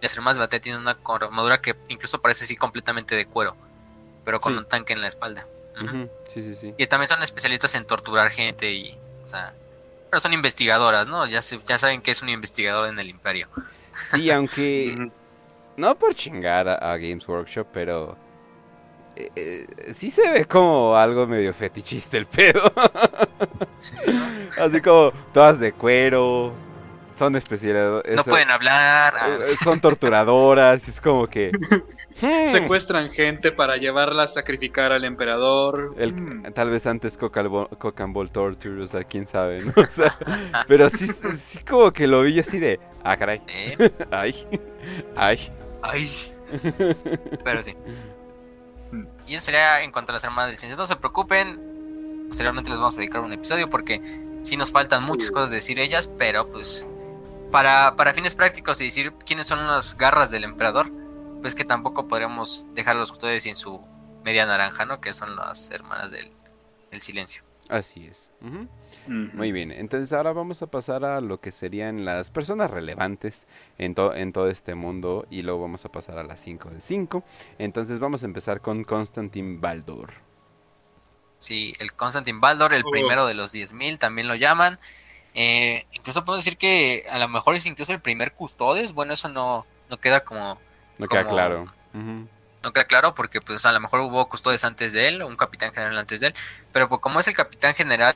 y las hermanas de batalla tienen una armadura que incluso parece así completamente de cuero pero con Sí. un tanque en la espalda. Sí, sí, sí. y también son especialistas en torturar gente y o sea pero son investigadoras no ya se- ya saben que es un investigador en el imperio Sí, aunque <laughs> no por chingar a, a Games Workshop, pero eh, eh, sí se ve como algo medio fetichista el pedo. Sí, ¿no? <laughs> Así como todas de cuero, son especializadas. no pueden hablar ah, Eh, Son torturadoras, es como que... <laughs> hmm, Secuestran gente para llevarla a sacrificar al emperador. el- Mm. tal vez antes Cock and Ball- Cock and Ball Torture, o sea, quién sabe, ¿no? <laughs> O sea, pero sí, sí como que lo vi yo así de... Ah, caray. ¿eh? Ay. Ay. Ay. Pero sí. Y eso sería en cuanto a las hermanas de ciencia. No se preocupen. Posteriormente les vamos a dedicar un episodio porque sí nos faltan muchas cosas de decir ellas, pero pues para, para fines prácticos y decir quiénes son las garras del emperador, pues que tampoco podríamos dejarlos ustedes sin su media naranja, ¿no? Que son las hermanas del, del silencio. Así es. Muy bien, entonces ahora vamos a pasar a lo que serían las personas relevantes en, to- en todo este mundo y luego vamos a pasar a las 5 de 5. Entonces vamos a empezar con Constantin Baldur. Sí, el Constantin Baldor, el Oh. primero de los 10.000, también lo llaman. Eh, incluso podemos decir que a lo mejor es incluso el primer custodes. Bueno, eso no, no queda como No queda Como- claro. No queda claro porque pues a lo mejor hubo custodes antes de él, o un capitán general antes de él, pero pues, como es el capitán general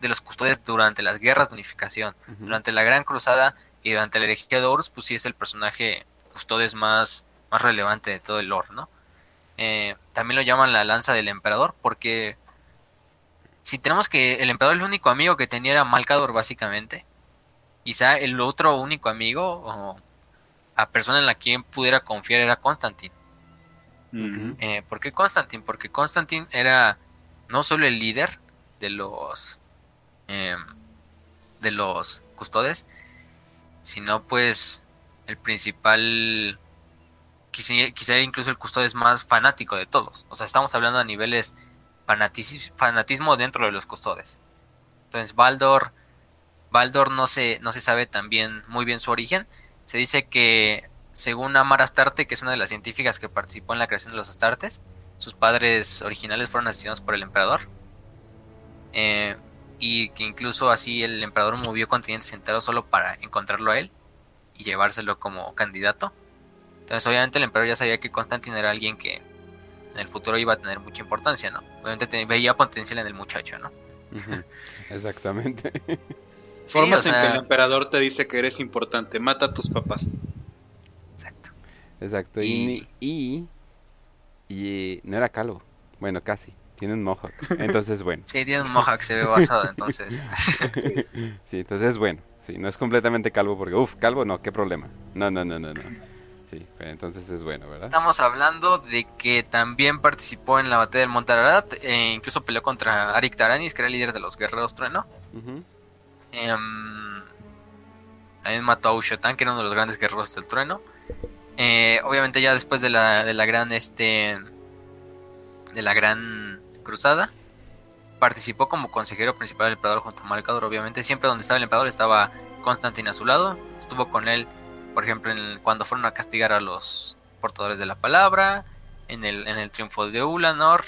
de los custodes durante las guerras de unificación, durante la Gran Cruzada y durante la herejía de Horus, pues sí es el personaje custodes más, más relevante de todo el lore, ¿no? Eh, también lo llaman la lanza del emperador porque si tenemos que el emperador el único amigo que tenía era Malcador básicamente, quizá el otro único amigo o a persona en la quien pudiera confiar era Constantine. Ujú. Eh, ¿Por qué Constantine? Porque Constantine era no solo el líder de los em, de los custodes, sino pues el principal, quizá, incluso el custodes más fanático de todos. O sea, estamos hablando a niveles fanatismo dentro de los custodes. Entonces, Baldor, Baldor no se, no se sabe también muy bien su origen. Se dice que, según Amar Astarte, que es una de las científicas que participó en la creación de los Astartes, sus padres originales fueron asesinados por el emperador. Eh, y que incluso así el emperador movió continentes enteros solo para encontrarlo a él y llevárselo como candidato. Entonces, obviamente, el emperador ya sabía que Constantino era alguien que en el futuro iba a tener mucha importancia, ¿no? Obviamente te- veía potencial en el muchacho, ¿no? <laughs> Exactamente. <laughs> Sí, Formas o en que el emperador te dice que eres importante. Mata a tus papás. exacto. Exacto. Y- Y, y, y no era calvo. Bueno, casi. Tiene un mohawk. Entonces, bueno. Sí, tiene un mohawk, se ve basado, entonces. <laughs> Sí, entonces bueno. Sí, no es completamente calvo porque, uff, calvo no, qué problema. No, no, no, no, no. Sí, pero entonces es bueno, ¿verdad? Estamos hablando de que también participó en la batalla del Monte Ararat, e incluso peleó contra Arik Taranis, que era el líder de los guerreros trueno. Ujú. Em, también mató a Ushotan, que era uno de los grandes guerreros del trueno. Eh, obviamente ya después de la, de la gran este de la gran cruzada participó como consejero principal del emperador junto a Malcador obviamente. Siempre donde estaba el emperador estaba Constantine a su lado. Estuvo con él por ejemplo en cuando fueron a castigar a los portadores de la palabra en el, en el triunfo de Ulanor.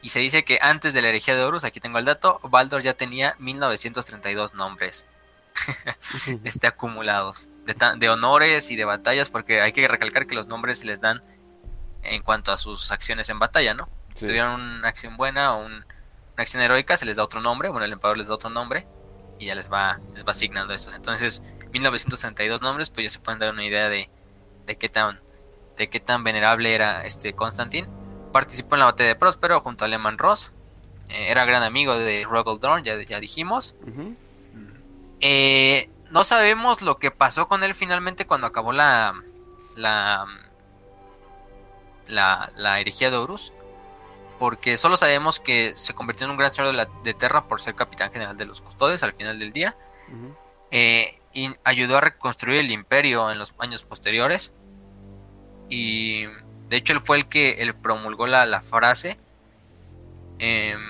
Y se dice que antes de la herejía de Horus, aquí tengo el dato, Baldor ya tenía 1932 nombres <laughs> este, acumulados de, de honores y de batallas, porque hay que recalcar que los nombres se les dan en cuanto a sus acciones en batalla, ¿no? Si Sí. tuvieron una acción buena o un- una acción heroica, se les da otro nombre, bueno, el emperador les da otro nombre y ya les va, les va asignando estos. Entonces, 1932 nombres, pues ya se pueden dar una idea de, de qué tan de qué tan venerable era este Constantin. Participó en la batalla de Próspero junto a Lehman Ross. Eh, era gran amigo de Rogel Dorn, ya, ya dijimos. Eh, no sabemos lo que pasó con él finalmente cuando acabó la la la, la herejía de Horus. Porque solo sabemos que se convirtió en un gran señor de, la, de Terra por ser capitán general de los custodes al final del día. Eh, y ayudó a reconstruir el imperio en los años posteriores. Y de hecho él fue el que él promulgó la, la frase. em,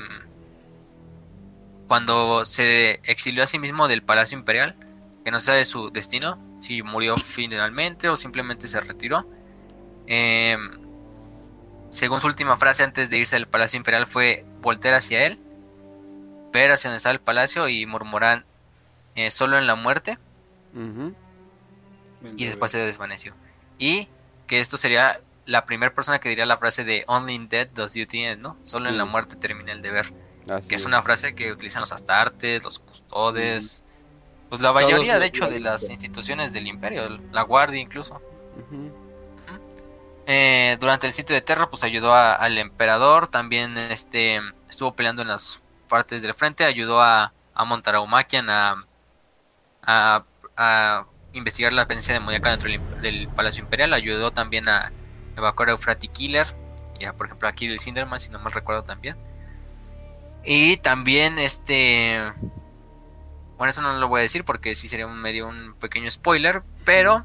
cuando se exilió a sí mismo del Palacio Imperial, que no se sabe su destino, si murió finalmente o simplemente se retiró. Em, según su última frase antes de irse del Palacio Imperial fue voltear hacia él, ver hacia donde estaba el palacio y murmurar eh, solo en la muerte y después se desvaneció. Y que esto sería la primera persona que diría la frase de Only in death does duty end, ¿no? Solo en la muerte termina el deber. Así Que es una frase que utilizan los astartes, los custodes, pues la Todos mayoría de hecho de las instituciones del imperio, la guardia incluso. Eh, durante el sitio de Terra, pues ayudó al emperador, también este estuvo peleando en las partes del frente, ayudó a, a a, a, a investigar la presencia demoníaca dentro del, Palacio Imperial, ayudó también a evacuar a Eufrati Killer, y por ejemplo a Kirill Sinderman, si no mal recuerdo también. Y también este... Bueno, eso no lo voy a decir porque sí sería un medio un pequeño spoiler, pero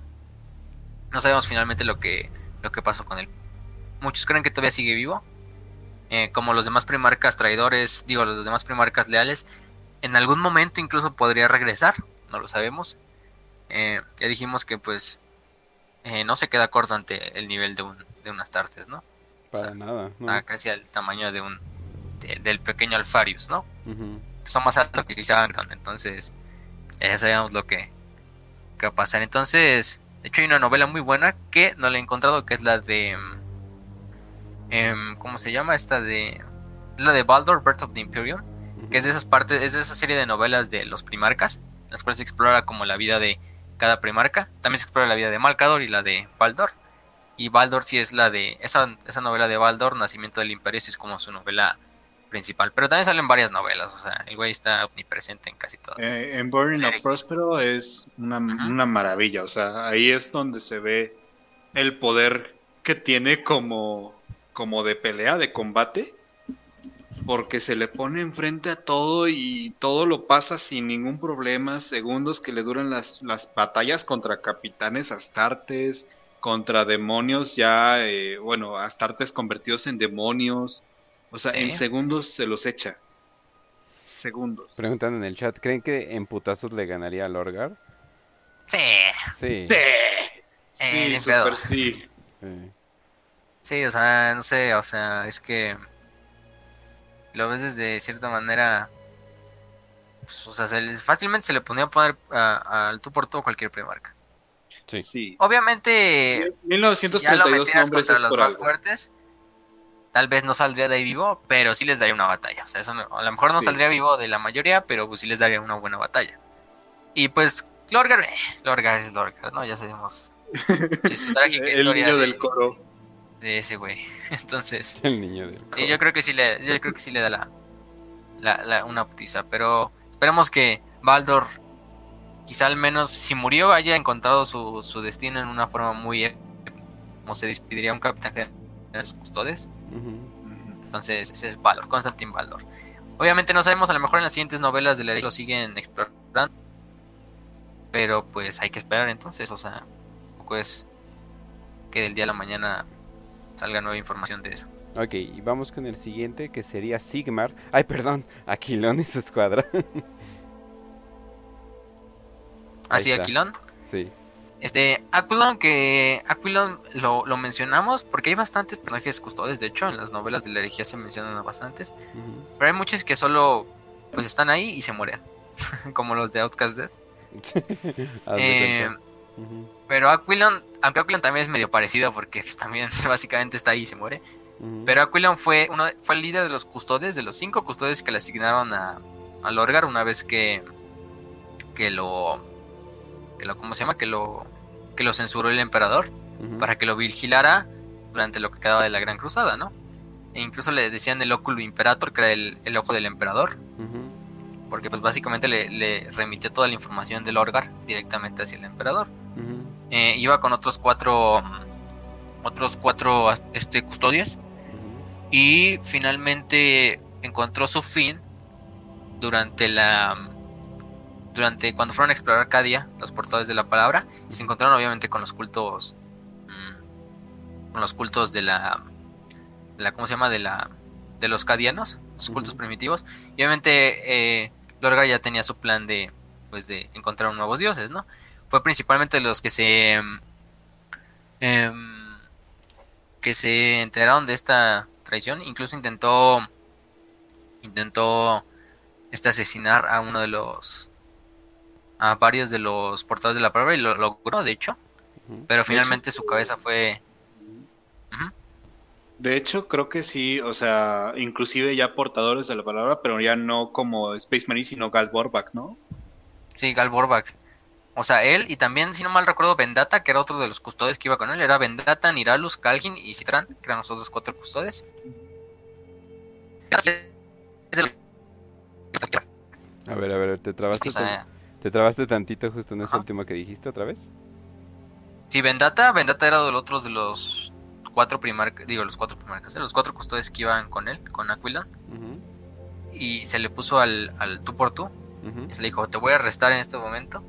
no sabemos finalmente lo que lo que pasó con él. Muchos creen que todavía sigue vivo. eh, como los demás primarcas traidores, digo, los demás primarcas leales, en algún momento incluso podría regresar, no lo sabemos. Eh, ya dijimos que pues eh, no se queda corto ante el nivel de un, de un Astartes, ¿no? Para nada. ¿no? Está casi al tamaño de un de- del pequeño Alfarius, ¿no? Son más altos que quizá entonces ya sabíamos lo que, que va a pasar. Entonces, de hecho hay una novela muy buena que no la he encontrado, que es la de... em, ¿Cómo se llama? Esta de... La de Baldur, Birth of the Imperium, que es de esas partes, es de esa serie de novelas de los primarcas, en las cuales se explora como la vida de cada primarca. También se explora la vida de Malcador y la de Baldur. Y Baldur sí es la de... Esa, esa novela de Baldur, Nacimiento del Imperio, sí es como su novela principal. Pero también salen varias novelas, o sea, el güey está omnipresente en casi todas. Eh, en Burning of Prospero es una, una maravilla, o sea, ahí es donde se ve el poder que tiene como, como de pelea, de combate, porque se le pone enfrente a todo y todo lo pasa sin ningún problema, segundos que le duran las, las batallas contra capitanes astartes, contra demonios ya, eh, bueno, astartes convertidos en demonios, o sea, Sí. en segundos se los echa. Segundos. Preguntan en el chat, ¿creen que en putazos le ganaría a Lorgar? Sí, Sí. Sí, super pedo. sí. sí. sí, o sea, no sé, o sea, es que lo ves desde cierta manera, pues, o sea, se le- fácilmente se le podía poner a- al tú por tú cualquier primarca. Sí. Sí. Obviamente, si ya lo 1932 metieras nombres contra los más algo. fuertes, tal vez no saldría de ahí vivo, pero sí les daría una batalla. O sea, eso no- a lo mejor no Sí. saldría vivo de la mayoría, pero pues sí les daría una buena batalla. Y pues, Lorgar, eh, Lorgar es Lorgar, ¿no? Ya sabemos. Sí, su trágica <laughs> El historia niño de, del coro. de ese güey. <laughs> Entonces, El niño del sí, yo creo que sí le, yo creo que sí le da la, la- la- una putiza. Pero esperemos que Baldor, quizá al menos, si murió, haya encontrado su, su destino en una forma muy épica, como se despediría un capitán de los custodes. Entonces, ese es Balor, Constantin Baldor. Obviamente no sabemos, a lo mejor en las siguientes novelas de la lo siguen explorando. Pero pues hay que esperar entonces, o sea, tampoco es que del día a la mañana salga nueva información de eso. Ok, y vamos con el siguiente que sería Sigmar. Ay, perdón, Aquilón y su escuadra. Así, está. Aquilón. sí. Este, Aquilon, que Aquilon lo, lo mencionamos porque hay bastantes personajes custodes, de hecho, en las novelas de la herejía se mencionan bastantes. Pero hay muchos que solo pues están ahí y se mueren, <laughs> como los de Outcast Death. <laughs> Haz de Eh, Pero Aquilon, aunque Aquilon también es medio parecido porque pues, también <laughs> básicamente está ahí y se muere. Pero Aquilon fue, uno, fue el líder de los custodes, de los cinco custodes que le asignaron a, a Lorgar una vez que, que lo, que lo, ¿cómo se llama? Que lo, que lo censuró el emperador para que lo vigilara durante lo que quedaba de la Gran Cruzada, ¿no? E incluso le decían el óculo imperator, que era el, el ojo del emperador, porque pues básicamente le, le remitió toda la información del Lorgar directamente hacia el emperador. Eh, iba con otros cuatro, mm, otros cuatro este, custodios y finalmente encontró su fin durante la durante cuando fueron a explorar Arcadia los portadores de la palabra y se encontraron obviamente con los cultos mm, con los cultos de la de la cómo se llama de la de los cadianos los cultos primitivos. Y obviamente eh, Lorgar ya tenía su plan de pues de encontrar nuevos dioses no fue principalmente los que se em, em, que se enteraron de esta traición. Incluso intentó intentó este asesinar a uno de los a varios de los portadores de la palabra y lo logró de hecho. Pero finalmente su cabeza fue De hecho, creo que sí, o sea, inclusive ya portadores de la palabra, pero ya no como Space Marine, sino Gal Borbach, ¿no? sí Gal Borbach o sea él y también si no mal recuerdo Vendata que era otro de los custodes que iba con él era Vendata Niralus Calgin y Citran que eran los otros cuatro el- A ver, a ver, te trabaste, o sea, te trabaste tantito justo en eso Ajá. último que dijiste otra vez. Sí, Vendata, Vendata era de los otros de los cuatro primarcas, digo, los cuatro primarcas, de los cuatro custodes que iban con él, con Aquila, y se le puso al, al tú por tú, y se le dijo, te voy a arrestar en este momento,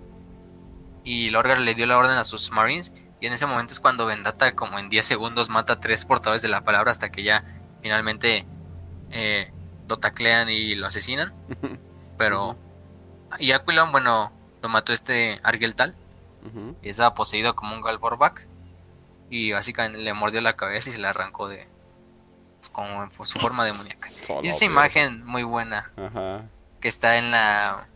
y Lorgar le dio la orden a sus marines, y en ese momento es cuando Vendata, como en 10 segundos, mata a tres portadores de la palabra hasta que ya finalmente eh, lo taclean y lo asesinan. <laughs> Pero. Y Aquilon, bueno, lo mató este Argeltal. Ujú. Y estaba poseído como un Galborback. Y básicamente le mordió la cabeza y se la arrancó de. pues, como en su forma demoníaca. Hola, Y esa pero- imagen muy buena que está en la.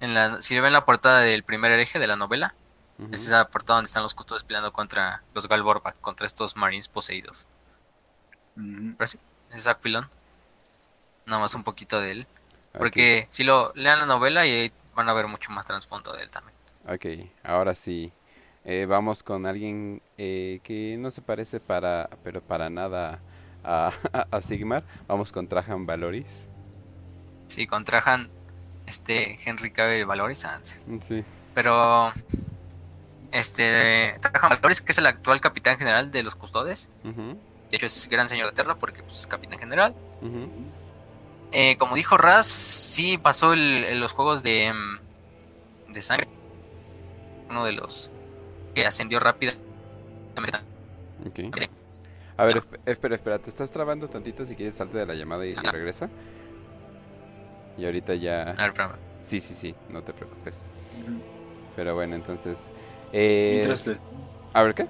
En la si ven la portada del primer hereje de la novela, es esa portada donde están los custodios peleando contra los Galborback, contra estos Marines poseídos. Ujú. Pero sí, ese es Aquilon. Nada más un poquito de él. Porque si lo lean la novela y ahí van a ver mucho más trasfondo de él también. Ok, ahora sí. Eh, vamos con alguien eh, que no se parece para, pero para nada a, <laughs> a Sigmar. Vamos con Trajan Valoris. Sí, con Trajan, este Henry Cavill Valoris, ah, sí. Sí. pero este Trajan Valoris, que es el actual capitán general de los custodes, Ujú, de hecho es gran señor de Terra porque pues, es capitán general. ujú. Eh, como dijo Raz, sí pasó el- el- los juegos de, mm, de sangre, uno de los que ascendió rápidamente. Ok. A ver, esp- espera, espera, te estás trabando tantito si quieres salte de la llamada y, y Ajá. regresa. Y ahorita ya... A ver, espérame. Sí, sí, sí, no te preocupes. Pero bueno, entonces... Eh... Mientras les, A ver, ¿qué?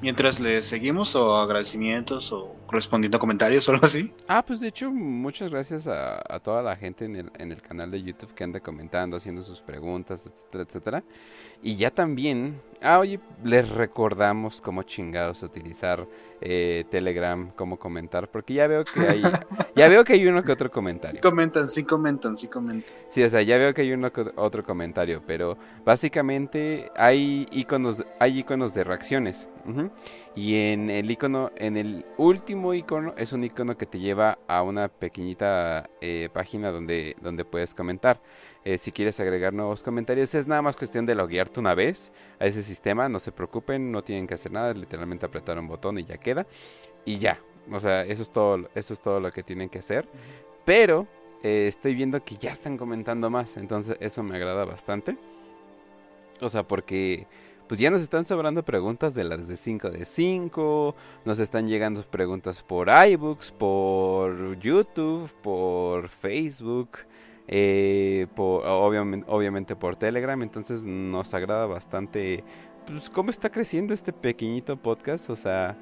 Mientras les seguimos o agradecimientos o respondiendo comentarios <laughs> o algo así. Ah, pues de hecho, muchas gracias a, a toda la gente en el, en el canal de YouTube que anda comentando, haciendo sus preguntas, etcétera, etcétera. Y ya también, ah, oye, les recordamos cómo chingados utilizar eh, Telegram, cómo comentar, porque ya veo que hay, <laughs> ya veo que hay uno que otro comentario. Comentan, sí comentan, sí comentan. Sí, o sea, ya veo que hay uno que otro comentario, pero básicamente hay iconos, hay iconos de reacciones. ujú, Y en el icono, en el último icono es un icono que te lleva a una pequeñita eh, página donde, donde puedes comentar. Eh, si quieres agregar nuevos comentarios, es nada más cuestión de loguearte una vez a ese sistema. No se preocupen, no tienen que hacer nada, literalmente apretar un botón y ya queda. Y ya, o sea, eso es todo, eso es todo lo que tienen que hacer. Pero eh, estoy viendo que ya están comentando más, entonces eso me agrada bastante. O sea, porque pues ya nos están sobrando preguntas de las de 5 de 5, nos están llegando preguntas por iBooks, por YouTube, por Facebook, eh, obviamente por Telegram, entonces nos agrada bastante pues cómo está creciendo este pequeñito podcast, o sea,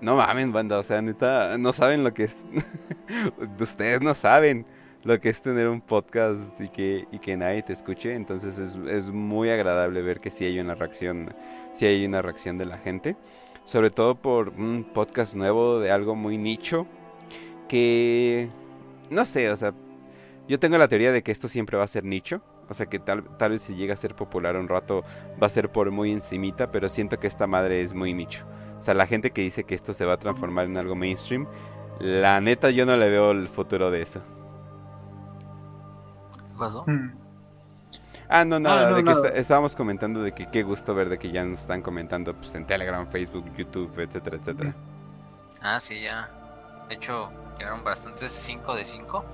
no mamen, banda, o sea, neta, no saben lo que es. <laughs> Ustedes no saben lo que es tener un podcast y que, y que nadie te escuche. Entonces es, es muy agradable ver que sí hay una reacción, sí hay una reacción de la gente. Sobre todo por un podcast nuevo de algo muy nicho. Que no sé, o sea, yo tengo la teoría de que esto siempre va a ser nicho. O sea que tal, tal vez si llega a ser popular un rato va a ser por muy encimita, pero siento que esta madre es muy nicho. O sea, la gente que dice que esto se va a transformar en algo mainstream, la neta yo no le veo el futuro de eso. ¿Qué pasó? Ah, no, nada, no, de que nada. está- estábamos comentando de que qué gusto ver de que ya nos están comentando pues, en Telegram, Facebook, YouTube, etcétera, etcétera. Ah, sí, ya. De hecho, llegaron bastantes 5 de 5.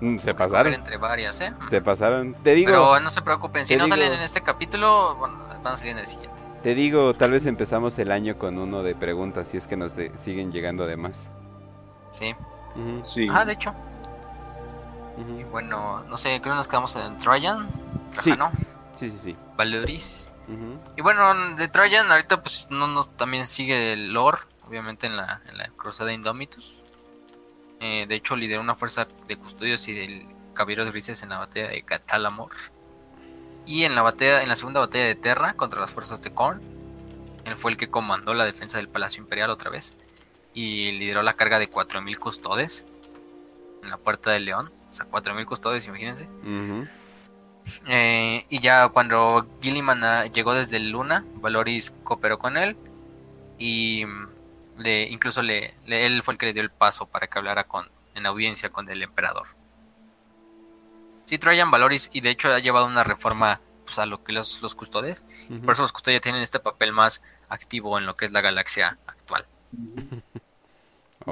Mm, Se pasaron, entre varias, ¿eh? se pasaron. Te digo, Pero no se preocupen, si no digo- salen en este capítulo, bueno, van a salir en el siguiente. te digo, tal vez empezamos el año con uno de preguntas si es que nos eh, siguen llegando además. Sí. Sí. Ah, de hecho. Y bueno, no sé, creo que nos quedamos en Trojan, Trajano, Sí, sí, sí. Valoris. Ujú, Y bueno, de Trojan ahorita pues no nos también sigue el lore, obviamente en la, en la Cruzada Indomitus. Eh, de hecho lideró una fuerza de custodios y del Caballeros Grises en la batalla de Catalamor. Y en la batalla, en la segunda batalla de Terra contra las fuerzas de Korn. Él fue el que comandó la defensa del Palacio Imperial otra vez. Y lideró la carga de 4.000 custodes en la Puerta del León. O sea, 4.000 custodes, imagínense. Eh, y ya cuando Gilliman ah, llegó desde Luna, Valoris cooperó con él y mm, le, incluso le, le- él fue el que le dio el paso para que hablara con, en audiencia con el emperador. Sí, Trajan Valoris y de hecho ha llevado una reforma pues, a lo que los, los custodes. Por eso los custodes tienen este papel más activo en lo que es la galaxia actual.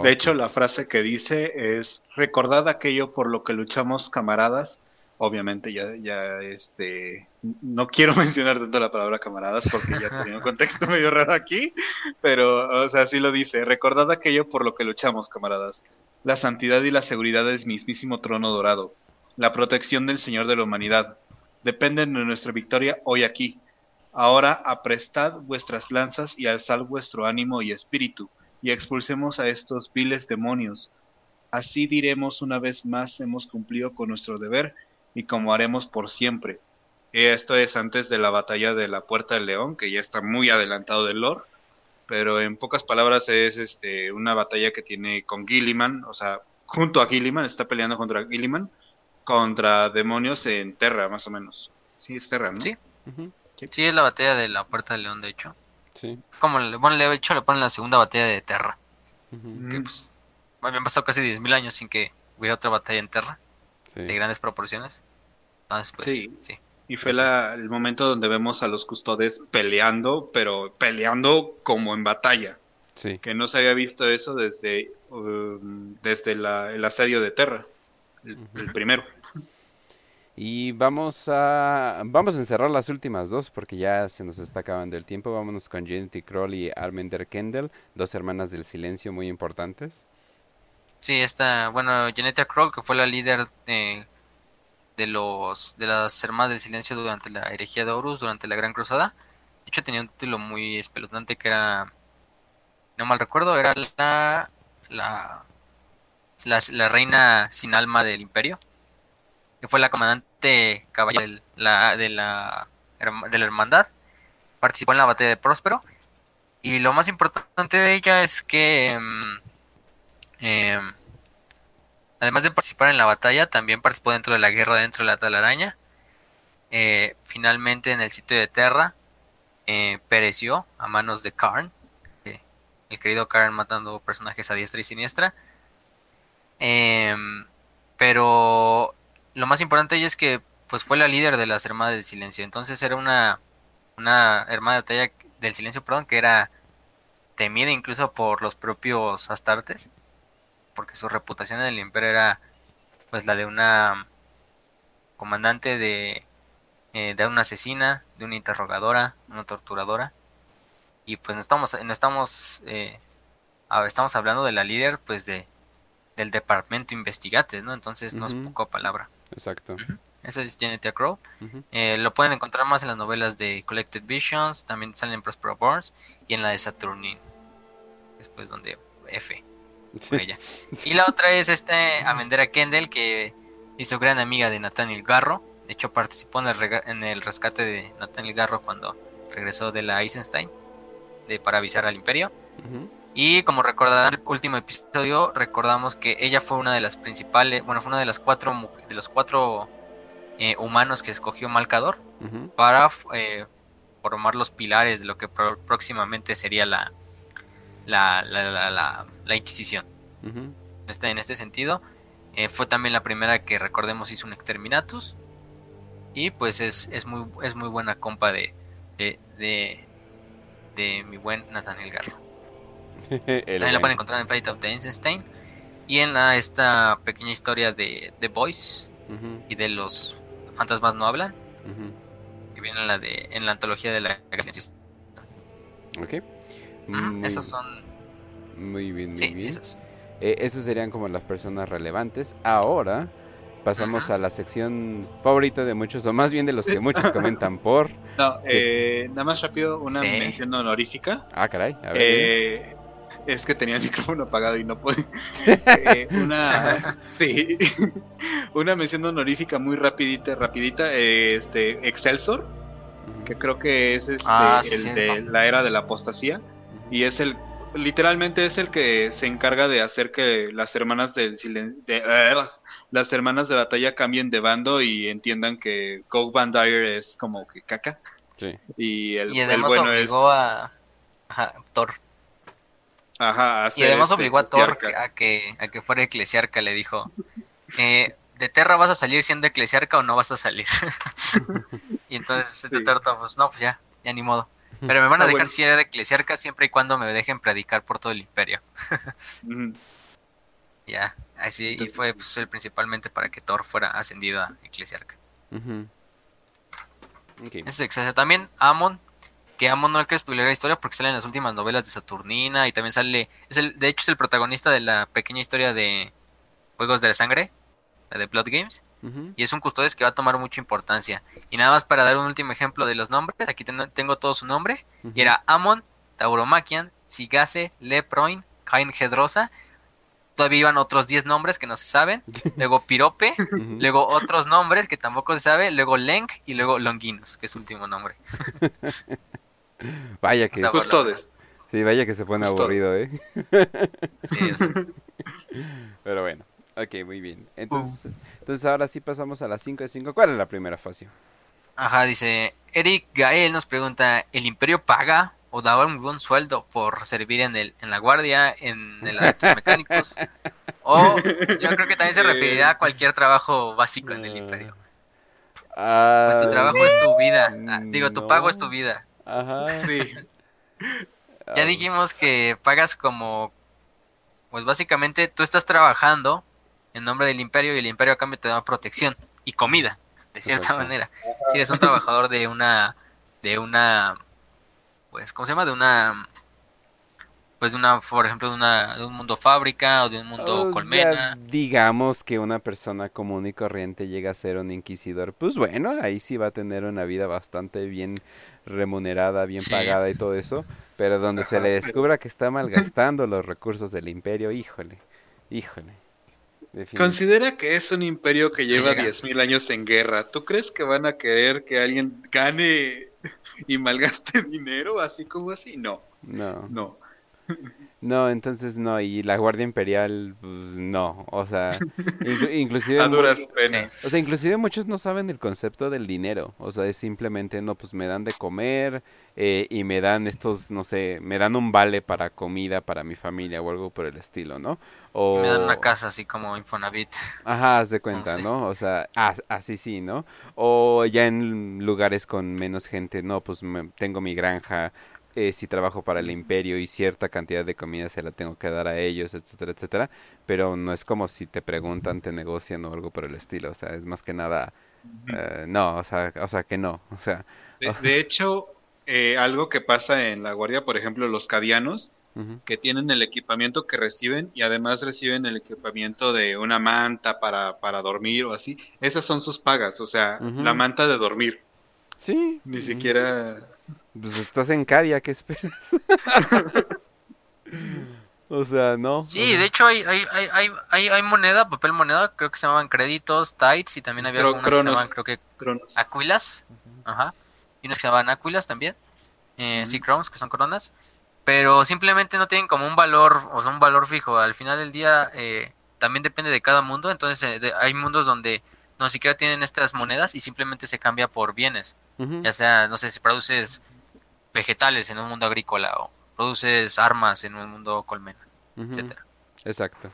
De hecho, la frase que dice es recordad aquello por lo que luchamos, camaradas. Obviamente ya, ya, este, no quiero <laughs> mencionar tanto la palabra camaradas porque ya tenía un contexto medio raro aquí, pero, o sea, lo dice, recordad aquello por lo que luchamos, camaradas. la santidad y la seguridad del mismísimo trono dorado, la protección del Señor de la humanidad. Dependen de nuestra victoria hoy aquí. Ahora aprestad vuestras lanzas y alzad vuestro ánimo y espíritu, y expulsemos a estos viles demonios. Así diremos una vez más hemos cumplido con nuestro deber y como haremos por siempre. Esto es antes de la batalla de la Puerta del León, que ya está muy adelantado del lore, pero en pocas palabras es este una batalla que tiene con Gilliman, o sea, junto a Gilliman, está peleando contra Gilliman, contra demonios en Terra, más o menos. Sí, es Terra, ¿no? Sí. Sí, es la batalla de la Puerta del León, de hecho. Sí. Como le, bueno, de hecho le ponen la segunda batalla de Terra. Que pues, habían pasado casi 10.000 años sin que hubiera otra batalla en Terra, sí. de grandes proporciones. Entonces, pues, Sí. sí. Y fue la- el momento donde vemos a los custodes peleando, pero peleando como en batalla. Sí. Que no se había visto eso desde, um, desde la- el asedio de Terra, el, el primero. Y vamos a vamos a encerrar las últimas dos porque ya se nos está acabando el tiempo. Vámonos con Jenny Kroll y Armender Kendall, dos hermanas del silencio muy importantes. Sí, esta, bueno, Geneta Kroll, que fue la líder de, de los de las Hermanas del Silencio durante la herejía de Horus, durante la Gran Cruzada. De hecho, tenía un título muy espeluznante que era, no mal recuerdo, era la la, la, la reina sin alma del Imperio, que fue la comandante caballero del- la, de, la, de la hermandad. Participó en la batalla de Próspero. Y lo más importante de ella es que... eh, además de participar en la batalla, también participó dentro de la guerra dentro de la talaraña. Eh, finalmente en el sitio de Terra eh, pereció a manos de Karn. eh, el querido Karn matando personajes a diestra y siniestra. Em, pero lo más importante ella es que pues fue la líder de las Hermanas del Silencio. Entonces era una, una Hermana de batalla del Silencio, perdón, que era temida incluso por los propios Astartes porque su reputación en el imperio era pues la de una comandante de eh, de una asesina de una interrogadora una torturadora. Y pues no estamos no estamos eh, estamos hablando de la líder pues de del departamento investigates no entonces no es poca palabra. Exacto. esa es Janet Crow. Eh, lo pueden encontrar más en las novelas de Collected Visions también salen en Prospero Burns y en la de Saturnine después donde F ella. Y la otra es este Amendera Kendall, que hizo gran amiga de Nathaniel Garro. De hecho, participó en el, en el rescate de Nathaniel Garro cuando regresó de la Eisenstein de, para avisar al Imperio. Y como recordarán el último episodio, recordamos que ella fue una de las principales, bueno, fue una de las cuatro de los cuatro eh, humanos que escogió Malcador para eh, formar los pilares de lo que próximamente sería la, la, la, la, la- la Inquisición. Ujú. En este, en este sentido, eh, fue también la primera que recordemos hizo un Exterminatus. Y pues es, es, muy, es muy buena compa de, de, de, de mi buen Nathaniel Garro. <laughs> También la pueden encontrar en Planet of the Eisenstein. Y en la, esta pequeña historia de The Boys y de los fantasmas no hablan. Que viene en la, de, en la antología de la Galaxia. Ok. Muy- Esas son. Muy bien, muy Sí, bien. esas. Eh, esos serían como las personas relevantes. Ahora pasamos Ajá. a la sección favorita de muchos, o más bien de los que muchos comentan por. <laughs> No, eh, nada más rápido, una Sí. mención honorífica. Ah, caray. A ver. Eh, es que tenía el micrófono apagado y no pude. <laughs> Eh, una, <laughs> sí, una mención honorífica muy rapidita, rapidita. eh, este Excelsior, que creo que es este, Ah, sí, el de la era de la apostasía y es el literalmente es el que se encarga de hacer que las hermanas del de, las hermanas de batalla cambien de bando y entiendan que Gog Van Dyer es como que caca Sí. y el, Y el además bueno es obligó a. Ajá, Thor. ajá, a Y además este obligó a Thor a que, a que fuera eclesiarca. Le dijo: eh, ¿De Terra vas a salir siendo eclesiarca o no vas a salir? <laughs> y entonces este Sí. Thor, pues no, pues ya, ya ni modo. Pero me van a Ah, dejar bueno. ser eclesiarca siempre y cuando me dejen predicar por todo el imperio. <laughs> Ya, así, y Entonces- fue pues, el- principalmente para que Thor fuera ascendido a eclesiarca. Ese es. También Amon que Amon no le quiere spoiler la historia porque sale en las últimas novelas de Saturnina y también sale, es el, de hecho es el protagonista de la pequeña historia de Juegos de la Sangre, la de Blood Games, Y es un custodes que va a tomar mucha importancia. Y nada más para dar un último ejemplo de los nombres, aquí ten- tengo todo su nombre, y era Amon, Tauromaquian, Sigase, Leproin, Cain Hedrosa, todavía iban otros 10 nombres que no se saben, <laughs> luego Pirope, luego otros nombres que tampoco se sabe, luego Lenk y luego Longinus, que es su último nombre. <laughs> Vaya que O sea, Custodes. sí, vaya que se pone justo. aburrido, ¿eh? Sí, <laughs> Pero bueno, ok, muy bien. Entonces, entonces ahora sí pasamos a las 5 de 5. ¿Cuál es la primera fase? Ajá, dice Eric Gael nos pregunta, ¿el imperio paga o da un buen sueldo por servir en el en la guardia, en el <laughs> adeptos mecánicos? O yo creo que también se referirá a cualquier trabajo básico en el imperio. Pues tu trabajo es tu vida. Ah, digo, tu no. pago es tu vida. Ajá. Sí. Ya Ah, dijimos que pagas como, pues básicamente tú estás trabajando en nombre del imperio y el imperio a cambio te da protección y comida, de cierta manera. Si eres un trabajador de una, de una, pues, ¿cómo se llama? De una, pues de una, por ejemplo, de una, de un mundo fábrica o de un mundo o sea, colmena. digamos que una persona común y corriente llega a ser un inquisidor. Pues bueno, ahí sí va a tener una vida bastante bien remunerada, bien Sí. pagada y todo eso. Pero donde se le descubra que está malgastando los recursos del imperio, híjole, híjole. Considera que es un imperio que lleva llega. 10.000 años en guerra. ¿Tú crees que van a querer que alguien gane <laughs> y malgaste <laughs> dinero así como así? No, No. no. No, entonces no, y la Guardia Imperial, pues, no, o sea, inclu- <laughs> inclusive, A duras penas. o sea, inclusive muchos no saben el concepto del dinero, o sea, es simplemente, no, pues me dan de comer eh, y me dan estos, no sé, me dan un vale para comida para mi familia o algo por el estilo, ¿no? O, Me dan una casa así como Infonavit. <laughs> Ajá, haz de cuenta, sé. ¿no? O sea, as- así sí, ¿no? O ya en lugares con menos gente, no, pues me- tengo mi granja, eh, si trabajo para el imperio y cierta cantidad de comida se la tengo que dar a ellos, etcétera, etcétera. Pero no es como si te preguntan, te negocian o algo por el estilo, o sea, es más que nada, eh, no, o sea, o sea que no, o sea, De, <laughs> de hecho, eh, algo que pasa en la guardia, por ejemplo, los cadianos, que tienen el equipamiento que reciben y además reciben el equipamiento de una manta para, para dormir o así, esas son sus pagas, o sea, la manta de dormir, sí, ni siquiera... Pues estás en Cadia, ¿qué esperas? <laughs> O sea, no. Sí, de hecho hay, hay, hay, hay, hay, moneda, papel moneda, creo que se llamaban créditos, tights y también había Cro- algunos que se llamaban, creo que Cronos. Aquilas, ajá, y unos que se llamaban Aquilas también, eh, sí, crowns, que son coronas, pero simplemente no tienen como un valor, o sea, un valor fijo, al final del día eh, también depende de cada mundo, entonces eh, de- hay mundos donde no siquiera tienen estas monedas y simplemente se cambia por bienes, ya sea, no sé, si produces vegetales en un mundo agrícola o produces armas en un mundo colmena, Ujú. etcétera. Exacto.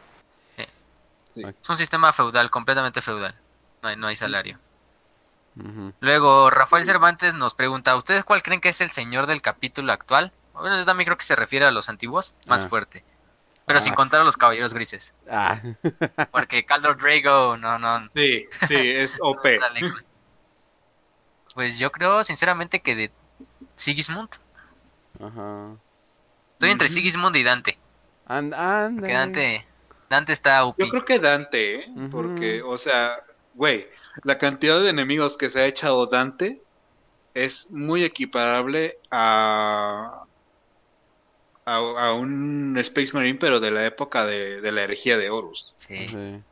Es un sistema feudal, completamente feudal, no hay, no hay salario. Luego, Rafael Cervantes nos pregunta, ¿ustedes cuál creen que es el señor del capítulo actual? Bueno, yo también creo que se refiere a los antiguos, más Ah. fuerte. Pero Ah. sin contar a los caballeros grises. Ah. <laughs> Porque Caldor Drago, no, no. Sí, sí, es OP. pues. Pues yo creo, sinceramente, que de Sigismund. Ajá. Estoy entre Sigismund y Dante. And, and, Que Dante, Dante está UP. Yo creo que Dante, ¿eh? Porque, o sea, güey, la cantidad de enemigos que se ha echado Dante es muy equiparable a, a, a un Space Marine, pero de la época de, de la herejía de Horus. Sí. Sí.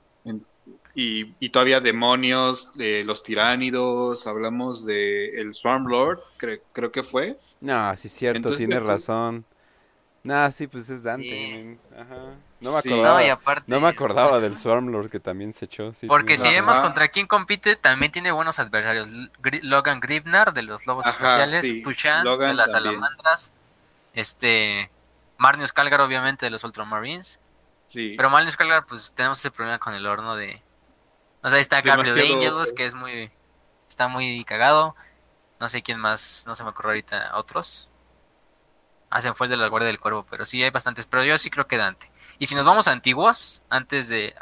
Y, y todavía demonios, de los tiránidos, hablamos de el Swarm Lord, cre- creo que fue. No, sí es cierto, Entonces, tienes me- razón. No, sí, pues es Dante. Sí. Ajá. No me Sí. acordaba. No, y aparte... No me acordaba del Swarmlord que también se echó. sí, Porque si Ajá. vemos contra quién compite, también tiene buenos adversarios. Logan Gribnar de los Lobos Ajá, Espaciales, sí. Tushan de Logan las también. Salamandras, este Marnius Calgar obviamente de los Ultramarines. Sí. Pero Marnius Calgar pues tenemos ese problema con el horno de... O sea, ahí está Gabriel Demasiado- Angels que es muy... Está muy cagado. No sé quién más, no se me ocurre ahorita otros. Ah, se me fue el de la Guardia del Cuervo, pero sí hay bastantes. Pero yo sí creo que Dante. Y si nos vamos a antiguos, antes de...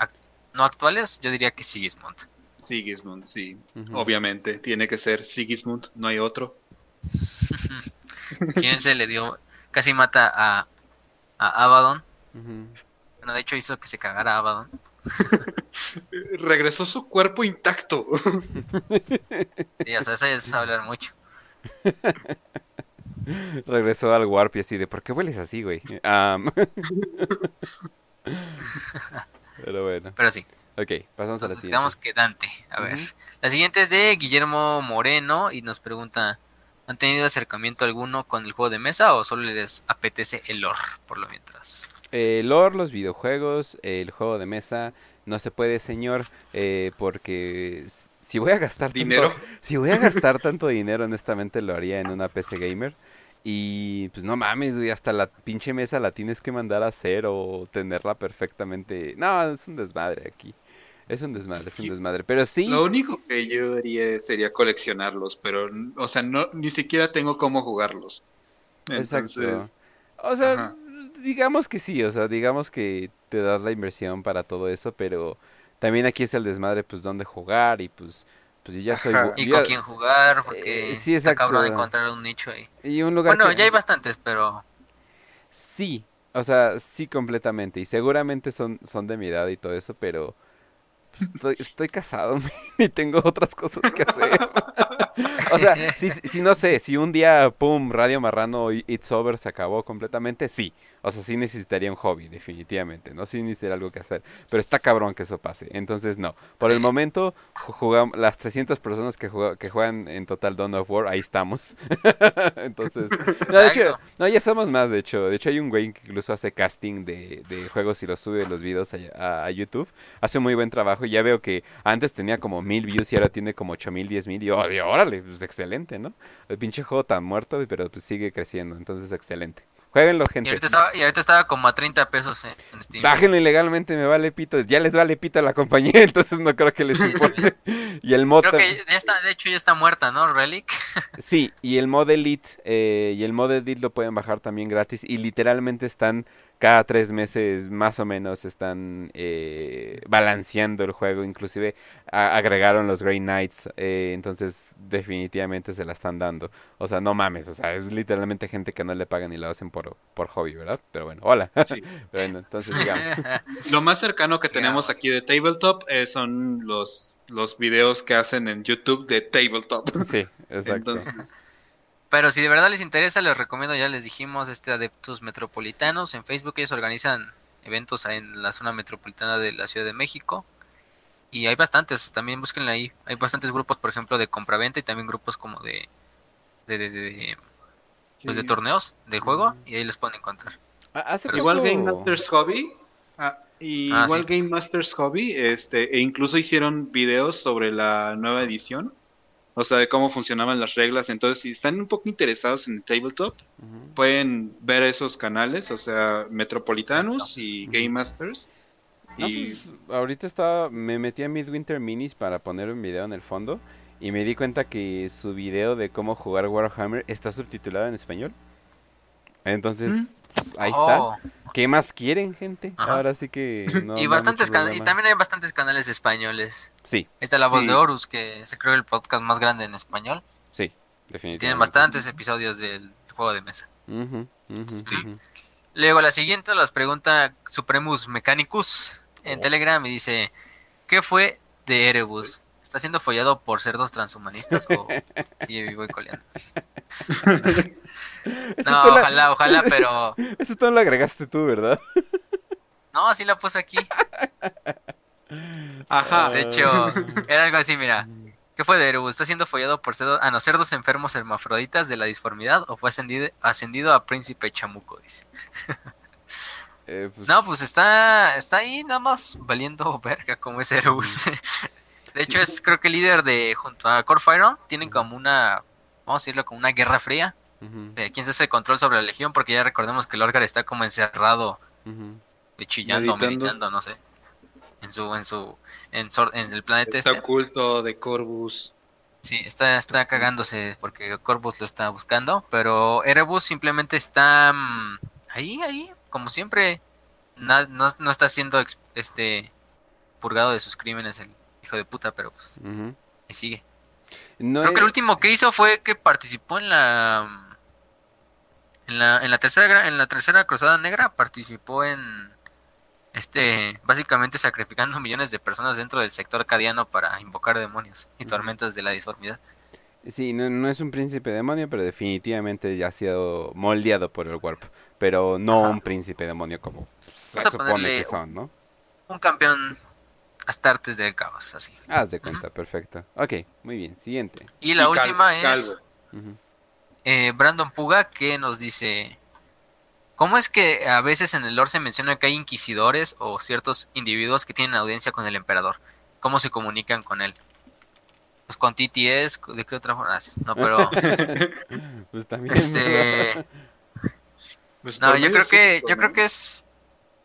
No actuales, yo diría que Sigismund. Sigismund, sí. Obviamente, tiene que ser Sigismund, no hay otro. <laughs> ¿Quién se le dio? Casi mata a, a Abaddon. Bueno, de hecho hizo que se cagara Abaddon. <laughs> Regresó su cuerpo intacto. <laughs> Sí, o sea, eso es hablar mucho. <laughs> Regresó al Warp y así de, ¿por qué hueles así, güey? Pero bueno, Pero sí, ok, pasamos a la siguiente. digamos que Dante. A ver. La siguiente es de Guillermo Moreno y nos pregunta: ¿Han tenido acercamiento alguno con el juego de mesa o solo les apetece el lore por lo mientras? Eh, lore, los videojuegos, el juego de mesa, no se puede, señor, eh, porque si voy a gastar tanto- Dinero. <laughs> si voy a gastar <laughs> tanto dinero, honestamente lo haría en una PC gamer. Y pues no mames, güey, hasta la pinche mesa la tienes que mandar a hacer o tenerla perfectamente. No, es un desmadre aquí. Es un desmadre, es un desmadre. Pero sí, Lo único que yo haría sería coleccionarlos, pero, o sea, no, ni siquiera tengo cómo jugarlos. Exacto. Entonces, O sea, Ajá. Digamos que sí, o sea, digamos que te das la inversión para todo eso, pero también aquí es el desmadre, pues, dónde jugar y pues, pues yo ya soy... ¿Y con ya- quién jugar? Porque Eh, sí, está cabrón encontrar un nicho ahí. Y un lugar Bueno, que- ya hay bastantes, pero Sí, o sea, sí completamente. Y seguramente son, son de mi edad y todo eso, pero estoy, estoy casado <laughs> y tengo otras cosas que hacer. <laughs> o sea, <laughs> si, si no sé, si un día, pum, Radio Marrano It's Over se acabó completamente, sí. O sea, sí necesitaría un hobby, definitivamente, ¿no? Sí necesitaría algo que hacer. Pero está cabrón que eso pase. Entonces, no. Por el momento, jugamos, las 300 personas que, juega- que juegan en total Dawn of War, ahí estamos. <laughs> Entonces, <laughs> no, de hecho, no, ya somos más, de hecho. De hecho, hay un güey que incluso hace casting de, de juegos y los sube los videos a, a- a YouTube. Hace un muy buen trabajo y ya veo que antes tenía como mil views y ahora tiene como ocho mil, diez mil. Y yo, "Oye, órale, pues excelente, ¿no? El pinche juego tan muerto, pero pues sigue creciendo. Entonces, excelente. Jueguenlo, y gente. ahorita estaba, y ahorita estaba como a 30 pesos en, en Steam. Bájenlo ilegalmente, me vale pito. Ya les vale pito a la compañía, <laughs> entonces no creo que les importe. Y el mod Creo que ya está, de hecho ya está muerta, ¿no? Relic. <laughs> Sí, y el mod Elite, eh, y el mod Elite lo pueden bajar también gratis y literalmente están cada tres meses más o menos están eh, balanceando el juego, inclusive agregaron los Grey Knights, eh, entonces definitivamente se la están dando. O sea, no mames, o sea, es literalmente gente que no le pagan y lo hacen por, por hobby, ¿verdad? Pero bueno, hola. Sí. <laughs> Pero bueno, entonces digamos. <laughs> lo más cercano que tenemos aquí de Tabletop eh, son los, los videos que hacen en YouTube de Tabletop. Sí, <laughs> exacto. Entonces, Pero si de verdad les interesa, les recomiendo, ya les dijimos, este Adeptos Metropolitanos. En Facebook ellos organizan eventos en la zona metropolitana de la Ciudad de México. Y hay bastantes, también búsquenla ahí. Hay bastantes grupos, por ejemplo, de compraventa y también grupos como de, de, de, de- pues de torneos del juego. Y ahí los pueden encontrar. Ah, Hace Igual Game Masters Hobby. ah, y Ah, igual sí. Game Masters Hobby, este, e incluso hicieron videos sobre la nueva edición. O sea, de cómo funcionaban las reglas. Entonces, si están un poco interesados en el tabletop, pueden ver esos canales, o sea, Metropolitanos y. Game Masters. No, Y pues, ahorita estaba, me metí a Midwinter Minis para poner un video en el fondo y me di cuenta que su video de cómo jugar Warhammer está subtitulado en español. Entonces, ¿Mm? Ahí Oh, está. ¿Qué más quieren, gente? Ajá. Ahora sí que <laughs> no, y no hay bastantes y también hay bastantes canales españoles. Sí, Está La Voz Sí. de Horus, que se creó el podcast más grande en español. sí, definitivamente. Tienen bastantes episodios del juego de mesa. Sí. Luego la siguiente nos pregunta Supremus Mechanicus en Oh. Telegram y dice, ¿qué fue de Erebus? ¿Está siendo follado por cerdos transhumanistas o <laughs> sigue vivo y coleando? <laughs> Eso No, la- ojalá, ojalá, pero Eso tú lo agregaste tú, ¿verdad? no, así la puse aquí. Ajá. De hecho, era algo así, mira. ¿Qué fue de Erebus? ¿Está siendo follado por cerdos, ah, no, cerdos enfermos hermafroditas de la disformidad o fue ascendido, ascendido a príncipe chamuco? Dice. <laughs> Eh, pues, No, pues está, está ahí nada más valiendo <laughs> verga como es Erebus. De hecho, es creo que el líder de, junto a Corfiron, tienen como una, vamos a decirlo, como una guerra fría de quién se hace el control sobre la legión, porque ya recordemos que Lorgar está como encerrado, eh, chillando, Meditando. meditando, no sé, en su, en su, en, el planeta Está este. oculto de Corvus. Sí, está, está cagándose porque Corvus lo está buscando, pero Erebus simplemente está mm, ahí, ahí, como siempre, na- no, no está siendo este purgado de sus crímenes el hijo de puta, pero pues Ujú. ahí sigue. No Creo que el último que hizo fue que participó en la En la, en la tercera gra- en la tercera cruzada negra participó en este básicamente sacrificando <laughs> millones de personas dentro del sector cadiano para invocar demonios y tormentas de la disformidad. Sí, no, no es un príncipe demonio, pero definitivamente ya ha sido moldeado por el Warp. Pero no Ajá. un príncipe demonio como se supone que son, ¿no? Un campeón Astartes del caos, así. Haz de cuenta, perfecto. Ok, muy bien, siguiente. Y la Y calvo, última es calvo. Eh, Brandon Puga que nos dice ¿Cómo es que a veces en el lore se menciona que hay inquisidores o ciertos individuos que tienen audiencia con el emperador? ¿Cómo se comunican con él? Pues con TTS, ¿de qué otra forma? Ah, No, pero <laughs> Pues también. este Pues no, yo creo que yo ¿no? creo que es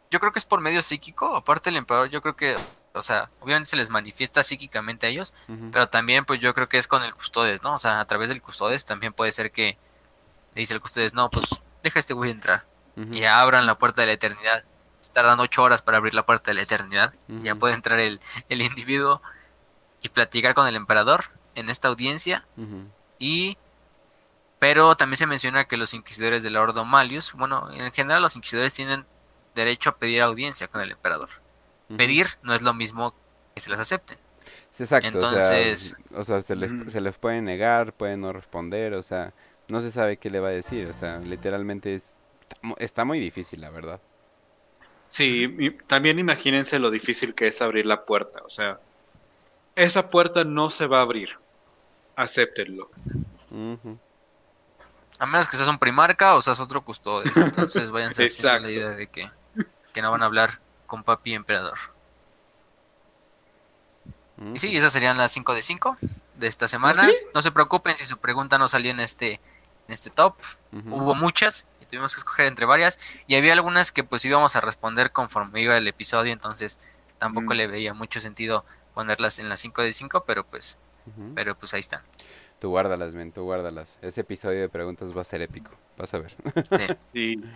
yo creo que es por medio psíquico, aparte el emperador, yo creo que o sea, obviamente se les manifiesta psíquicamente a ellos, pero también pues yo creo que es con el custodes, ¿no? O sea, a través del custodes también puede ser que le dice el custodes, "No, pues deja a este güey entrar." Y abran la puerta de la eternidad. Tardan ocho horas para abrir la puerta de la eternidad. y Ya puede entrar el, el individuo y platicar con el emperador en esta audiencia. Y pero también se menciona que los inquisidores del Ordo Malius, bueno, en general los inquisidores tienen derecho a pedir audiencia con el emperador. Pedir no es lo mismo que se las acepten. Sí, exacto, Entonces- o sea, o sea se, les, Ujú. se les puede negar, puede no responder, o sea, no se sabe qué le va a decir, o sea, literalmente es, está, mu- está muy difícil, la verdad. Sí, y también imagínense lo difícil que es abrir la puerta. O sea, esa puerta no se va a abrir. Acéptenlo. A menos que seas un primarca o seas otro custodes. Entonces váyanse Exacto. la idea de que, que no van a hablar con papi emperador. Y sí, esas serían las 5 de 5 de esta semana. ¿Ah, sí? No se preocupen si su pregunta no salió en este, en este top. Hubo muchas y tuvimos que escoger entre varias. Y había algunas que pues íbamos a responder conforme iba el episodio. Entonces tampoco Mm. le veía mucho sentido ponerlas en las 5 de 5. Pero pues, pero pues ahí están. Tú guárdalas, men, tú guárdalas. Ese episodio de preguntas va a ser épico, vas a ver. Sí. <laughs>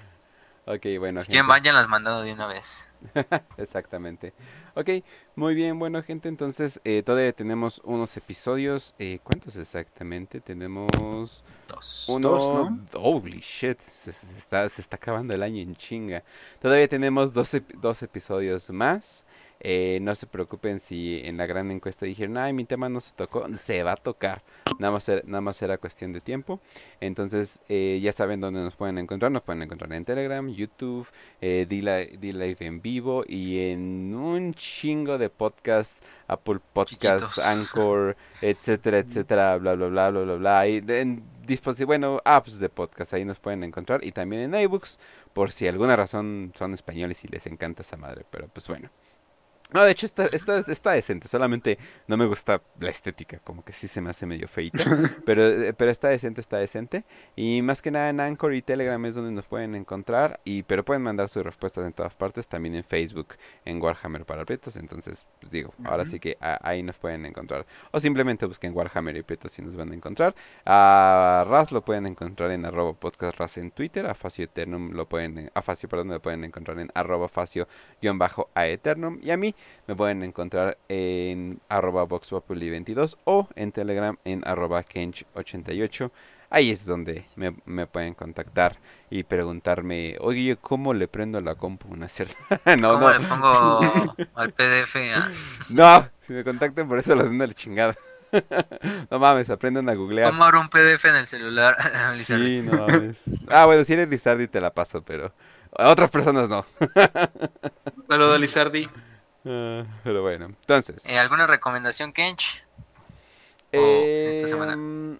ok, bueno, Si quieren vayan las mandando de una vez. <laughs> Exactamente. Ok, muy bien, bueno gente, entonces eh, todavía tenemos unos episodios. eh, ¿Cuántos exactamente? Tenemos Dos. uno... Dos, ¿no? Holy shit, se, se está, se está acabando el año en chinga. Todavía tenemos dos, ep- dos episodios más. Eh, no se preocupen si en la gran encuesta dijeron, ay, mi tema no se tocó, se va a tocar. Nada más, era, nada más era cuestión de tiempo. Entonces, eh, ya saben dónde nos pueden encontrar. Nos pueden encontrar en Telegram, YouTube, eh, D-Li- D-Live en vivo y en un chingo de podcasts, Apple Podcasts, Chiquitos. Anchor, etcétera, etcétera, bla, bla, bla, bla, bla, bla. Y en disposi- bueno, apps de podcast, ahí nos pueden encontrar. Y también en iBooks, por si alguna razón son españoles y les encanta esa madre. Pero pues bueno. No, de hecho está, está, está decente, solamente no me gusta la estética, como que sí se me hace medio feita, <laughs> pero, eh, pero está decente, está decente. Y más que nada en Anchor y Telegram es donde nos pueden encontrar, y pero pueden mandar sus respuestas en todas partes, también en Facebook, en Warhammer para Prietos, entonces pues digo, ahora sí que a- ahí nos pueden encontrar. O simplemente busquen Warhammer y Prietos y nos van a encontrar. A Raz lo pueden encontrar en arroba podcast Raz en Twitter, a Facio Eternum lo pueden, a Facio, perdón, lo pueden encontrar en arroba Facio guion bajo a Eternum y a mí me pueden encontrar en arroba voxpopuli22 o en telegram en arroba kench88 ahí es donde me, me pueden contactar y preguntarme oye ¿cómo le prendo la compu? ¿no es cierto? <laughs> no, ¿Cómo no, le pongo <laughs> al PDF? <laughs> no, si me contactan por eso los mando a la chingada no mames, aprendan a googlear ¿Cómo abro un PDF en el celular? Lizardi? Sí, no mames. Ah, bueno, si eres Lizardi te la paso, pero a otras personas no. saludo a Lizardi. Ah, pero bueno, entonces. Eh, ¿Alguna recomendación, Kench? esta semana? Em,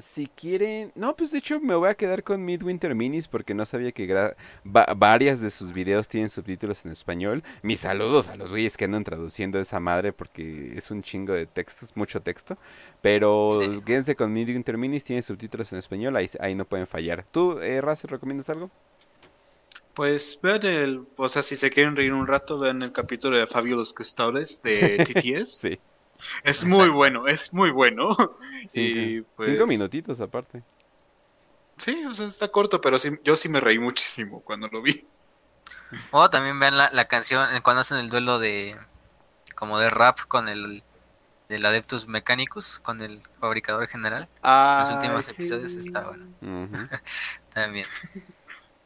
Si quieren, no, pues de hecho me voy a quedar con Midwinter Minis porque no sabía que gra- va- varias de sus videos tienen subtítulos en español. Mis saludos a los güeyes que andan traduciendo esa madre porque es un chingo de textos, mucho texto. Pero Sí. quédense con Midwinter Minis, tienen subtítulos en español, ahí, ahí no pueden fallar. ¿Tú, eh, Raz, recomiendas algo? Pues vean el, o sea, si se quieren reír un rato, vean el capítulo de Fabulous Custodies de <laughs> TTS. Sí. Es muy bueno, es muy bueno. <laughs> y Cinco, pues, cinco minutitos aparte. Sí, o sea, está corto, pero sí, yo sí me reí muchísimo cuando lo vi. O también vean la, la canción eh, cuando hacen el duelo de como de rap con el del Adeptus Mechanicus con el fabricador general. Ah, Los últimos sí. episodios está bueno. <laughs> También.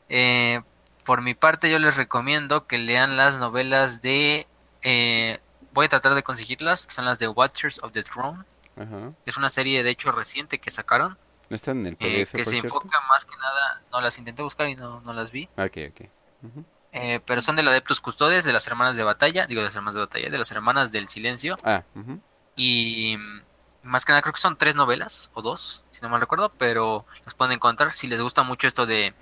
Eh, por mi parte, yo les recomiendo que lean las novelas de. eh, voy a tratar de conseguirlas, que son las de Watchers of the Throne. Ajá. Es una serie, de hecho, reciente que sacaron, ¿No están en el eh, PDF, que se cierto? enfoca más que nada. No las intenté buscar y no, no las vi. Ok, ok. Ujú. eh, pero son del Adeptus Custodes, de las hermanas de batalla. Digo, de las hermanas de batalla, de las hermanas del silencio. Ah, ujú. Y mm, más que nada creo que son tres novelas o dos, si no mal recuerdo, pero las pueden encontrar si les gusta mucho esto de,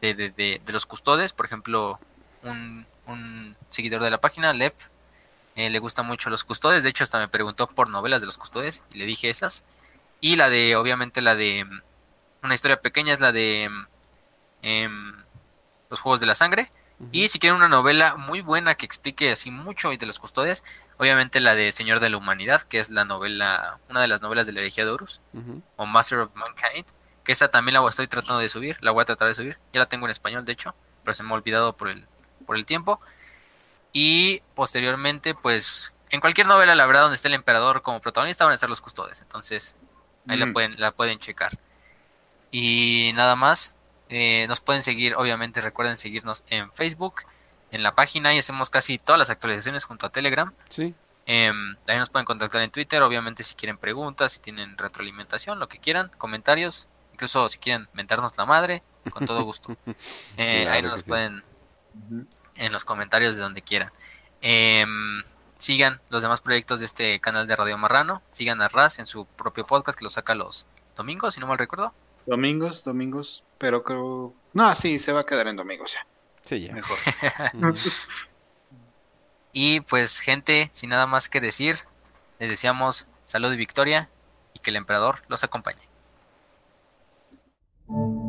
de, de- de- de los custodes. Por ejemplo, un, un seguidor de la página, Lep, eh, le gusta mucho los custodes. De hecho, hasta me preguntó por novelas de los custodes y le dije esas. Y la de, obviamente, la de mm, una historia pequeña es la de mm, em, Los Juegos de la Sangre. Y si quieren una novela muy buena que explique así mucho de los custodes, obviamente la de Señor de la Humanidad, que es la novela, una de las novelas de la herejía de Horus, o Master of Mankind, que esa también la estoy tratando de subir, la voy a tratar de subir, ya la tengo en español de hecho, pero se me ha olvidado por el, por el tiempo. Y posteriormente, pues, en cualquier novela, la verdad, donde esté el emperador como protagonista, van a estar los custodes, entonces ahí la Mm. pueden, la pueden checar. Y nada más, eh, nos pueden seguir, obviamente recuerden seguirnos en Facebook, en la página, y hacemos casi todas las actualizaciones junto a Telegram. Sí. Em, también nos pueden contactar en Twitter, obviamente si quieren preguntas, si tienen retroalimentación, lo que quieran, comentarios, incluso si quieren mentarnos la madre, con todo gusto. <laughs> Eh, Claro ahí nos sí. pueden en los comentarios de donde quieran. Em, sigan los demás proyectos de este canal de Radio Marrano, sigan a Raz en su propio podcast que lo saca los domingos, si no mal recuerdo. Domingos, domingos, pero creo... No, sí, se va a quedar en domingos ya. Sí, ya. Mejor. <laughs> Y pues gente, sin nada más que decir, les deseamos salud y victoria y que el emperador los acompañe. thank you.